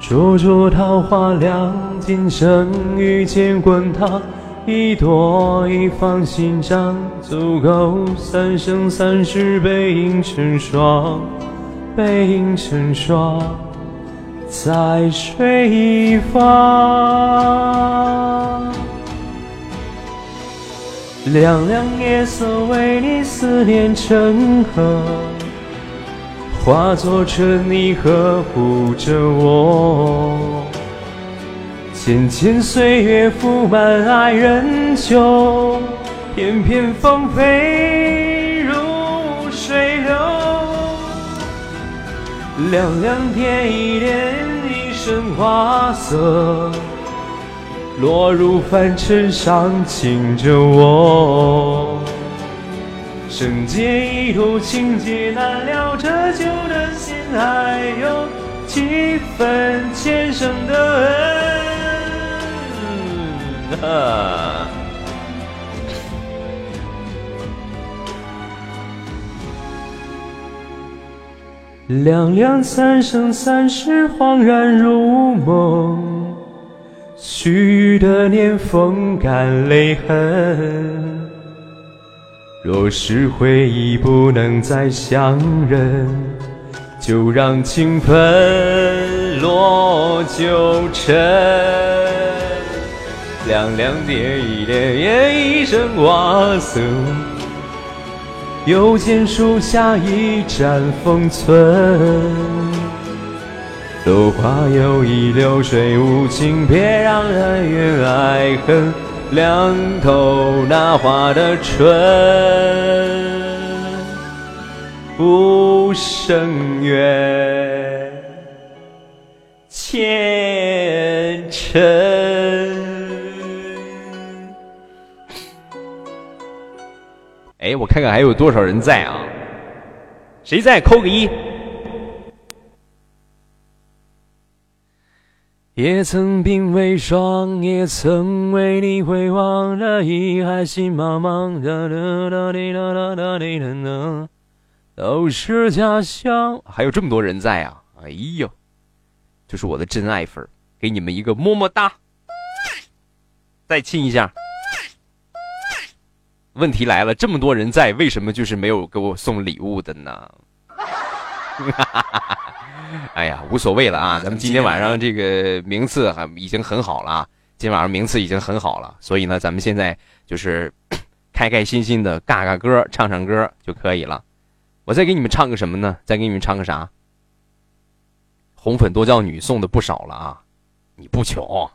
灼灼桃花凉，今生遇见滚烫。一朵一放心上，足够三生三世背影成双，背影成双，在水一方。凉凉夜色为你思念成河，化作春泥呵护着我。浅浅岁月铺满爱人袖，片片芳菲如水流。凉凉天一点，一身花色，落入凡尘上，轻着我。生劫一途情劫难了，这旧的心还有几分前生的恩。啊！凉凉三生三世，恍然如梦，许的年风干泪痕。若是回忆不能再相认，就让情分落九尘。凉凉蝶一帘，一生花色。又见树下一盏风存。落花有意，流水无情，别让恩怨爱恨凉透那花的春。无声怨，前尘。哎，我看看还有多少人在啊？谁在扣个一？也曾鬓微霜，也曾为你回望，这一海心茫茫，哒哒哒滴哒哒哒哒哒，都是家乡。还有这么多人在啊！哎呦，就是我的真爱粉，给你们一个么么哒，再亲一下。问题来了，这么多人在，为什么就是没有给我送礼物的呢？哈哈哈哈哈 哎呀，无所谓了啊！咱们今天晚上这个名次还已经很好了啊，今天晚上名次已经很好了，所以呢，咱们现在就是 开开心心的尬尬歌，唱唱歌就可以了。我再给你们唱个什么呢？再给你们唱个啥？红粉多娇女送的不少了啊，你不穷，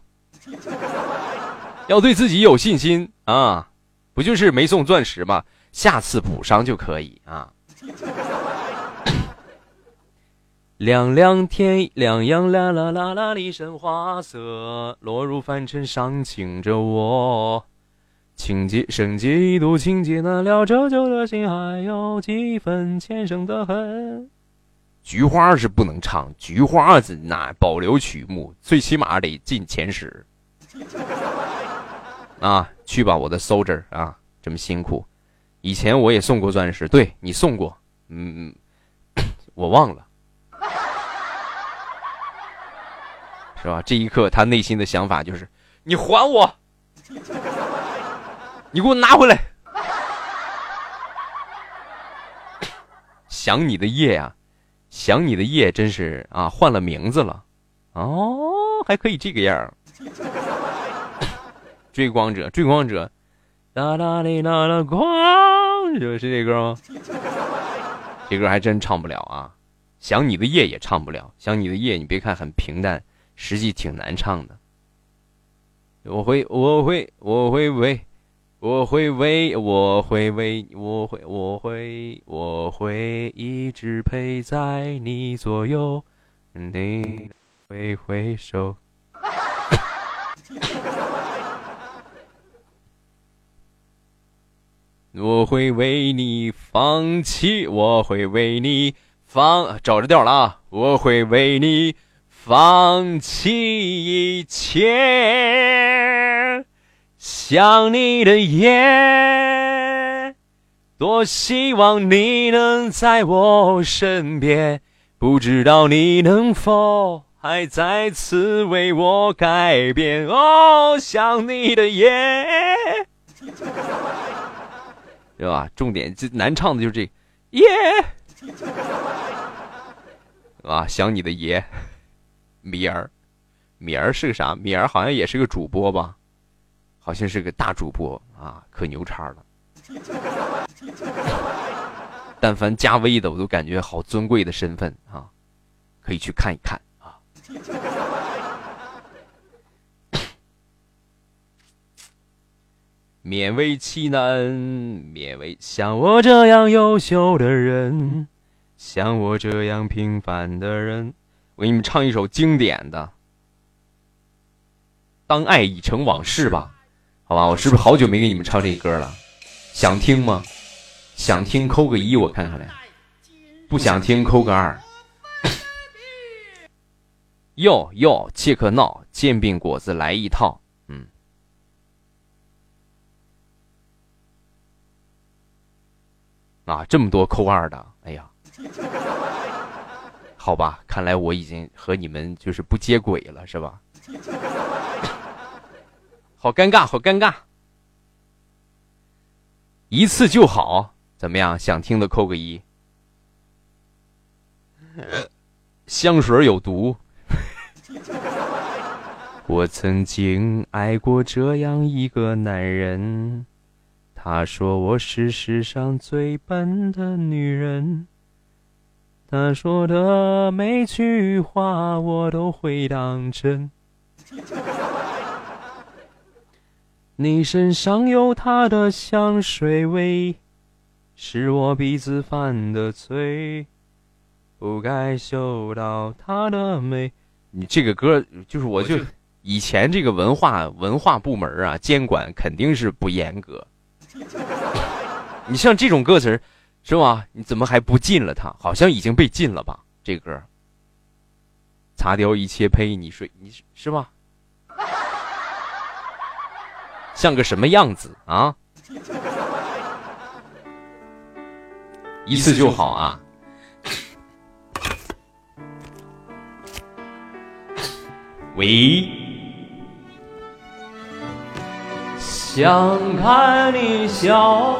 要对自己有信心啊！不就是没送钻石吗？下次补上就可以啊。凉凉天，凉凉啦啦啦啦，一身花色落入凡尘，伤情着我。情节生劫一度，情劫难了，折旧的心还有几分前生的恨。菊花是不能唱，菊花是那保留曲目，最起码得进前十。啊，去吧，我的 soldier 啊，这么辛苦。以前我也送过钻石，对你送过，嗯，我忘了。是吧？这一刻，他内心的想法就是：你还我，你给我拿回来。想你的夜呀，想你的夜，真是啊，换了名字了，哦，还可以这个样 追光者，追光者，哒哒哩啦啦光，就是这歌吗？这歌还真唱不了啊！想你的夜也唱不了，想你的夜，你别看很平淡。实际挺难唱的。我会，我会，我会为，我会为，我会为，我会，我会，我会一直陪在你左右，你挥挥手。我会为你放弃，我会为你放，找着调了啊！我会为你。放弃一切，想你的夜，多希望你能在我身边，不知道你能否还再次为我改变？哦，想你的夜，对吧？重点这难唱的就是这夜，啊，想你的爷。米儿，米儿是个啥？米儿好像也是个主播吧？好像是个大主播啊，可牛叉了。但凡加微的，我都感觉好尊贵的身份啊，可以去看一看啊。勉为其难，勉为像我这样优秀的人，像我这样平凡的人。我给你们唱一首经典的《当爱已成往事》吧，好吧？我是不是好久没给你们唱这歌了？想听吗？想听扣个一，我看看来。不想听扣个二。哟哟，切克闹，煎饼果子来一套。嗯。啊，这么多扣二的，哎呀。好吧，看来我已经和你们就是不接轨了，是吧？好尴尬，好尴尬。一次就好，怎么样？想听的扣个一。香水有毒。我曾经爱过这样一个男人，他说我是世上最笨的女人。他说的每句话我都会当真。你身上有他的香水味，是我鼻子犯的罪，不该嗅到他的美。你这个歌就是我就以前这个文化文化部门啊，监管肯定是不严格。你像这种歌词是吧？你怎么还不禁了他？好像已经被禁了吧？这歌，擦掉一切陪你睡，你是吧？像个什么样子啊？一次就好啊！喂，想看你笑，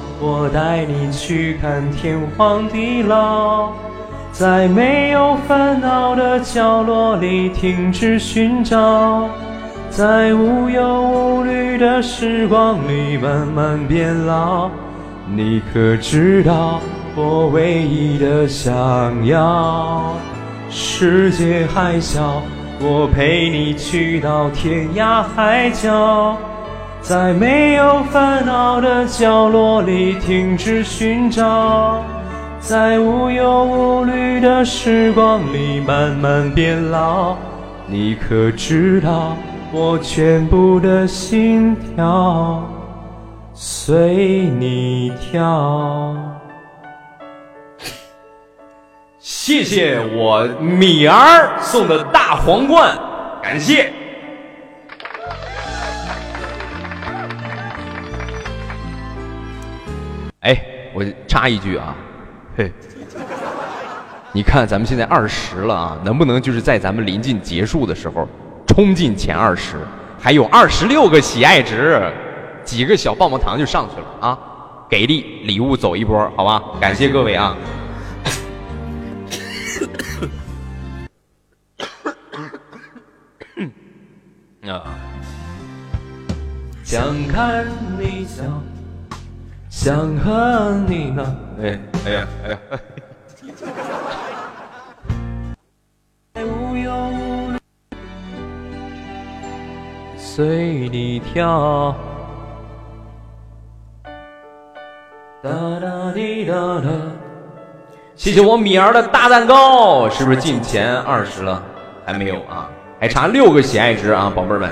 我带你去看天荒地老。在没有烦恼的角落里停止寻找，在无忧无虑的时光里慢慢变老。你可知道我唯一的想要？世界还小，我陪你去到天涯海角，在没有烦恼的角落里停止寻找。在无忧无虑的时光里慢慢变老，你可知道我全部的心跳随你跳？谢谢我米儿送的大皇冠，感谢。我插一句啊。嘿，你看咱们现在二十了啊，能不能就是在咱们临近结束的时候冲进前二十？还有二十六个喜爱值，几个小棒棒糖就上去了啊！给力，礼物走一波，好吧？感谢各位啊！啊，想看你笑。想和你呢？哎哎呀哎呀！随你跳。哒哒滴哒哒。谢谢我米儿的大蛋糕，是不是进前二十了？还没有啊，还差六个喜爱值啊，宝贝儿们。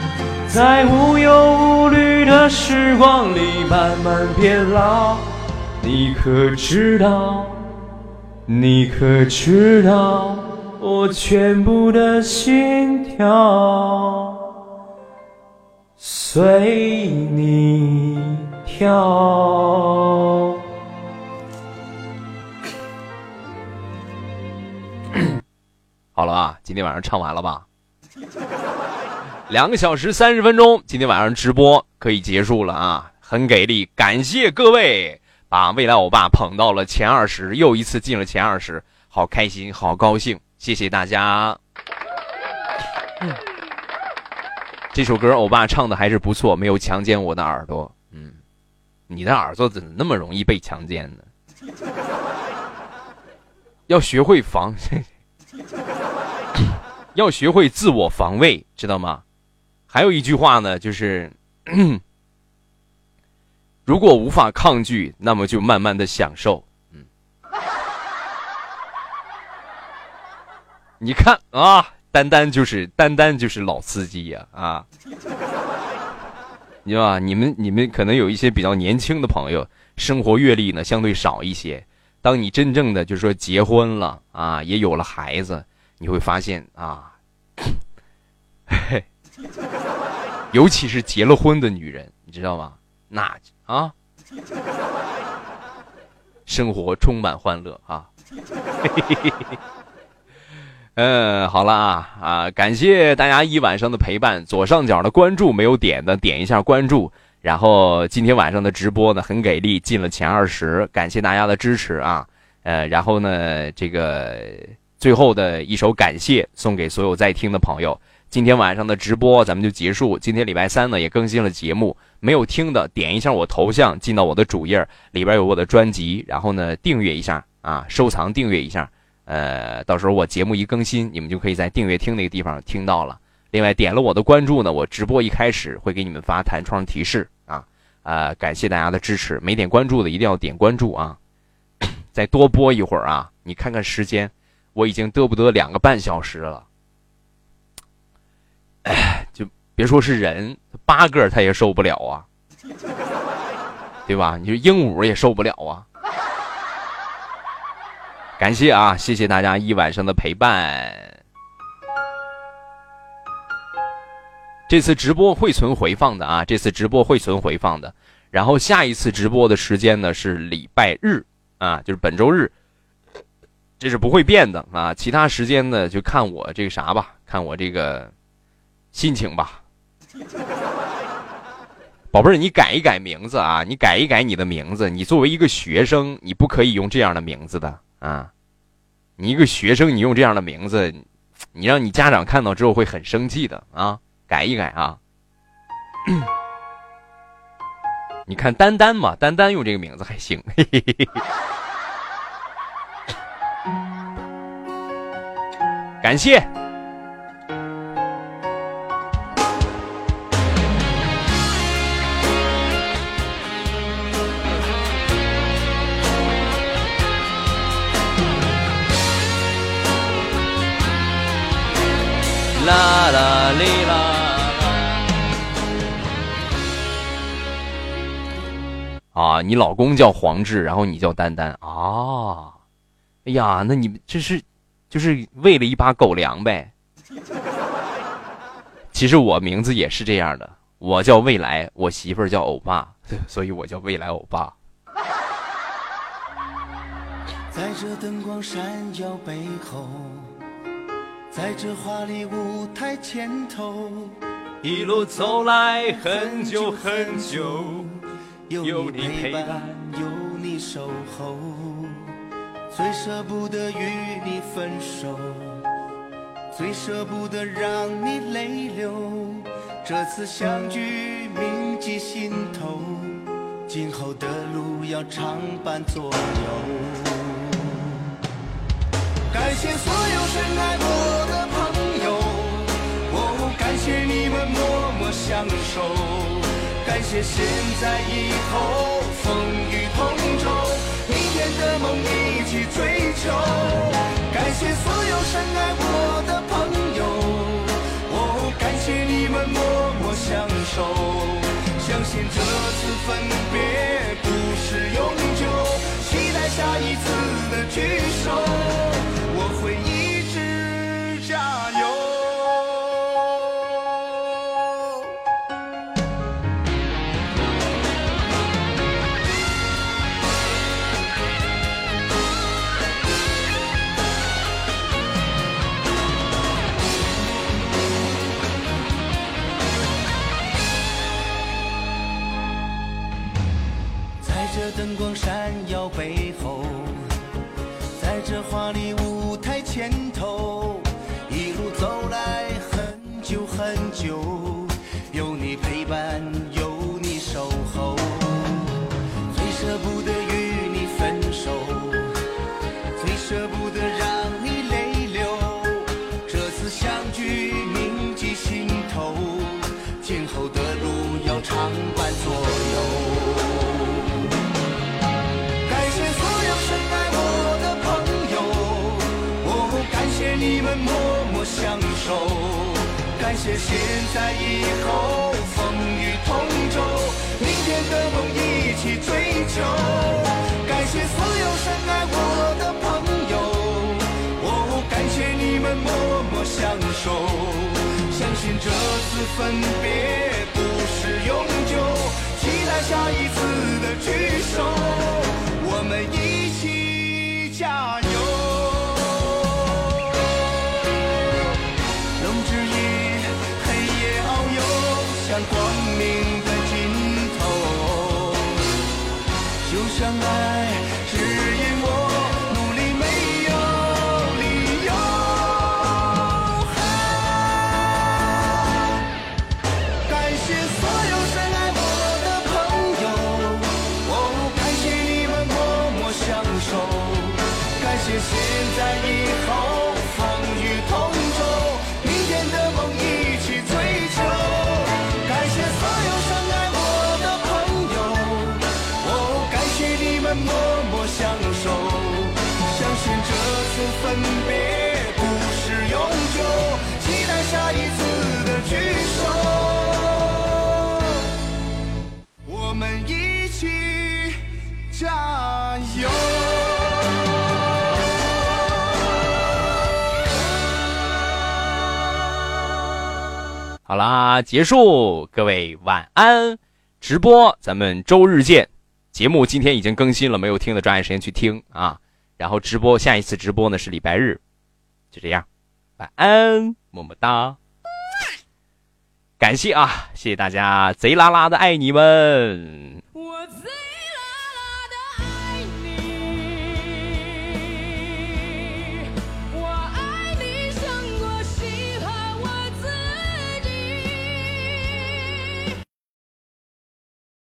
在无忧无虑的时光里慢慢变老你可知道你可知道我全部的心跳随你跳 好了啊今天晚上唱完了吧？两个小时三十分钟，今天晚上直播可以结束了啊！很给力，感谢各位把未来欧巴捧到了前二十，又一次进了前二十，好开心，好高兴，谢谢大家。这首歌欧巴唱的还是不错，没有强奸我的耳朵。嗯，你的耳朵怎么那么容易被强奸呢？要学会防，要学会自我防卫，知道吗？还有一句话呢，就是 如果无法抗拒，那么就慢慢的享受。嗯，你看啊，丹丹就是丹丹就是老司机呀啊！你知道吧？你们你们可能有一些比较年轻的朋友，生活阅历呢相对少一些。当你真正的就是说结婚了啊，也有了孩子，你会发现啊，嘿。尤其是结了婚的女人，你知道吗？那啊，生活充满欢乐啊！嗯，好了啊啊，感谢大家一晚上的陪伴。左上角的关注没有点的，点一下关注。然后今天晚上的直播呢，很给力，进了前二十，感谢大家的支持啊！呃，然后呢，这个最后的一首感谢送给所有在听的朋友。今天晚上的直播咱们就结束。今天礼拜三呢也更新了节目，没有听的点一下我头像，进到我的主页里边有我的专辑，然后呢订阅一下啊，收藏订阅一下。呃，到时候我节目一更新，你们就可以在订阅听那个地方听到了。另外点了我的关注呢，我直播一开始会给你们发弹窗提示啊。呃，感谢大家的支持，没点关注的一定要点关注啊。再多播一会儿啊，你看看时间，我已经嘚不得两个半小时了。哎，就别说是人，八个他也受不了啊，对吧？你说鹦鹉也受不了啊。感谢啊，谢谢大家一晚上的陪伴。这次直播会存回放的啊，这次直播会存回放的。然后下一次直播的时间呢是礼拜日啊，就是本周日，这是不会变的啊。其他时间呢就看我这个啥吧，看我这个。心情吧，宝贝儿，你改一改名字啊！你改一改你的名字。你作为一个学生，你不可以用这样的名字的啊！你一个学生，你用这样的名字，你让你家长看到之后会很生气的啊！改一改啊！你看丹丹嘛，丹丹用这个名字还行。嘿嘿嘿感谢。你老公叫黄志，然后你叫丹丹啊？哎呀，那你这是就是喂了一把狗粮呗？其实我名字也是这样的，我叫未来，我媳妇儿叫欧巴，所以我叫未来欧巴。在这灯光闪耀背后。在这华丽舞台前头，一路走来很久很久，有你陪伴，有你守候，最舍不得与你分手，最舍不得让你泪流。这次相聚铭记心头，今后的路要常伴左右。感谢所有深爱我的朋友，哦，感谢你们默默相守，感谢现在以后风雨同舟，明天的梦一起追求。感谢所有深爱我的朋友，哦，感谢你们默默相守，相信这次分别不是永久，期待下一次的聚首。感谢现在以后风雨同舟，明天的梦一起追求。感谢所有深爱我的朋友，哦，感谢你们默默相守。相信这次分别不是永久，期待下一次的聚首，我们一起加油。就好啦，结束，各位晚安。直播咱们周日见。节目今天已经更新了，没有听的抓紧时间去听啊。然后直播下一次直播呢是礼拜日，就这样，晚安，么么哒。感谢啊，谢谢大家，贼拉拉的爱你们。